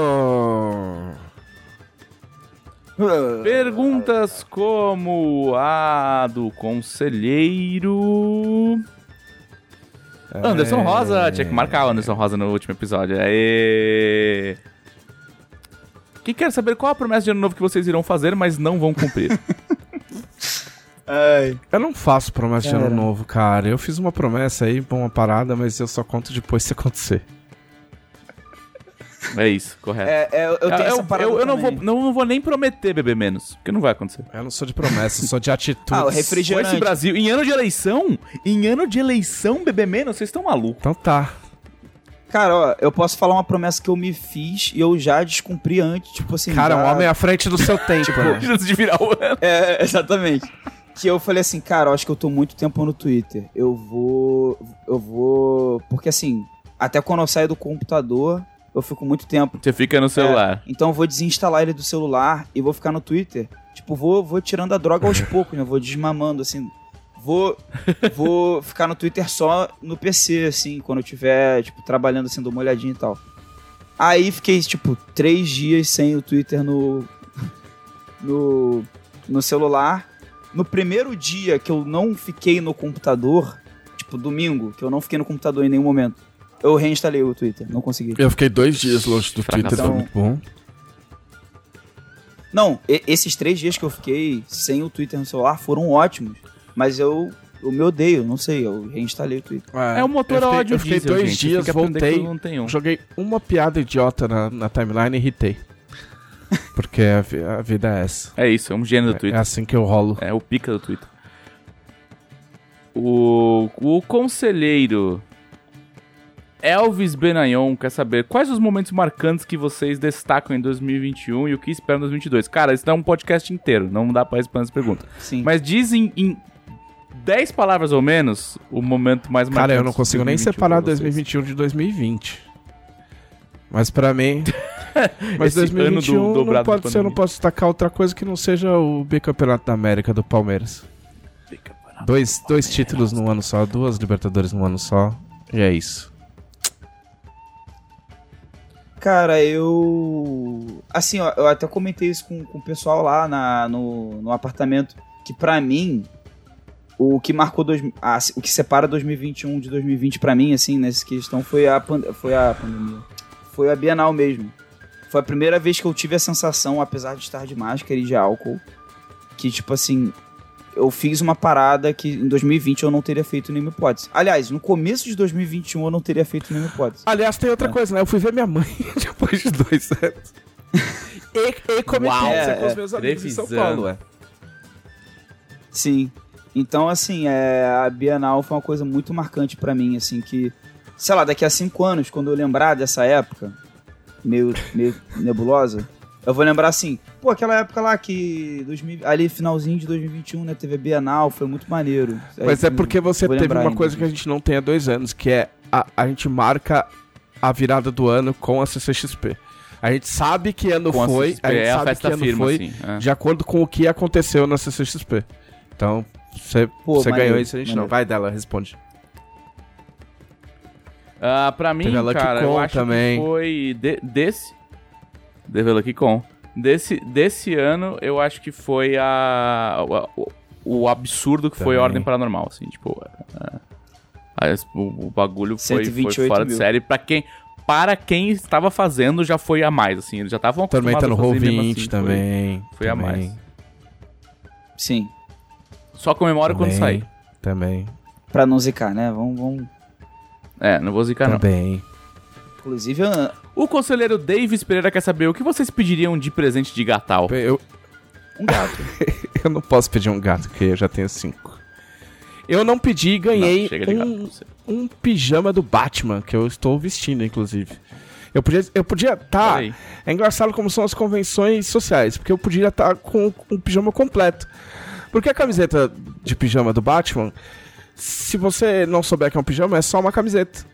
Perguntas como a do conselheiro. É... Anderson Rosa, tinha que marcar o Anderson Rosa no último episódio. Aê! Quem quer saber qual a promessa de ano novo que vocês irão fazer, mas não vão cumprir? Ai. Eu não faço promessa cara. de ano novo, cara. Eu fiz uma promessa aí, uma parada, mas eu só conto depois se acontecer. É isso, correto. É, é, eu tenho eu, essa parada eu, eu não, vou, não, não, vou nem prometer beber menos, porque não vai acontecer. Eu não sou de promessa, sou de atitude. ah, o refrigerante. Com esse Brasil, em ano de eleição, em ano de eleição, beber menos, vocês estão malucos. Então tá. Cara, ó, eu posso falar uma promessa que eu me fiz e eu já descumpri antes, tipo assim. Cara, já... um homem à frente do seu tempo, tipo, né? Antes de virar o ano. É, exatamente que eu falei assim, cara, eu acho que eu tô muito tempo no Twitter. Eu vou. Eu vou. Porque assim, até quando eu saio do computador, eu fico muito tempo. Você fica no celular. É, então eu vou desinstalar ele do celular e vou ficar no Twitter. Tipo, vou, vou tirando a droga aos poucos, né? Vou desmamando, assim. Vou, vou ficar no Twitter só no PC, assim, quando eu tiver, tipo, trabalhando, assim, dou uma olhadinha e tal. Aí fiquei, tipo, três dias sem o Twitter no. no. no celular. No primeiro dia que eu não fiquei no computador, tipo domingo, que eu não fiquei no computador em nenhum momento, eu reinstalei o Twitter, não consegui. Eu fiquei dois dias longe do Twitter, foi muito bom. Não, esses três dias que eu fiquei sem o Twitter no celular foram ótimos. Mas eu, eu me odeio, não sei, eu reinstalei o Twitter. É, é o motor eu fiquei, ódio Eu fiquei diesel, dois gente. dias, voltei, um. joguei uma piada idiota na, na timeline e irritei. Porque a, a, vida é essa. É isso, é um gênio do é, Twitter. É assim que eu rolo. É o pica do Twitter. O, o conselheiro Elvis Benayon quer saber quais os momentos marcantes que vocês destacam em 2021 e o que esperam em 2022. Cara, isso dá um podcast inteiro, não dá pra responder essa pergunta. Sim. Mas dizem em 10 palavras ou menos o momento mais marcante. Cara, eu não consigo nem separar 2021 de 2020. Mas para mim. Mas 2021 do, não pode ser, eu não posso destacar outra coisa que não seja o bicampeonato da América do Palmeiras. Dois, dois títulos num ano só, duas Libertadores num ano só. E é isso. Cara, eu. Assim, ó, eu até comentei isso com, com o pessoal lá na, no, no apartamento. Que para mim, o que marcou. Dois, ah, o que separa 2021 de 2020 para mim, assim, nessa questão, foi a, foi a pandemia foi a Bienal mesmo. Foi a primeira vez que eu tive a sensação, apesar de estar de máscara e de álcool, que, tipo assim, eu fiz uma parada que em 2020 eu não teria feito nenhuma hipótese. Aliás, no começo de 2021 eu não teria feito nenhuma hipótese. Aliás, tem outra é. coisa, né? Eu fui ver minha mãe depois de dois anos. e, e comentei é, com os meus amigos em São Paulo, é. Sim. Então, assim, é, a Bienal foi uma coisa muito marcante para mim, assim, que sei lá, daqui a cinco anos, quando eu lembrar dessa época, meio, meio nebulosa, eu vou lembrar assim, pô, aquela época lá que 2000, ali finalzinho de 2021, né, teve Bienal, foi muito maneiro. Mas Aí, é porque você teve uma ainda. coisa que a gente não tem há dois anos, que é a, a gente marca a virada do ano com a CCXP. A gente sabe que ano com foi, a, a gente é sabe a que ano firma, foi, assim, é. de acordo com o que aconteceu na CCXP. Então, você ganhou isso, a gente maneiro. não. Vai dela, responde. Uh, pra mim, cara, eu acho também. que foi de, desse... Teve Lucky Con. Desse, desse ano, eu acho que foi a... o, o absurdo que também. foi a Ordem Paranormal, assim, tipo... Uh, o, o bagulho foi, foi fora mil. de série. Pra quem, para quem estava fazendo, já foi a mais, assim. Eles já estavam acostumados Também tá no Roll20 assim, também. Foi, foi também. a mais. Sim. Só comemora também, quando sair. Também. Pra não zicar, né? Vamos... vamos... É, não vou zicar também. não. Inclusive, eu... O conselheiro Davis Pereira quer saber o que vocês pediriam de presente de Gatal? Eu... Um gato. eu não posso pedir um gato, porque eu já tenho cinco. Eu não pedi e ganhei não, um, um pijama do Batman, que eu estou vestindo, inclusive. Eu podia eu podia tá. É engraçado como são as convenções sociais, porque eu podia estar tá com um pijama completo. Porque a camiseta de pijama do Batman, se você não souber que é um pijama, é só uma camiseta.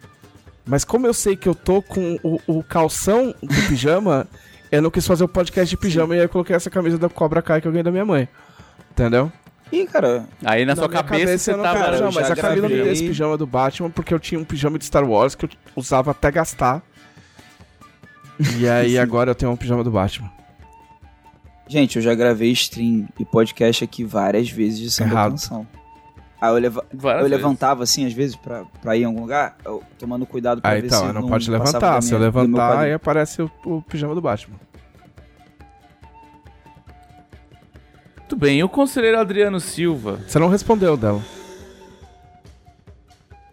Mas como eu sei que eu tô com o, o calção do pijama, eu não quis fazer o podcast de pijama Sim. e aí eu coloquei essa camisa da Cobra Kai que eu ganhei da minha mãe. Entendeu? Ih, cara. Aí na, na sua cabeça, cabeça você tava. Cara, não, mas a Camila me deu esse pijama do Batman porque eu tinha um pijama de Star Wars que eu usava até gastar. E aí agora eu tenho um pijama do Batman. Gente, eu já gravei stream e podcast aqui várias vezes de samba Errado. canção. Aí eu, leva eu levantava assim, às vezes, pra, pra ir em algum lugar, eu, tomando cuidado pra aí, ver então, se não, não pode levantar. Se eu levantar, aí aparece o, o pijama do Batman. Muito bem, o conselheiro Adriano Silva. Você não respondeu dela.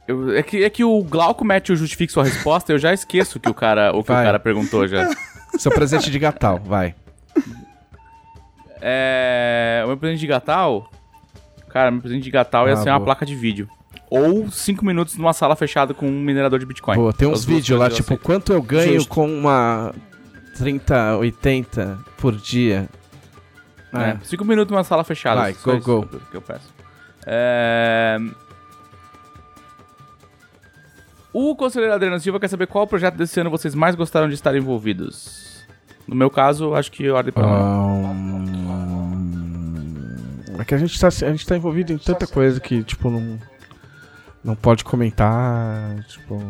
Eu, é, que, é que o Glauco mete o justifique sua resposta, eu já esqueço que o cara, o que vai. o cara perguntou já. Seu presente de Gatal, vai. É, o meu presente de Gatal, cara, meu presente de Gatal ah, ia ser boa. uma placa de vídeo. Ou 5 minutos numa sala fechada com um minerador de Bitcoin. Pô, tem uns vídeos lá, tipo, quanto eu ganho Justo. com uma 3080 por dia. É. Cinco minutos numa sala fechada. Vai, go, go. Que eu peço. É... O conselheiro Adriano Silva quer saber qual projeto desse ano vocês mais gostaram de estar envolvidos. No meu caso, acho que Ordem para um... É que a gente, tá, a gente tá envolvido em tanta coisa que, tipo, não, não pode comentar, tipo...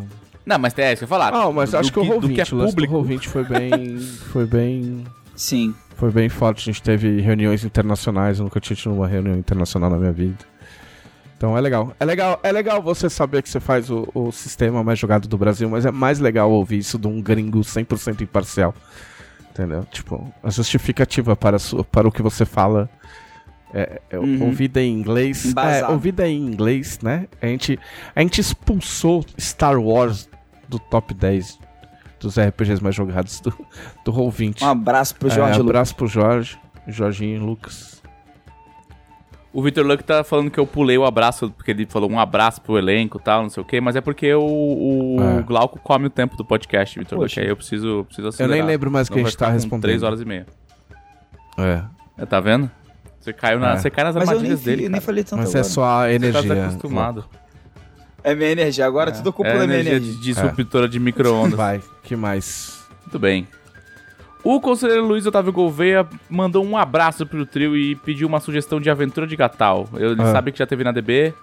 Não, mas é isso que eu falar. Ah, mas do, acho do que, que o Roll20, que é público. o Roll20 foi bem... foi bem... Sim. Foi bem forte. A gente teve reuniões internacionais. Eu nunca tinha tido uma reunião internacional na minha vida. Então é legal. É legal, é legal você saber que você faz o, o sistema mais jogado do Brasil, mas é mais legal ouvir isso de um gringo 100% imparcial. Entendeu? Tipo, a justificativa para, sua, para o que você fala é, é uhum. ouvida em inglês. É, ouvida em inglês, né? A gente, a gente expulsou Star Wars do top 10 dos RPGs mais jogados do, do Roll20. Um abraço pro Jorge. É, um abraço pro Jorge, Jorginho e Lucas. O Victor Luck tá falando que eu pulei o abraço, porque ele falou um abraço pro elenco e tal, não sei o quê, mas é porque o, o é. Glauco come o tempo do podcast, Victor Luck, aí eu preciso, preciso acelerar. Eu nem lembro mais o que a gente tá respondendo. 3 horas e meia. É. é tá vendo? Você caiu na, é. você cai nas mas armadilhas dele. Eu nem falei tanto Mas é agora. é só a energia. Você tá acostumado. É minha energia. Agora é. tudo culpa é da minha energia. De disruptora é. de micro-ondas. Vai, que mais? Muito bem. O conselheiro Luiz Otávio Gouveia mandou um abraço pro trio e pediu uma sugestão de aventura de Gatal. Ele ah. sabe que já teve na DB,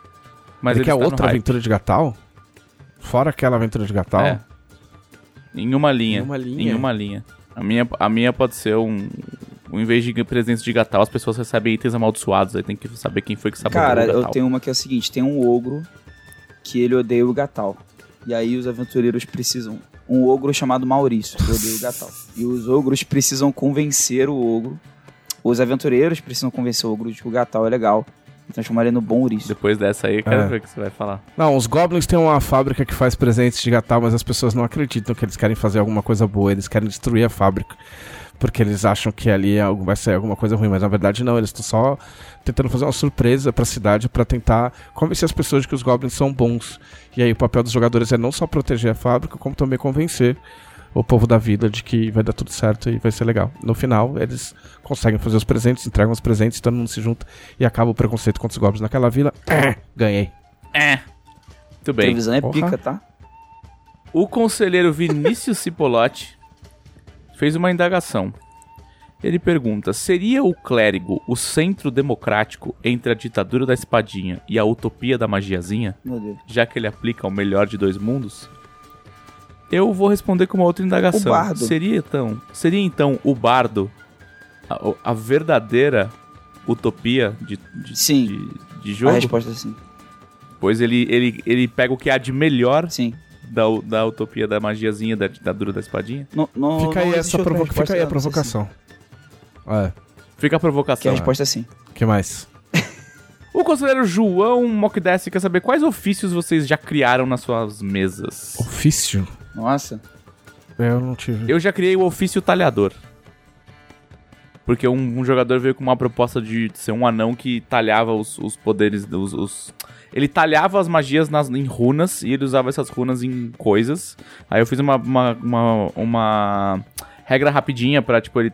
mas ele, ele quer outra aventura de Gatal? Fora aquela aventura de Gatal? É. Em uma linha. Em uma linha. Em uma linha. A minha, a minha pode ser um. Em vez de presença de Gatal, as pessoas recebem itens amaldiçoados. Aí tem que saber quem foi que sabotou Cara, eu tenho uma que é o seguinte: tem um ogro que ele odeia o Gatal. E aí os aventureiros precisam. Um ogro chamado Maurício, que odeia o Gatal. E os ogros precisam convencer o ogro. Os aventureiros precisam convencer o ogro de que o Gatal é legal. E transformar ele no bom ouriço. Depois dessa aí, eu quero é. ver o que você vai falar. Não, os Goblins têm uma fábrica que faz presentes de Gatal, mas as pessoas não acreditam que eles querem fazer alguma coisa boa. Eles querem destruir a fábrica porque eles acham que ali é vai ser alguma coisa ruim, mas na verdade não, eles estão só tentando fazer uma surpresa para a cidade para tentar convencer as pessoas de que os goblins são bons. E aí o papel dos jogadores é não só proteger a fábrica, como também convencer o povo da vila de que vai dar tudo certo e vai ser legal. No final, eles conseguem fazer os presentes, entregam os presentes, todo mundo se junta e acaba o preconceito contra os goblins naquela vila. É, ganhei. É. Muito bem. A televisão é Porra. pica, tá? O conselheiro Vinícius Cipolotti fez uma indagação. Ele pergunta: seria o clérigo o centro democrático entre a ditadura da espadinha e a utopia da magiazinha? Já que ele aplica o melhor de dois mundos? Eu vou responder com uma outra indagação. O bardo. Seria então, seria então o bardo a, a verdadeira utopia de, de, sim. De, de, jogo? A resposta é sim. Pois ele, ele, ele pega o que há de melhor Sim. Da, da utopia da magiazinha, da ditadura da espadinha. Não, não, Fica não aí, essa resposta, Fica aí a provocação. É, Fica a se- Que provocação. a resposta é sim. que mais? O conselheiro João Mokdessi quer saber quais ofícios vocês já criaram nas suas mesas. Ofício? Nossa. Eu não tive. Eu já criei o ofício talhador. Porque um, um jogador veio com uma proposta de ser um anão que talhava os, os poderes. Os, os- Ele talhava as magias nas, em runas e ele usava essas runas em coisas. Aí eu fiz uma, uma, uma, uma regra rapidinha pra, tipo, ele.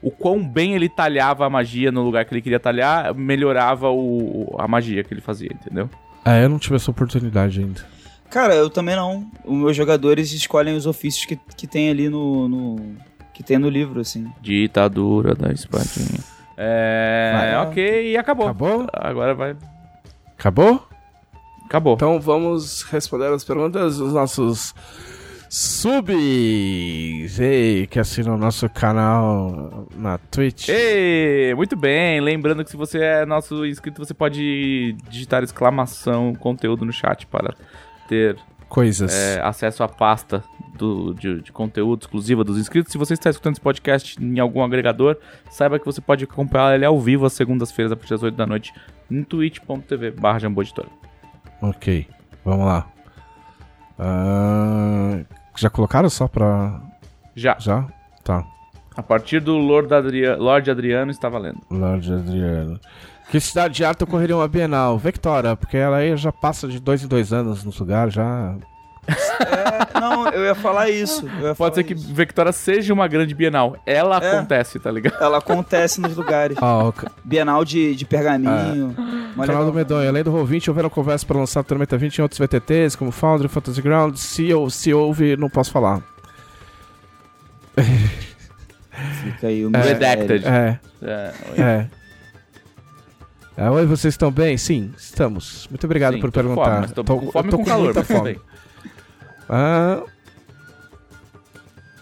O, quão bem ele talhava a magia no lugar que ele queria talhar, melhorava o, a magia que ele fazia, entendeu? É, eu não tive essa oportunidade ainda. Cara, eu também não. Os meus jogadores escolhem os ofícios que, que tem ali no, no- Que tem no livro, assim. Ditadura da espadinha. É. Vai. ok, e acabou. Acabou? Agora vai. Acabou? Acabou. Então vamos responder as perguntas dos nossos subs ei, que assinam o nosso canal na Twitch. Ei, muito bem. Lembrando que se você é nosso inscrito, você pode digitar exclamação conteúdo no chat para ter Coisas. é, acesso à pasta do, de, de conteúdo exclusiva dos inscritos. Se você está escutando esse podcast em algum agregador, saiba que você pode acompanhar ele ao vivo às segundas-feiras, a partir das 8 da noite, em twitch.tv barra. Ok, vamos lá. Ah, já colocaram só pra. Já, Já? Tá. a partir do Lord, Adria Lord Adriano está valendo. Lorde Adriano. Que cidade de arte ocorreria uma Bienal? Vectora, porque ela aí já passa de dois em dois anos nos lugares, já. É, não, eu ia falar isso. eu ia falar Pode ser que isso. Vectora seja uma grande Bienal. Ela É. acontece, tá ligado? Ela acontece nos lugares. Ah, o ca- Bienal de, de pergaminho. Mó canal legal. do Medonho. Além do Roll20, houveram conversas para lançar Tormenta 20 em outros VTTs, como Foundry, Fantasy Ground. Se, ou, se houve, não posso falar. Fica aí o Redacted. É, É, é. É, oi, vocês estão bem? Sim, estamos. Muito obrigado sim, por tô com perguntar. Fome, tô, Tô- com fome eu tô e com calor, muita fome. Ah.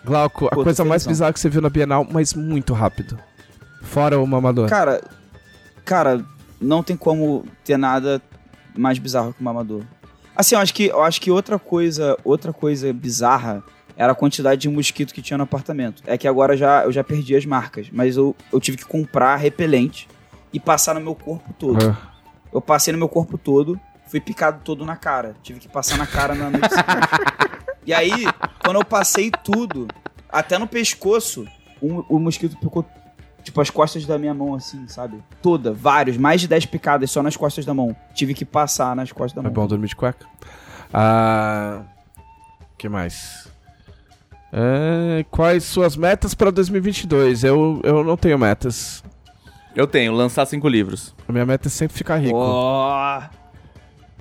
Glauco, a Pô, coisa mais bizarra que você viu na Bienal, mas muito rápido. Fora o mamador. Cara, cara, não tem como ter nada mais bizarro que o mamador. Assim, eu acho que, eu acho que outra coisa, outra coisa bizarra era a quantidade de mosquito que tinha no apartamento. É que agora já, eu já perdi as marcas, mas eu, eu tive que comprar repelente e passar no meu corpo todo. Ah, Eu passei no meu corpo todo, fui picado todo na cara. Tive que passar na cara na noite. E aí, quando eu passei tudo, até no pescoço, o, o mosquito picou, tipo, as costas da minha mão, assim, sabe? Toda, vários, mais de 10 picadas só nas costas da mão. Tive que passar nas costas da é mão. bom dormir de cueca. Ah. que mais? É, quais suas metas para 2022? Eu, eu não tenho metas. Eu tenho, lançar cinco livros. A minha meta é sempre ficar rico. Ó,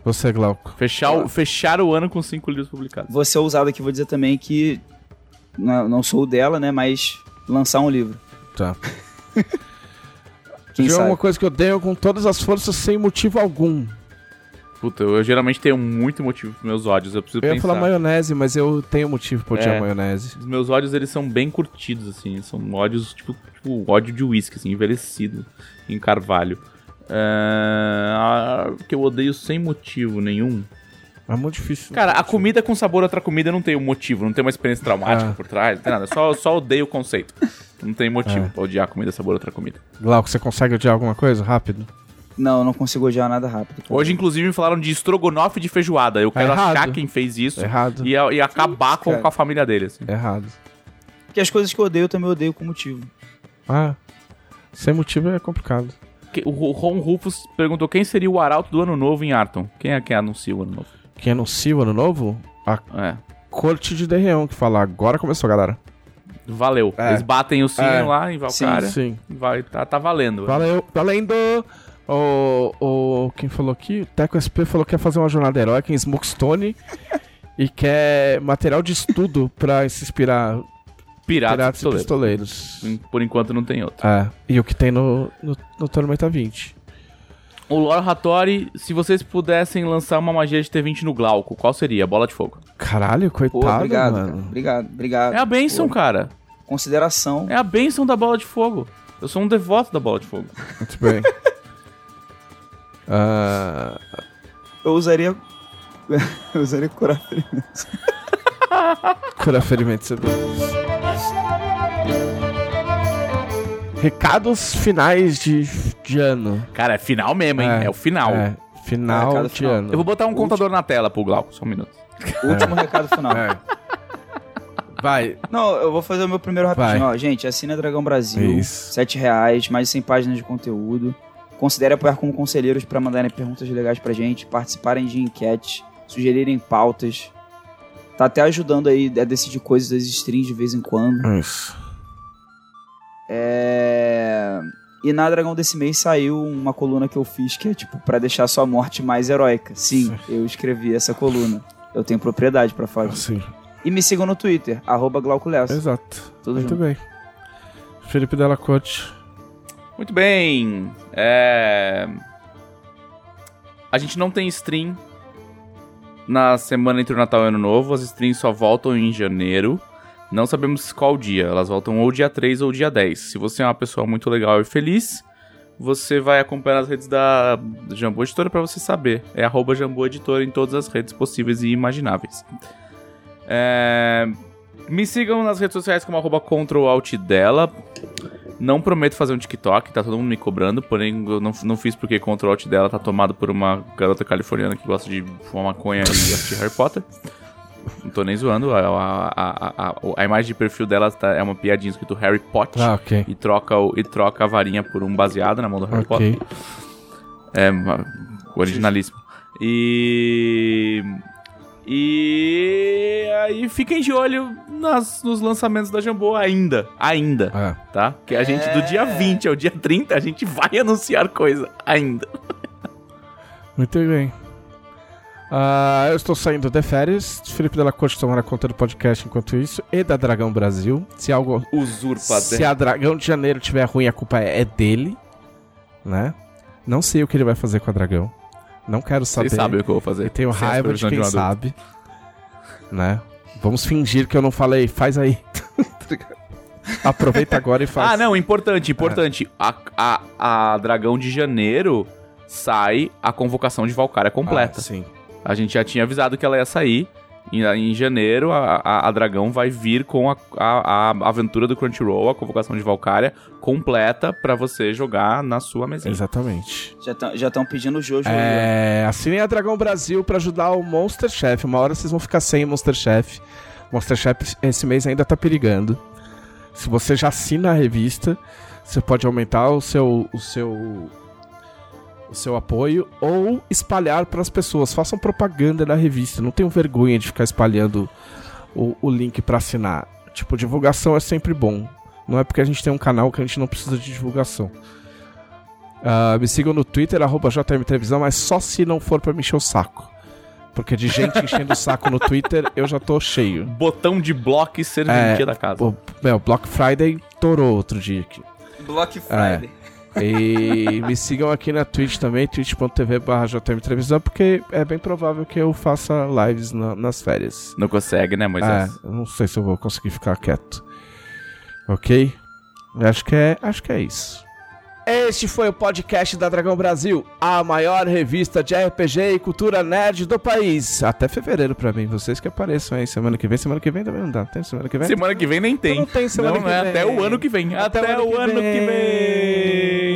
Você, Glauco. Fechar, o, fechar o ano com cinco livros publicados. ser ousado aqui, vou dizer também que não, não sou o dela, né, mas lançar um livro. Tá. Quem sabe? uma coisa que eu odeio com todas as forças sem motivo algum. Puta, eu, eu geralmente tenho muito motivo pros meus ódios. Eu preciso Eu ia pensar. falar maionese, mas eu tenho motivo pra odiar É. maionese. Os meus ódios, eles são bem curtidos, assim. São ódios, tipo, tipo ódio de uísque, assim, envelhecido em carvalho. É... ah, que eu odeio sem motivo nenhum. É muito difícil. Cara, a comida com sabor a outra comida não tem um motivo, não tem uma experiência traumática Ah. por trás, não tem nada. Só, só odeio o conceito. Não tem motivo É. pra odiar comida sabor a outra comida. Glauco, você consegue odiar alguma coisa? Rápido. Não, eu não consigo odiar nada rápido. Hoje, inclusive, me falaram de estrogonofe de feijoada. Eu quero errado. achar quem fez isso Errado. e, e acabar com, com a família dele, assim. Errado. Porque as coisas que eu odeio eu também odeio com motivo. Ah, sem motivo é complicado. O Ron Rufus perguntou quem seria o arauto do ano novo em Arton. Quem é que anuncia o ano novo? Quem anuncia o ano novo? A É. corte de Derreão, que fala, agora começou, galera. Valeu. É. Eles batem o sino É. lá em Valkyria. Sim. Vai, tá, tá valendo. Valeu, valendo! O, o, quem falou aqui? O Teco SP falou que quer fazer uma jornada heróica em Smokestone e quer material de estudo pra se inspirar Piratas, piratas e pistoleiros. pistoleiros. Por enquanto não tem outro. É, e o que tem no, no, no Tormenta 20. O Lore Hattori, se vocês pudessem lançar uma magia de T20 no Glauco, qual seria? Bola de fogo. Caralho, Pô, coitado, obrigado, cara. mano. Obrigado, obrigado. É a bênção, Pô, cara. Consideração. É a bênção da bola de fogo. Eu sou um devoto da bola de fogo. Muito bem. Ah, eu usaria. eu usaria curar ferimentos. curar ferimentos é bom. Recados finais de, de ano. Cara, é final mesmo, hein? É, é o final. É, final é, de final. ano. Eu vou botar um Último. contador na tela pro Glauco, só um minuto. Último recado final. É. Vai. Não, eu vou fazer o meu primeiro rapidinho. Ó, gente, assina Dragão Brasil. Isso. 7 reais, mais de 100 páginas de conteúdo. Considere apoiar como conselheiros para mandarem perguntas legais pra gente, participarem de enquete, sugerirem pautas. Tá até ajudando aí a decidir coisas das streams de vez em quando. Isso. É... E na Dragão desse mês saiu uma coluna que eu fiz que é tipo para deixar sua morte mais heróica. Sim, Sim, eu escrevi essa coluna. Eu tenho propriedade para fazer. Sim. E me sigam no Twitter, arroba Exato. Tudo Muito junto. bem. Felipe Della Corte. Muito bem. É... A gente não tem stream na semana entre o Natal e o Ano Novo. As streams só voltam em janeiro. Não sabemos qual dia. Elas voltam ou dia 3 ou dia 10. Se você é uma pessoa muito legal e feliz, você vai acompanhar as redes da Jambu Editora para você saber. É arroba Editora em todas as redes possíveis e imagináveis. É... Me sigam nas redes sociais como arroba dela. Não prometo fazer um TikTok, tá todo mundo me cobrando, porém eu não, não fiz porque Ctrl Alt dela tá tomado por uma garota californiana que gosta de fumar maconha e assistir Harry Potter. Não tô nem zoando, a, a, a, a, imagem de perfil dela tá, é uma piadinha escrito Harry Potter ah, okay. e, troca o, e troca a varinha por um baseado na mão do Harry okay. Potter. É originalíssimo. E e aí fiquem de olho nas, nos lançamentos da Jambô ainda. Ainda. É. Tá? Que a gente, do dia 20 ao dia 30, a gente vai anunciar coisa ainda. Muito bem. Uh, eu estou saindo de férias. Felipe Della Corte tomará conta do podcast enquanto isso. E da Dragão Brasil. Se algo. Usurpa Se a Dragão de Janeiro tiver ruim, a culpa é, é dele. Né? Não sei o que ele vai fazer com a Dragão. Não quero saber. Você sabe o que eu vou fazer. Eu tenho Sem raiva de quem de sabe. Né? Vamos fingir que eu não falei. Faz aí. Aproveita agora e faz. Ah, não, importante, importante. É. A, a, a Dragão de Janeiro sai a convocação de Valkyria completa. Ah, sim. A gente já tinha avisado que ela ia sair. Em, em janeiro, a, a, a, Dragão vai vir com a, a, a aventura do Crunchyroll, a convocação de Valkyria, completa para você jogar na sua mesinha. Exatamente. Já estão pedindo o Jojo. É, assinem a Dragão Brasil para ajudar o Monster Chef. Uma hora vocês vão ficar sem Monster Chef. Monster Chef esse mês ainda tá perigando. Se você já assina a revista, você pode aumentar o seu, o seu o seu apoio ou espalhar para as pessoas. Façam propaganda da revista. Não tenham vergonha de ficar espalhando o, o link para assinar. Tipo, divulgação é sempre bom. Não é porque a gente tem um canal que a gente não precisa de divulgação. Uh, me sigam no Twitter, arroba JMTelevisão, mas só se não for pra me encher o saco. Porque de gente enchendo o saco no Twitter, eu já tô cheio. Botão de bloco e serventia é, da casa. O, meu, Block Friday torou outro dia aqui. Block Friday. É. E me sigam aqui na Twitch também, twitch.tv barra Televisão, porque é bem provável que eu faça lives na, nas férias. Não consegue, né, Moisés? É, não sei se eu vou conseguir ficar quieto. Ok? Acho que é, acho que é isso. Este foi o podcast da Dragão Brasil, a maior revista de RPG e cultura nerd do país. Até fevereiro pra mim, vocês que apareçam aí. Semana que vem, semana que vem também não dá. Tem semana que vem? Semana que vem nem tem. Não tem semana não, que vem. É até o ano que vem. Até, até o ano, que vem. Que vem.